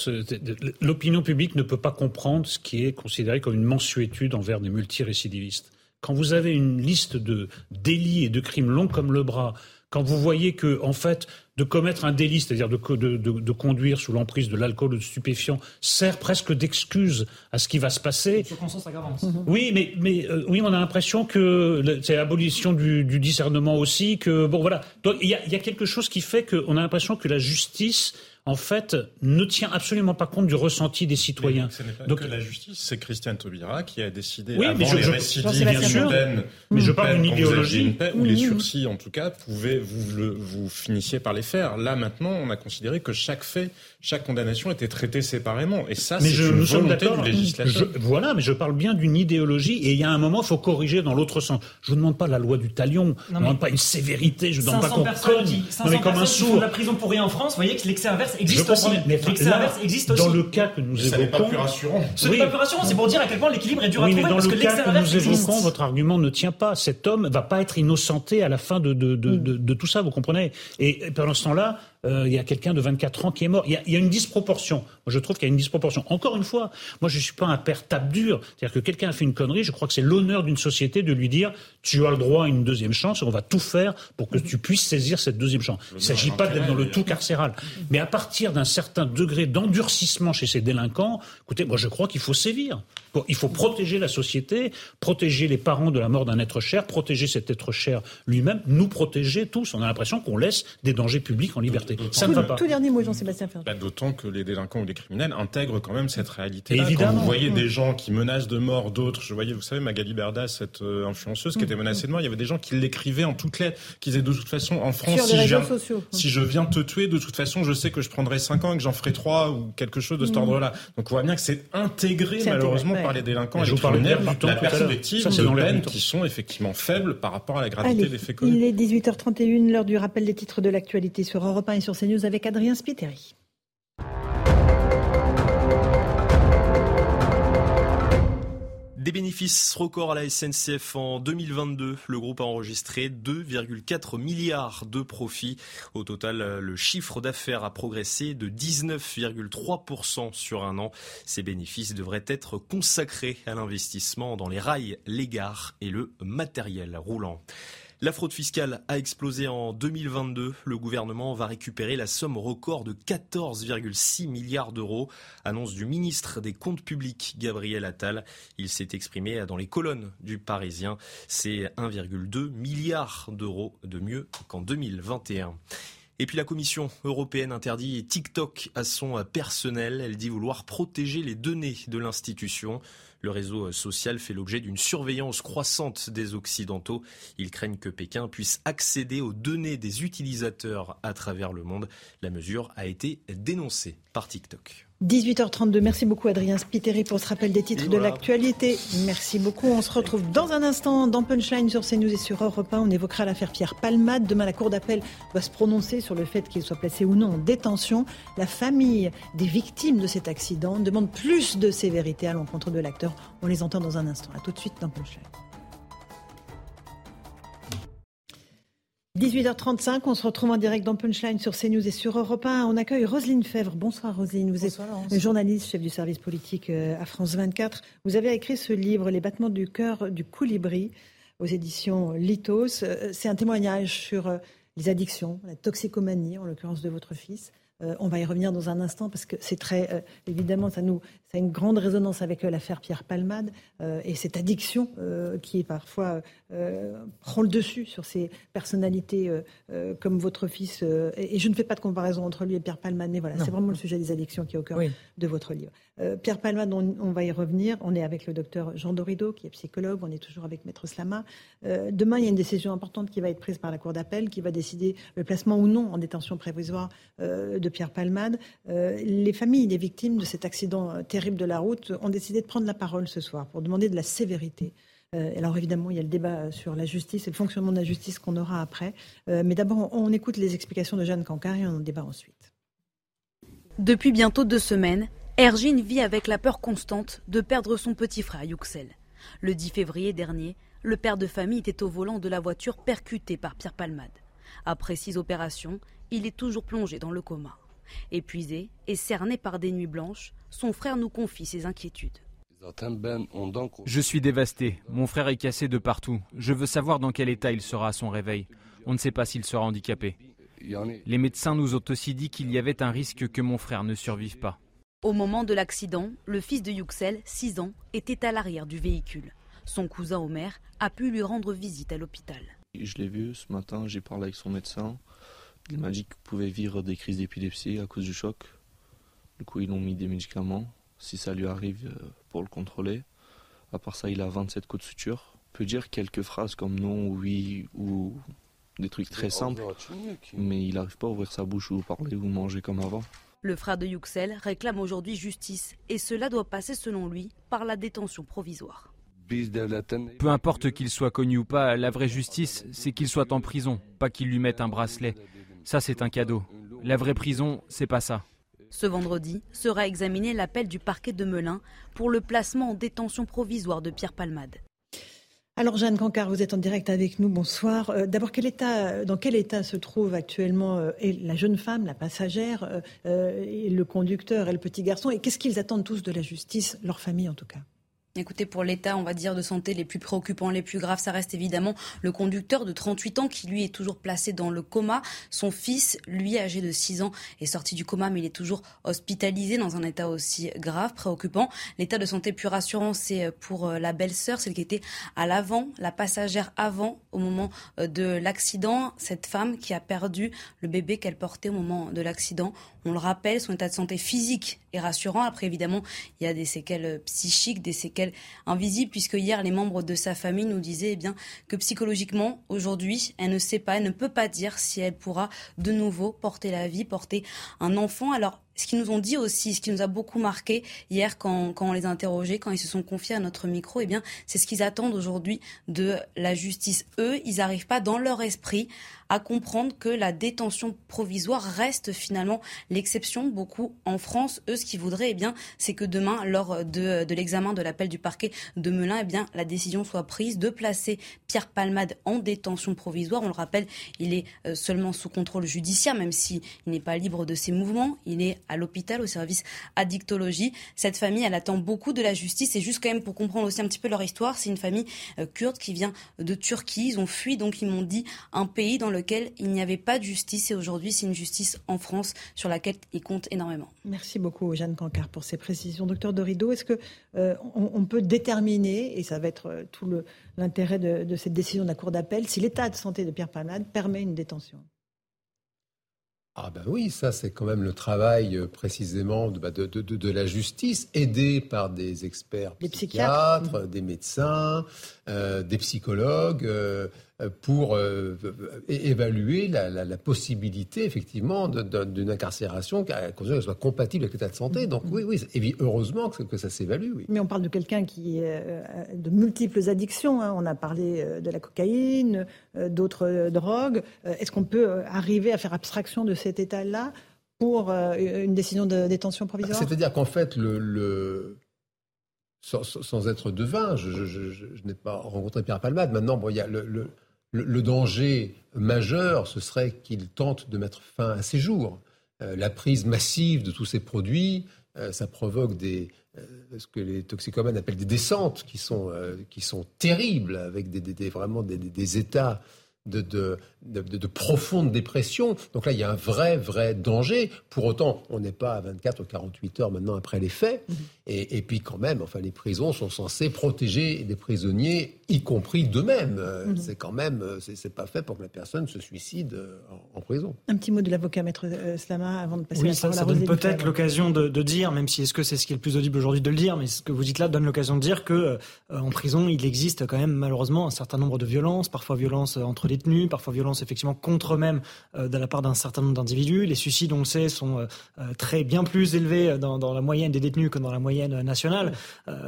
Speaker 8: L'opinion publique ne peut pas comprendre ce qui est considéré comme une mensuétude envers des multirécidivistes. Quand vous avez une liste de délits et de crimes longs comme le bras, quand vous voyez que, en fait, de commettre un délit, c'est-à-dire de, de, conduire sous l'emprise de l'alcool ou de stupéfiants, sert presque d'excuse à ce qui va se passer.
Speaker 7: Mhm.
Speaker 8: Oui, mais, mais euh, oui, on a l'impression que c'est l'abolition du, discernement aussi, que bon voilà. Donc il y a, y a quelque chose qui fait qu'on a l'impression que la justice en fait, ne tient absolument pas compte du ressenti des citoyens.
Speaker 10: ce n'est pas Donc, que la justice, c'est Christiane Taubira qui a décidé oui, avant mais je, les récidives bien sûr.
Speaker 8: mais je parle d'une idéologie.
Speaker 10: ou les sursis, en tout cas, pouvez, vous, le, vous finissiez par les faire. Là, maintenant, on a considéré que chaque fait chaque condamnation était traitée séparément. Et ça, c'est une volonté du législateur.
Speaker 8: voilà, mais je parle bien d'une idéologie. Et il y a un moment, il faut corriger dans l'autre sens. Je ne demande pas la loi du talion. je ne demande pas une sévérité. Je ne demande pas qu'on cogne.
Speaker 7: non, mais comme un sourd. la prison pour rien en France, vous voyez que l'excès inverse existe aussi. L'excès inverse existe aussi.
Speaker 8: Dans le cas que nous évoquons. Ce n'est pas plus
Speaker 10: rassurant.
Speaker 7: Ce n'est pas plus rassurant. C'est pour dire à quel point l'équilibre est dur à trouver.
Speaker 8: Mais dans
Speaker 7: parce
Speaker 8: le
Speaker 7: que
Speaker 8: cas que nous évoquons, votre argument ne tient pas. Cet homme va pas être innocenté à la fin de, de, de, de tout ça, vous comprenez Et pendant ce temps-là, euh, il y a quelqu'un de 24 ans qui est mort. Il y a, une disproportion. Je trouve qu'il y a une disproportion. Encore une fois, moi, je ne suis pas un père tape dur. C'est-à-dire que quelqu'un a fait une connerie, je crois que c'est l'honneur d'une société de lui dire tu as le droit à une deuxième chance on va tout faire pour que tu puisses saisir cette deuxième chance. Il ne s'agit pas d'être dans le tout carcéral. Mais à partir d'un certain degré d'endurcissement chez ces délinquants, écoutez, moi, je crois qu'il faut sévir. Il faut protéger la société, protéger les parents de la mort d'un être cher, protéger cet être cher lui-même, nous protéger tous. On a l'impression qu'on laisse des dangers publics en liberté. Ça ne va pas.
Speaker 1: Tout dernier mot, Jean-Sébastien
Speaker 10: bah, D'autant que les délinquants ou les criminels intègrent quand même cette réalité-là. Quand vous voyez des gens qui menacent de mort d'autres, je voyais, vous savez, Magali Berda, cette euh, influenceuse qui était menacée de mort, il y avait des gens qui l'écrivaient en toutes lettres, qui disaient de toute façon, en France, si je, viens, si je, viens, te tuer, de toute façon, je sais que je prendrai 5 ans et que j'en ferai 3 ou quelque chose de cet mm. ordre-là. Donc on voit bien que c'est intégré, malheureusement, par les délinquants et les criminels, la perspective de peines qui sont effectivement faibles par rapport à la gravité des faits commis.
Speaker 1: Il est 18h31, l'heure du rappel des titres de l'actualité sur Europe 1 et sur CNews avec Adrien Spiteri.
Speaker 2: Des bénéfices records à la SNCF en 2022. Le groupe a enregistré 2,4 milliards de profits. Au total, le chiffre d'affaires a progressé de 19,3% sur un an. Ces bénéfices devraient être consacrés à l'investissement dans les rails, les gares et le matériel roulant. La fraude fiscale a explosé en 2022. Le gouvernement va récupérer la somme record de 14,6 milliards d'euros. Annonce du ministre des Comptes publics, Gabriel Attal. Il s'est exprimé dans les colonnes du Parisien. C'est 1,2 milliard d'euros de mieux qu'en 2021. Et puis la Commission européenne interdit TikTok à son personnel. Elle dit vouloir protéger les données de l'institution. Le réseau social fait l'objet d'une surveillance croissante des Occidentaux. Ils craignent que Pékin puisse accéder aux données des utilisateurs à travers le monde. La mesure a été dénoncée par TikTok.
Speaker 1: 18h32, merci beaucoup Adrien Spiteri pour ce rappel des titres de l'actualité. Merci beaucoup. On se retrouve dans un instant dans Punchline sur CNews et sur Europe 1. On évoquera l'affaire Pierre Palmade. Demain, la Cour d'appel va se prononcer sur le fait qu'il soit placé ou non en détention. La famille des victimes de cet accident demande plus de sévérité à l'encontre de l'acteur. On les entend dans un instant. A tout de suite dans Punchline. 18h35, on se retrouve en direct dans Punchline sur CNews et sur Europe 1. On accueille Roselyne Fèvre. Bonsoir Roselyne, vous êtes journaliste, chef du service politique euh, à France 24. Vous avez écrit ce livre, Les battements du cœur du colibri, aux éditions Litos. Euh, c'est un témoignage sur euh, les addictions, la toxicomanie, en l'occurrence de votre fils. On va y revenir dans un instant parce que c'est très évidemment ça nous ça a une grande résonance avec l'affaire Pierre Palmade et cette addiction qui est parfois euh, prend le dessus sur ces personnalités euh, euh, comme votre fils. Et, je ne fais pas de comparaison entre lui et Pierre Palmade, mais voilà, c'est vraiment le sujet des addictions qui est au cœur de votre livre. Pierre Palmade, on, va y revenir. On est avec le docteur Jean Dorido, qui est psychologue. On est toujours avec Maître Slama. demain, il y a une décision importante qui va être prise par la Cour d'appel, qui va décider le placement ou non en détention prévisoire de Pierre Palmade. les familles des victimes de cet accident terrible de la route ont décidé de prendre la parole ce soir pour demander de la sévérité euh, alors évidemment, il y a le débat sur la justice et le fonctionnement de la justice qu'on aura après. Euh, mais d'abord, on écoute les explications de Jeanne Cancard et on en débat ensuite.
Speaker 19: Depuis bientôt deux semaines, Ergine vit avec la peur constante de perdre son petit frère Yuxel. Le 10 février dernier, le père de famille était au volant de la voiture percutée par Pierre Palmade. Après six opérations, il est toujours plongé dans le coma. Épuisé et cerné par des nuits blanches, son frère nous confie ses inquiétudes.
Speaker 27: Je suis dévasté. Mon frère est cassé de partout. Je veux savoir dans quel état il sera à son réveil. On ne sait pas s'il sera handicapé. Les médecins nous ont aussi dit qu'il y avait un risque que mon frère ne survive pas.
Speaker 19: Au moment de l'accident, le fils de Yuxel, 6 ans, était à l'arrière du véhicule. Son cousin Omer a pu lui rendre visite à l'hôpital.
Speaker 28: Je l'ai vu ce matin, j'ai parlé avec son médecin. Il m'a dit qu'il pouvait vivre des crises d'épilepsie à cause du choc. Du coup, ils ont mis des médicaments si ça lui arrive euh, pour le contrôler. À part ça, il a 27 coups de suture. Il peut dire quelques phrases comme non, oui ou des trucs très simples, mais il n'arrive pas à ouvrir sa bouche ou parler ou manger comme avant.
Speaker 19: Le frère de Yuxel réclame aujourd'hui justice et cela doit passer selon lui par la détention provisoire.
Speaker 27: Peu importe qu'il soit connu ou pas, la vraie justice, c'est qu'il soit en prison, pas qu'il lui mette un bracelet. Ça, c'est un cadeau. La vraie prison, c'est pas ça.
Speaker 19: Ce vendredi sera examiné l'appel du parquet de Melun pour le placement en détention provisoire de Pierre Palmade.
Speaker 1: Alors Jeanne Cancard, vous êtes en direct avec nous. Bonsoir. Euh, d'abord, dans quel état se trouve actuellement euh, la jeune femme, la passagère, euh, et le conducteur et le petit garçon Et qu'est-ce qu'ils attendent tous de la justice, leur famille en tout cas?
Speaker 19: Écoutez, pour l'état, on va dire, de santé les plus préoccupants, les plus graves, ça reste évidemment le conducteur de 38 ans qui, lui, est toujours placé dans le coma. Son fils, lui, âgé de 6 ans, est sorti du coma, mais il est toujours hospitalisé dans un état aussi grave, préoccupant. L'état de santé plus rassurant, c'est euh, pour euh, la belle-sœur, celle qui était à l'avant, la passagère avant, au moment euh, de l'accident. Cette femme qui a perdu le bébé qu'elle portait au moment de l'accident. On le rappelle, son état de santé physique est rassurant. Après, évidemment, il y a des séquelles psychiques, des séquelles invisibles, puisque hier, les membres de sa famille nous disaient eh bien, que psychologiquement, aujourd'hui, elle ne sait pas, elle ne peut pas dire si elle pourra de nouveau porter la vie, porter un enfant. Alors, ce qu'ils nous ont dit aussi, ce qui nous a beaucoup marqué hier quand, quand on les a interrogés, quand ils se sont confiés à notre micro, eh bien, c'est ce qu'ils attendent aujourd'hui de la justice. Eux, ils n'arrivent pas dans leur esprit à comprendre que la détention provisoire reste finalement l'exception. Beaucoup en France, eux, ce qu'ils voudraient, eh bien, c'est que demain, lors de, de l'examen de l'appel du parquet de Melun, eh bien, la décision soit prise de placer Pierre Palmade en détention provisoire. On le rappelle, il est euh, seulement sous contrôle judiciaire, même s'il n'est pas libre de ses mouvements. Il est à l'hôpital, au service addictologie. Cette famille, elle attend beaucoup de la justice. Et juste quand même pour comprendre aussi un petit peu leur histoire, c'est une famille euh, kurde qui vient de Turquie. Ils ont fui, donc ils m'ont dit, un pays dans lequel il n'y avait pas de justice. Et aujourd'hui, c'est une justice en France sur laquelle ils comptent énormément.
Speaker 1: Merci beaucoup, Jeanne Cancard, pour ces précisions. Docteur Dorido, est-ce que euh, on, peut déterminer, et ça va être euh, tout l'intérêt de, de, cette décision de la Cour d'appel, si l'état de santé de Pierre Palmade permet une détention?
Speaker 6: Ah ben oui, ça c'est quand même le travail euh, précisément bah, de, de, de, de, la justice, aidé par des experts
Speaker 1: des
Speaker 6: psychiatres, des médecins, euh, des psychologues. Euh, pour évaluer la, possibilité, effectivement, d'une incarcération qui soit compatible avec l'état de santé. Donc oui, oui, heureusement que, ça s'évalue. Oui.
Speaker 1: Mais on parle de quelqu'un qui a de multiples addictions. Hein. On a parlé de la cocaïne, d'autres drogues. Est-ce qu'on peut arriver à faire abstraction de cet état-là pour une décision de détention provisoire?
Speaker 6: C'est-à-dire qu'en fait, le, sans, être devin, je, je, n'ai pas rencontré Pierre Palmade. Maintenant, bon, il y a le, le, danger majeur, ce serait qu'il tente de mettre fin à ses jours. Euh, la prise massive de tous ces produits, euh, ça provoque des, euh, ce que les toxicomanes appellent des descentes qui sont, qui sont terribles, avec des, vraiment des, états de, de, de, profonde dépression. Donc là, il y a un vrai, vrai danger. Pour autant, on n'est pas à 24 ou 48 heures maintenant après les faits. Mhm. Et, puis quand même, enfin, les prisons sont censées protéger des prisonniers, y compris d'eux-mêmes. Euh, mhm. C'est quand même, euh, c'est pas fait pour que la personne se suicide euh, en, prison.
Speaker 1: Un petit mot de l'avocat maître Slama avant de passer
Speaker 7: oui,
Speaker 1: la
Speaker 7: ça, ça donne peut-être l'occasion de, dire, même si est-ce que c'est ce qui est le plus audible aujourd'hui de le dire, mais ce que vous dites là donne l'occasion de dire que en prison, il existe quand même malheureusement un certain nombre de violences, parfois violences entre détenus, parfois violences effectivement contre eux-mêmes de la part d'un certain nombre d'individus. Les suicides, on le sait, sont très bien plus élevés dans, dans, la moyenne des détenus que dans la moyenne nationale.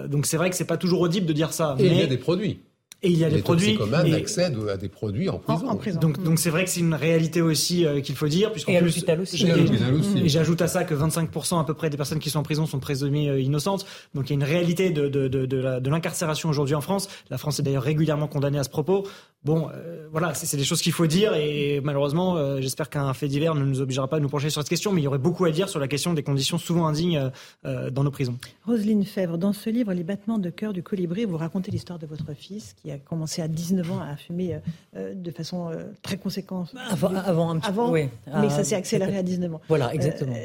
Speaker 7: donc c'est vrai que c'est pas toujours audible de dire ça.
Speaker 6: Et mais... il y a des produits.
Speaker 7: Et il y a des produits.
Speaker 6: Les accèdent à des produits en prison.
Speaker 7: Donc, donc c'est vrai que c'est une réalité aussi euh, qu'il faut dire.
Speaker 29: Et à l'hôpital aussi.
Speaker 7: Et, j'ajoute à ça que 25% à peu près des personnes qui sont en prison sont présumées euh, innocentes. Donc il y a une réalité de, de, de, de l'incarcération aujourd'hui en France. La France est d'ailleurs régulièrement condamnée à ce propos. Bon, euh, voilà, c'est des choses qu'il faut dire et malheureusement, j'espère qu'un fait divers ne nous obligera pas à nous pencher sur cette question, mais il y aurait beaucoup à dire sur la question des conditions souvent indignes dans nos prisons.
Speaker 1: Roselyne Fèvre, dans ce livre, Les battements de cœur du colibri, vous racontez l'histoire de votre fils qui a commencé à 19 ans à fumer euh, euh, de façon euh, très conséquente.
Speaker 29: Avant, avant un petit
Speaker 1: avant, oui. mais ça s'est accéléré à 19 ans.
Speaker 29: Voilà, exactement.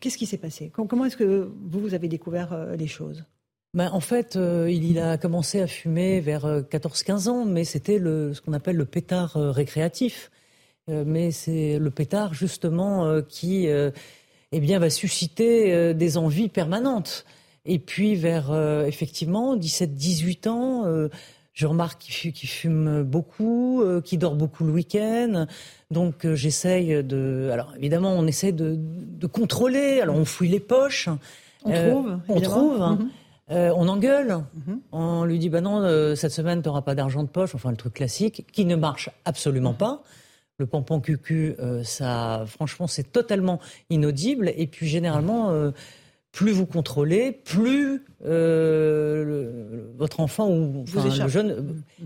Speaker 1: Qu'est-ce qui s'est passé? Comment est-ce que vous, vous avez découvert les choses?
Speaker 29: Ben, en fait, il, a commencé à fumer vers 14-15 ans, mais c'était ce qu'on appelle le pétard récréatif. mais c'est le pétard justement qui eh bien, va susciter des envies permanentes. Et puis vers effectivement 17-18 ans, je remarque qu'il fume beaucoup, euh, qu'il dort beaucoup le week-end. Donc euh, j'essaye de. Alors évidemment, on essaie de, contrôler. Alors on fouille les poches.
Speaker 1: On trouve.
Speaker 29: On trouve. Mhm. on engueule. Mhm. On lui dit bah non, cette semaine tu n'auras pas d'argent de poche. Enfin le truc classique qui ne marche absolument pas. Le pompon cucu, ça, franchement, c'est totalement inaudible. Et puis généralement plus vous contrôlez, plus euh, votre enfant ou le jeune euh,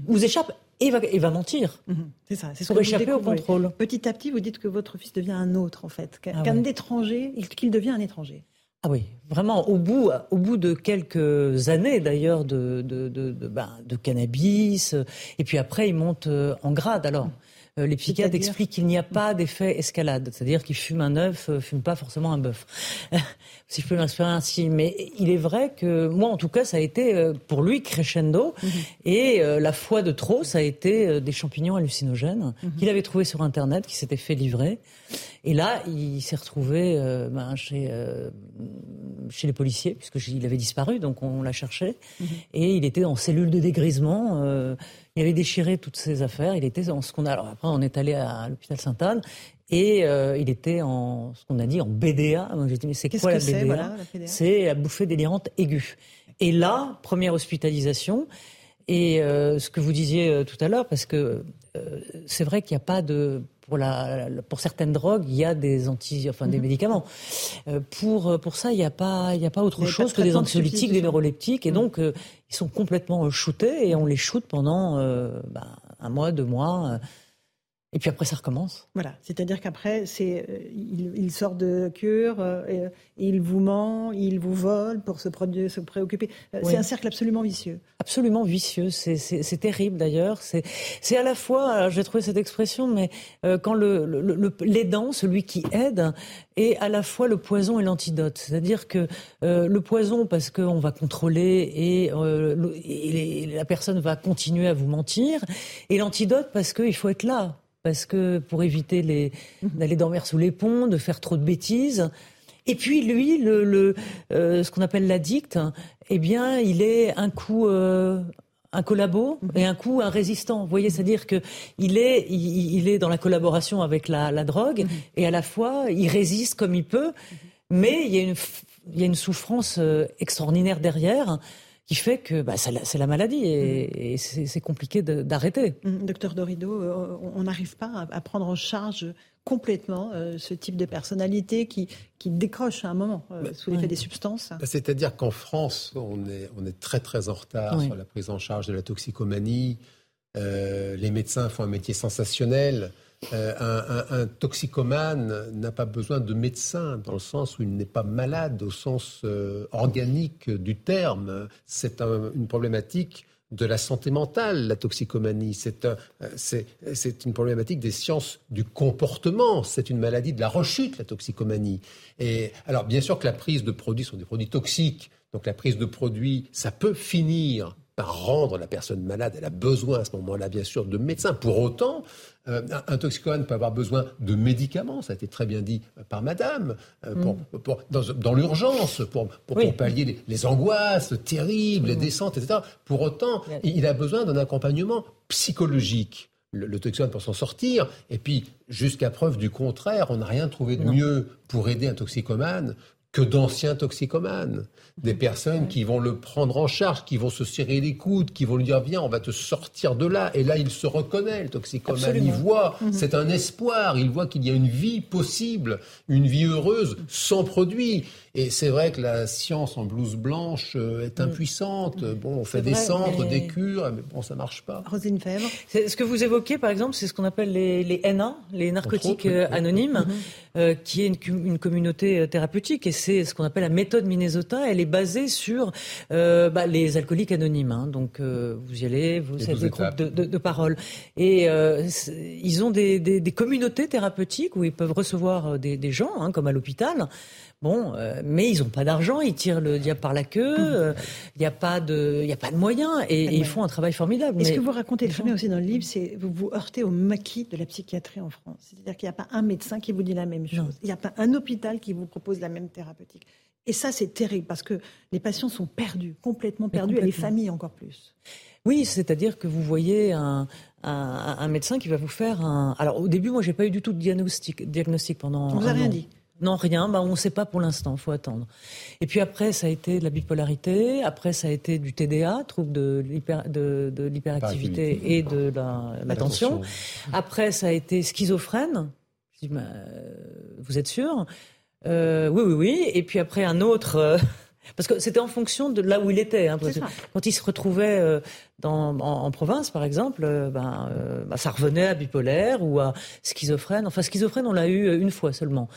Speaker 29: vous échappe et va, va mentir.
Speaker 1: Mhm. c'est ça.
Speaker 29: C'est ce pour échapper au contrôle.
Speaker 1: Petit à petit, vous dites que votre fils devient un autre, en fait, qu'un ah étranger, qu'il devient un étranger.
Speaker 29: Ah oui, vraiment, au bout, au bout de quelques années d'ailleurs de, de, de, de, ben, de cannabis, et puis après il monte euh, en grade. Alors, mhm. Euh, les psychiatres expliquent qu'il n'y a pas d'effet escalade, c'est-à-dire qu'il fume un œuf, euh, fume pas forcément un bœuf. si je peux m'inspirer ainsi. Mais il est vrai que moi, en tout cas, ça a été euh, pour lui crescendo. Mhm. Et la foi de trop, ça a été des champignons hallucinogènes mhm. qu'il avait trouvés sur Internet, qui s'étaient fait livrer. Et là, il s'est retrouvé ben, chez, chez les policiers, puisqu'il avait disparu, donc on l'a cherché. Mhm. Et il était en cellule de dégrisement. Il avait déchiré toutes ses affaires. Il était en ce qu'on a. Alors après, on est allé à l'hôpital Sainte-Anne. Et euh, il était en ce qu'on a dit en BDA. Moi, j'ai dit mais c'est quoi la BDA, C'est la bouffée délirante aiguë. Et là, première hospitalisation. Et euh, ce que vous disiez euh, tout à l'heure, parce que c'est vrai qu'il n'y a pas de pour, la, pour certaines drogues, il y a des anti, enfin des mhm. médicaments. pour pour ça, il n'y a pas il y a pas autre chose que des anxiolytiques, des neuroleptiques, et mhm. donc ils sont complètement shootés et on les shoot pendant ben, un mois, deux mois. Et puis après, ça recommence.
Speaker 1: Voilà, c'est-à-dire qu'après, c'est, euh, il, sort de cure, euh, il vous ment, il vous vole pour se, se préoccuper. Euh, c'est un cercle absolument vicieux.
Speaker 29: Absolument vicieux, c'est terrible d'ailleurs. C'est à la fois, j'ai trouvé cette expression, mais quand le, l'aidant, celui qui aide, est à la fois le poison et l'antidote. C'est-à-dire que le poison, parce qu'on va contrôler et, et la personne va continuer à vous mentir, et l'antidote, parce qu'il faut être là parce que pour éviter les, mhm. d'aller dormir sous les ponts, de faire trop de bêtises. Et puis lui, le, le euh, ce qu'on appelle l'addict, eh bien, il est un coup, euh, un collabo et un coup un résistant. Vous voyez, c'est-à-dire que il est, il, est dans la collaboration avec la, drogue et à la fois il résiste comme il peut, mais il y a une, il y a une souffrance euh, extraordinaire derrière qui fait que bah, c'est la, maladie et, c'est compliqué d'arrêter.
Speaker 1: Docteur Dorido, euh, on n'arrive pas à, prendre en charge complètement euh, ce type de personnalité qui, qui décroche à un moment euh, sous l'effet des substances
Speaker 6: bah, C'est-à-dire qu'en France, on est, on est très très en retard sur la prise en charge de la toxicomanie. Euh, les médecins font un métier sensationnel. Un, un, toxicomane n'a pas besoin de médecin dans le sens où il n'est pas malade au sens organique du terme. C'est une problématique de la santé mentale, la toxicomanie. C'est un, une problématique des sciences du comportement. C'est une maladie de la rechute, la toxicomanie. Et alors, bien sûr que la prise de produits sont des produits toxiques. Donc, la prise de produits, ça peut finir par rendre la personne malade. Elle a besoin à ce moment-là, bien sûr, de médecins. Pour autant, euh, un toxicomane peut avoir besoin de médicaments, ça a été très bien dit par Madame, euh, pour, mm. dans, l'urgence, pour, pour, pallier les, angoisses terribles, les mm. descentes, etc. Pour autant, il a besoin d'un accompagnement psychologique. Le, le toxicomane pour s'en sortir, et puis jusqu'à preuve du contraire, on n'a rien trouvé de mieux pour aider un toxicomane que d'anciens toxicomanes, des personnes qui vont le prendre en charge, qui vont se serrer les coudes, qui vont lui dire viens, on va te sortir de là. Et là, il se reconnaît, le toxicomane. Il voit, mhm. c'est un espoir. Il voit qu'il y a une vie possible, une vie heureuse sans produit. Et c'est vrai que la science en blouse blanche euh, est mm. impuissante. Mm. Bon, on fait des centres, des cures, mais bon, ça marche pas.
Speaker 1: Rosine Fèvre.
Speaker 29: Ce que vous évoquez, par exemple, c'est ce qu'on appelle les, les NA, les narcotiques euh, anonymes, mm-hmm. euh, qui est une, communauté thérapeutique. Et c'est ce qu'on appelle la méthode Minnesota. Elle est basée sur bah, les alcooliques anonymes. Hein. Donc, vous y allez, vous êtes des groupes de, de, parole. Et ils ont des, des, communautés thérapeutiques où ils peuvent recevoir des, des gens, hein, comme à l'hôpital. Bon, euh, mais ils n'ont pas d'argent, ils tirent le diable par la queue, mmh. euh, il n'y a, pas de, y a pas de moyens et, ils font un travail formidable.
Speaker 1: Et ce que vous racontez très bien aussi dans le livre, c'est vous vous heurtez au maquis de la psychiatrie en France. C'est-à-dire qu'il n'y a pas un médecin qui vous dit la même chose, il n'y a pas un hôpital qui vous propose la même thérapeutique. Et ça, c'est terrible parce que les patients sont perdus, complètement perdus, et les familles encore plus.
Speaker 29: Oui, c'est-à-dire que vous voyez un, un, médecin qui va vous faire un. Alors au début, moi, j'ai pas eu du tout de diagnostic, diagnostic pendant.
Speaker 1: On vous a rien dit.
Speaker 29: Non, rien. Bah, on ne sait pas pour l'instant. Il faut attendre. Et puis après, ça a été de la bipolarité. Après, ça a été du TDA, trouble de, l'hyperactivité et de l'attention. après, ça a été schizophrène. Bah, vous êtes sûr? Euh, Oui, oui, oui. Et puis après, un autre. Euh, parce que c'était en fonction de là où il était. Hein, quand il se retrouvait euh, en, province, par exemple, ben, bah, ça revenait à bipolaire ou à schizophrène. Enfin, schizophrène, on l'a eu une fois seulement.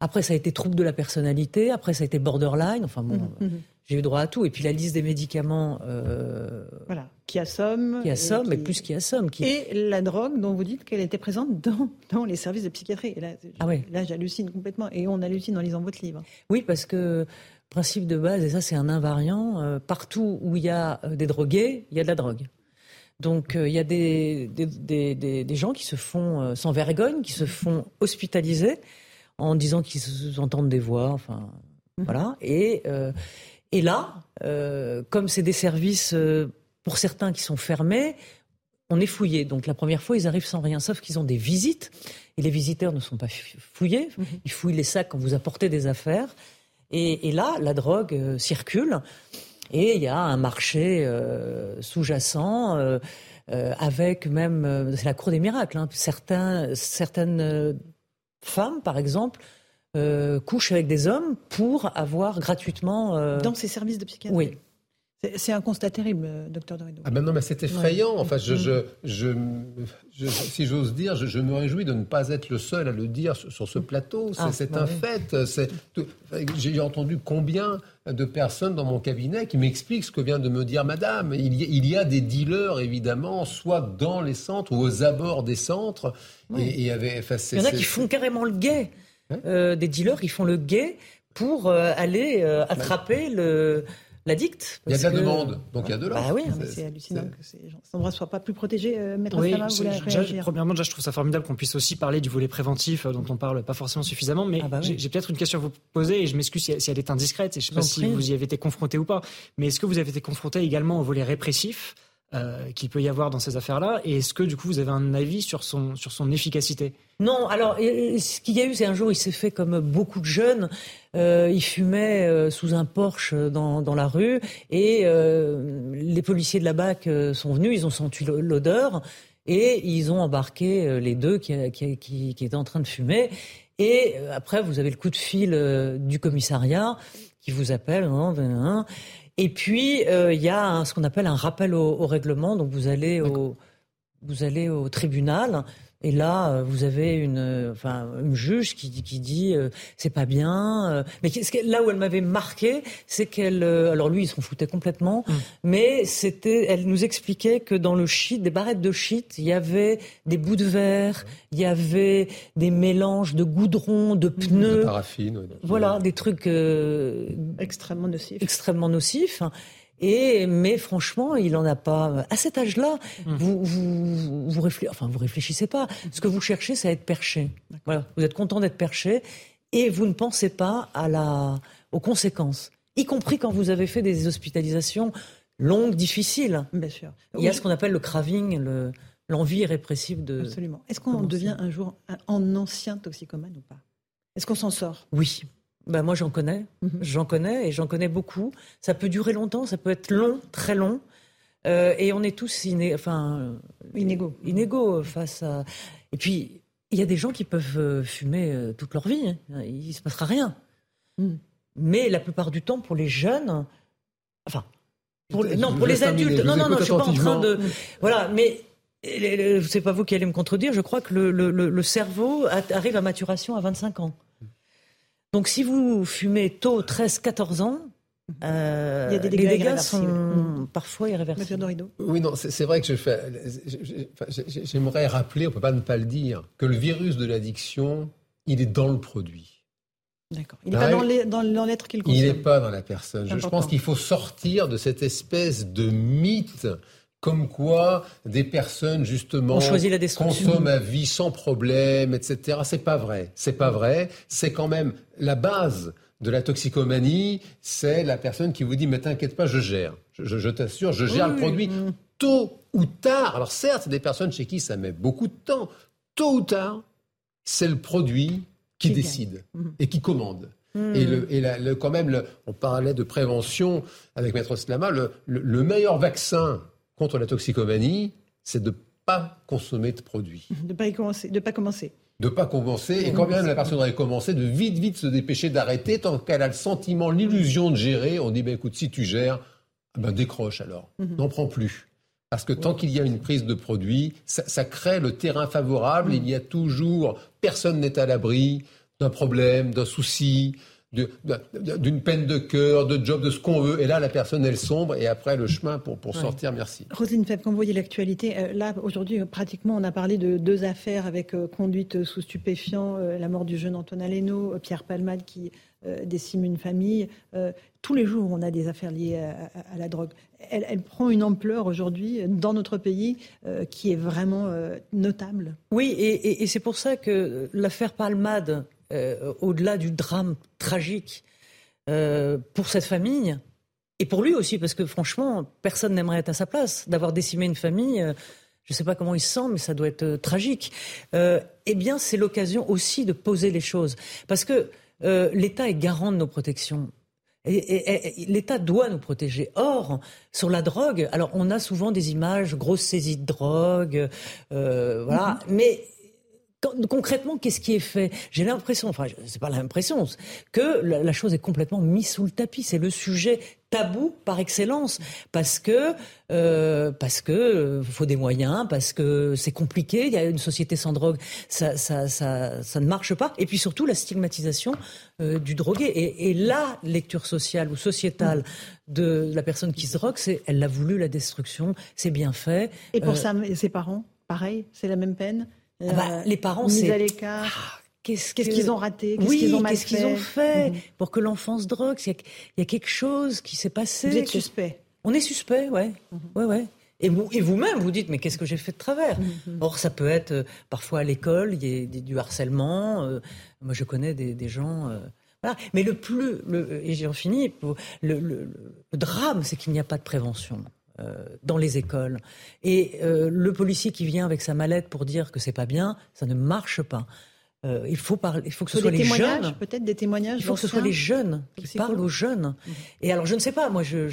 Speaker 29: Après, ça a été trouble de la personnalité. Après, ça a été borderline. Enfin bon, mhm, mhm. j'ai eu droit à tout. Et puis la liste des médicaments.
Speaker 1: Euh... Voilà, qui assomme.
Speaker 29: Qui assomme, mais plus qui assomme. Qui...
Speaker 1: Et la drogue dont vous dites qu'elle était présente dans, dans les services de psychiatrie. Et là, ah là j'hallucine complètement. Et on hallucine en lisant votre livre.
Speaker 29: Oui, parce que principe de base, et ça c'est un invariant, euh, partout où il y a euh, des drogués, il y a de la drogue. Donc euh, il y a des, des, des, des, gens qui se font sans vergogne, qui se font hospitaliser en disant qu'ils entendent des voix, enfin mhm. voilà. Et euh, et là, euh, comme c'est des services euh, pour certains qui sont fermés, on est fouillé. Donc la première fois, ils arrivent sans rien, sauf qu'ils ont des visites et les visiteurs ne sont pas fouillés. Mhm. Ils fouillent les sacs quand vous apportez des affaires. Et, et là, la drogue circule et il y a un marché sous-jacent. avec même, c'est la cour des miracles. Hein. Certains, certaines femmes, par exemple, euh, couchent avec des hommes pour avoir gratuitement.
Speaker 1: Euh, Dans ces services de psychiatrie
Speaker 29: Oui.
Speaker 1: C'est un constat terrible, euh, docteur Dorido.
Speaker 6: Ah ben non, mais c'est effrayant. Enfin, je, je, je, si j'ose dire, je, me réjouis de ne pas être le seul à le dire sur, ce plateau. C'est ah, bah un fait. J'ai entendu combien de personnes dans mon cabinet qui m'expliquent ce que vient de me dire Madame. Il y, a, il y a des dealers, évidemment, soit dans les centres ou aux abords des centres. Et,
Speaker 29: il y en a qui font carrément le guet. Euh, des dealers qui font le guet pour euh, aller attraper le l'addict.
Speaker 6: Il y a de la demande, donc il y a de l'offre.
Speaker 1: Bah oui, c'est hallucinant que ces endroits ne soient pas plus protégés. Euh, Maître oui,
Speaker 7: Premièrement, déjà, je trouve ça formidable qu'on puisse aussi parler du volet préventif euh, dont on parle pas forcément suffisamment. Mais ah bah j'ai peut-être une question à vous poser et je m'excuse si, elle est indiscrète. Et je ne sais pas si vous y avez été confronté ou pas. Mais est-ce que vous avez été confronté également au volet répressif euh, qu'il peut y avoir dans ces affaires-là Et est-ce que du coup vous avez un avis sur son, sur son efficacité?
Speaker 29: Non, alors ce qu'il y a eu, c'est un jour il s'est fait comme beaucoup de jeunes. Euh, il fumait euh, sous un porche dans, dans la rue et les policiers de la BAC sont venus, ils ont senti l'odeur et ils ont embarqué les deux qui, qui, qui, étaient en train de fumer. Et après, vous avez le coup de fil du commissariat qui vous appelle. Hein, et puis, euh, il y a ce qu'on appelle un rappel au, au, règlement. Donc, vous allez au, vous allez au tribunal et là, euh, vous avez une, euh, enfin, une juge qui, qui dit euh, c'est pas bien. Euh, mais là où elle m'avait marqué, c'est qu'elle, alors lui, il s'en foutait complètement, mm. mais c'était, elle nous expliquait que dans le shit, des barrettes de shit, il y avait des bouts de verre, il y avait des mélanges de goudron, de pneus, de
Speaker 6: paraffine,
Speaker 29: voilà, des trucs
Speaker 1: extrêmement nocifs.
Speaker 29: Extrêmement nocifs. Et, mais franchement, il en a pas. À cet âge-là, mmh. vous, vous, vous, réfléchissez, enfin, vous réfléchissez pas. Ce que vous cherchez, c'est à être perché. Voilà. Vous êtes content d'être perché et vous ne pensez pas à la, aux conséquences. Y compris quand vous avez fait des hospitalisations longues, difficiles.
Speaker 1: Bien sûr.
Speaker 29: Il y a ce qu'on appelle le craving, le, l'envie répressive de.
Speaker 1: Absolument. Est-ce qu'on devient un jour un ancien toxicomane ou pas? Est-ce qu'on s'en sort?
Speaker 29: Oui. Ben moi j'en connais, mhm. j'en connais et j'en connais beaucoup. Ça peut durer longtemps, ça peut être long, très long. Euh, et on est tous iné enfin,
Speaker 1: inégaux.
Speaker 29: inégaux face à. Et puis il y a des gens qui peuvent euh, fumer euh, toute leur vie, hein. il ne se passera rien. Mhm. Mais la plupart du temps, pour les jeunes, enfin, pour, non, pour les adultes, non, non, non, je suis pas en train de, voilà, mais c'est pas vous qui allez me contredire. Je crois que le, le, le cerveau arrive à maturation à 25 ans. Donc si vous fumez tôt, 13-14 ans, euh, Il y a des dégâts les dégâts sont mmh. parfois irréversibles.
Speaker 6: Oui, non, c'est vrai que je fais. J'aimerais rappeler, on peut pas ne pas le dire, que le virus de l'addiction, il est dans le produit.
Speaker 1: D'accord. Il n'est pas dans l'être qu'il consomme.
Speaker 6: Il n'est pas dans la personne. Je, je pense qu'il faut sortir de cette espèce de mythe comme quoi des personnes justement consomment à vie sans problème, etc. C'est pas vrai. C'est pas vrai. C'est quand même la base de la toxicomanie. C'est la personne qui vous dit mais t'inquiète pas, je gère. Je, t'assure, je gère le produit. Tôt ou tard. Alors certes, c'est des personnes chez qui ça met beaucoup de temps. Tôt ou tard, c'est le produit qui, décide mhm. et qui commande. Mhm. Et, le, et le, quand même, le, on parlait de prévention avec Maître Slama, le meilleur vaccin contre la toxicomanie, c'est de ne pas consommer de produits.
Speaker 1: De ne pas, commencer, de pas commencer.
Speaker 6: De pas commencer, et quand même la personne aurait commencé, de vite, vite se dépêcher d'arrêter, tant qu'elle a le sentiment, l'illusion de gérer, on dit, ben, écoute, si tu gères, ah ben, décroche alors, mhm. n'en prends plus. Parce que tant qu'il y a une prise de produit, ça, crée le terrain favorable, mhm. il y a toujours, personne n'est à l'abri d'un problème, d'un souci, d'une peine de cœur, de job, de ce qu'on veut. Et là, la personne, elle sombre. Et après, le chemin pour, pour sortir, merci.
Speaker 1: Roselyne Feb, quand vous voyez l'actualité, euh, là, aujourd'hui, pratiquement, on a parlé de deux affaires avec euh, conduite sous stupéfiant, euh, la mort du jeune Antoine Aleno, Pierre Palmade qui décime une famille. tous les jours, on a des affaires liées à, la drogue. Elle, elle, prend une ampleur aujourd'hui dans notre pays qui est vraiment notable.
Speaker 29: Oui, et, et c'est pour ça que l'affaire Palmade, euh, au-delà du drame tragique euh, pour cette famille, et pour lui aussi, parce que franchement, personne n'aimerait être à sa place, d'avoir décimé une famille. Euh, je ne sais pas comment il se sent, mais ça doit être tragique. eh bien, c'est l'occasion aussi de poser les choses. Parce que l'État est garant de nos protections. Et, l'État doit nous protéger. Or, sur la drogue, alors on a souvent des images, grosse saisie de drogue, voilà, mm-hmm. mais concrètement, qu'est-ce qui est fait? J'ai l'impression, enfin, c'est pas l'impression, que la, chose est complètement mise sous le tapis. C'est le sujet tabou par excellence parce que euh, parce que euh, faut des moyens, parce que c'est compliqué. Il y a une société sans drogue, ça ça ça, ça ne marche pas. Et puis surtout la stigmatisation euh, du drogué. Et, et, la lecture sociale ou sociétale de la personne qui se drogue, c'est elle l'a voulu la destruction, c'est bien fait.
Speaker 1: Et pour ça, ses parents, pareil, c'est la même peine?
Speaker 29: Ah bah, les parents, c'est.
Speaker 1: Ah, qu'est-ce qu'ils ont raté? Qu'est-ce qu'ils ont
Speaker 29: qu'est-ce qu'ils ont fait mhm. pour que l'enfant se drogue? Il y, a quelque chose qui s'est passé.
Speaker 1: Vous êtes suspect.
Speaker 29: On est suspect, ouais. Mhm. ouais, ouais. Et vous, et vous-même, vous dites, mais qu'est-ce que j'ai fait de travers? Mhm. Or, ça peut être euh, parfois à l'école, il y a du harcèlement. Euh, moi, je connais des, gens. Euh, voilà. Mais le plus, le, et j'en finis, le, le, le drame, c'est qu'il n'y a pas de prévention. Dans les écoles. Et le policier qui vient avec sa mallette pour dire que c'est pas bien, ça ne marche pas. il faut parler, il faut que ce soit les jeunes.
Speaker 1: Peut-être des témoignages.
Speaker 29: Il faut que ce soit les jeunes qui parlent aux jeunes. Et alors, je ne sais pas. Moi, je,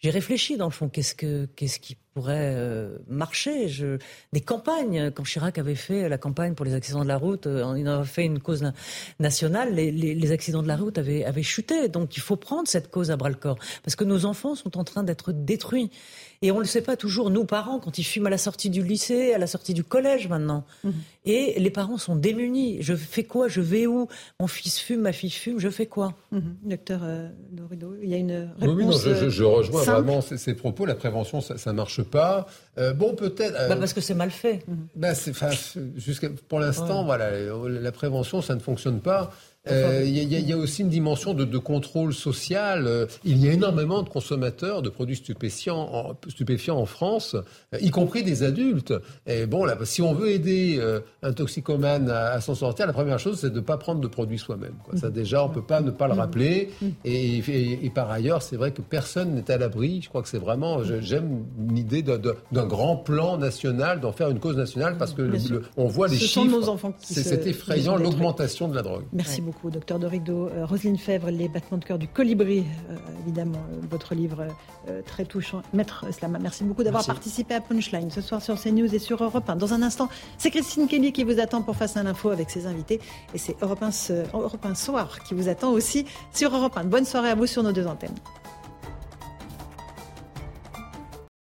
Speaker 29: j'ai réfléchi dans le fond. Qu'est-ce que, qu'est-ce qui pourrait euh, marcher. Je... Des campagnes, quand Chirac avait fait la campagne pour les accidents de la route, euh, il en a fait une cause nationale, les, les, accidents de la route avaient, avaient chuté. Donc il faut prendre cette cause à bras-le-corps. Parce que nos enfants sont en train d'être détruits. Et on ne le sait pas toujours, nous parents, quand ils fument à la sortie du lycée, à la sortie du collège maintenant. Mhm. Et les parents sont démunis. Je fais quoi? Je vais où? Mon fils fume, ma fille fume, je fais quoi?
Speaker 1: Mhm. Docteur euh, il y a une réponse Oui, non,
Speaker 6: je, je, rejoins vraiment ces, propos. La prévention, ça ne marche pas. Euh, bon, peut-être.
Speaker 29: Euh, bah parce que c'est mal fait.
Speaker 6: Bah, jusqu'à pour l'instant, voilà, la prévention, ça ne fonctionne pas. Euh, il y, a aussi une dimension de, contrôle social. Euh, il y a énormément de consommateurs de produits stupéfiants en, stupéfiants en France, euh, y compris des adultes. Et bon, là, si on veut aider un toxicomane à, s'en sortir, la première chose, c'est de ne pas prendre de produits soi-même. Ça, déjà, on ne peut pas ne pas le rappeler. Et, et par ailleurs, c'est vrai que personne n'est à l'abri. Je crois que c'est vraiment, j'aime l'idée d'un grand plan national, d'en faire une cause nationale, parce que on voit les
Speaker 1: Ce
Speaker 6: chiffres.
Speaker 1: Sont nos enfants
Speaker 6: c'est effrayant l'augmentation de la drogue.
Speaker 1: Merci beaucoup docteur Dorido. Euh, Roselyne Fèvre, Les battements de cœur du colibri, euh, évidemment, euh, votre livre très touchant. Maître Slama, merci beaucoup d'avoir participé à Punchline ce soir sur CNews et sur Europe 1. Dans un instant, c'est Christine Kelly qui vous attend pour Face à l'info avec ses invités. Et c'est Europe 1, Europe 1 Soir qui vous attend aussi sur Europe 1. Bonne soirée à vous sur nos deux antennes.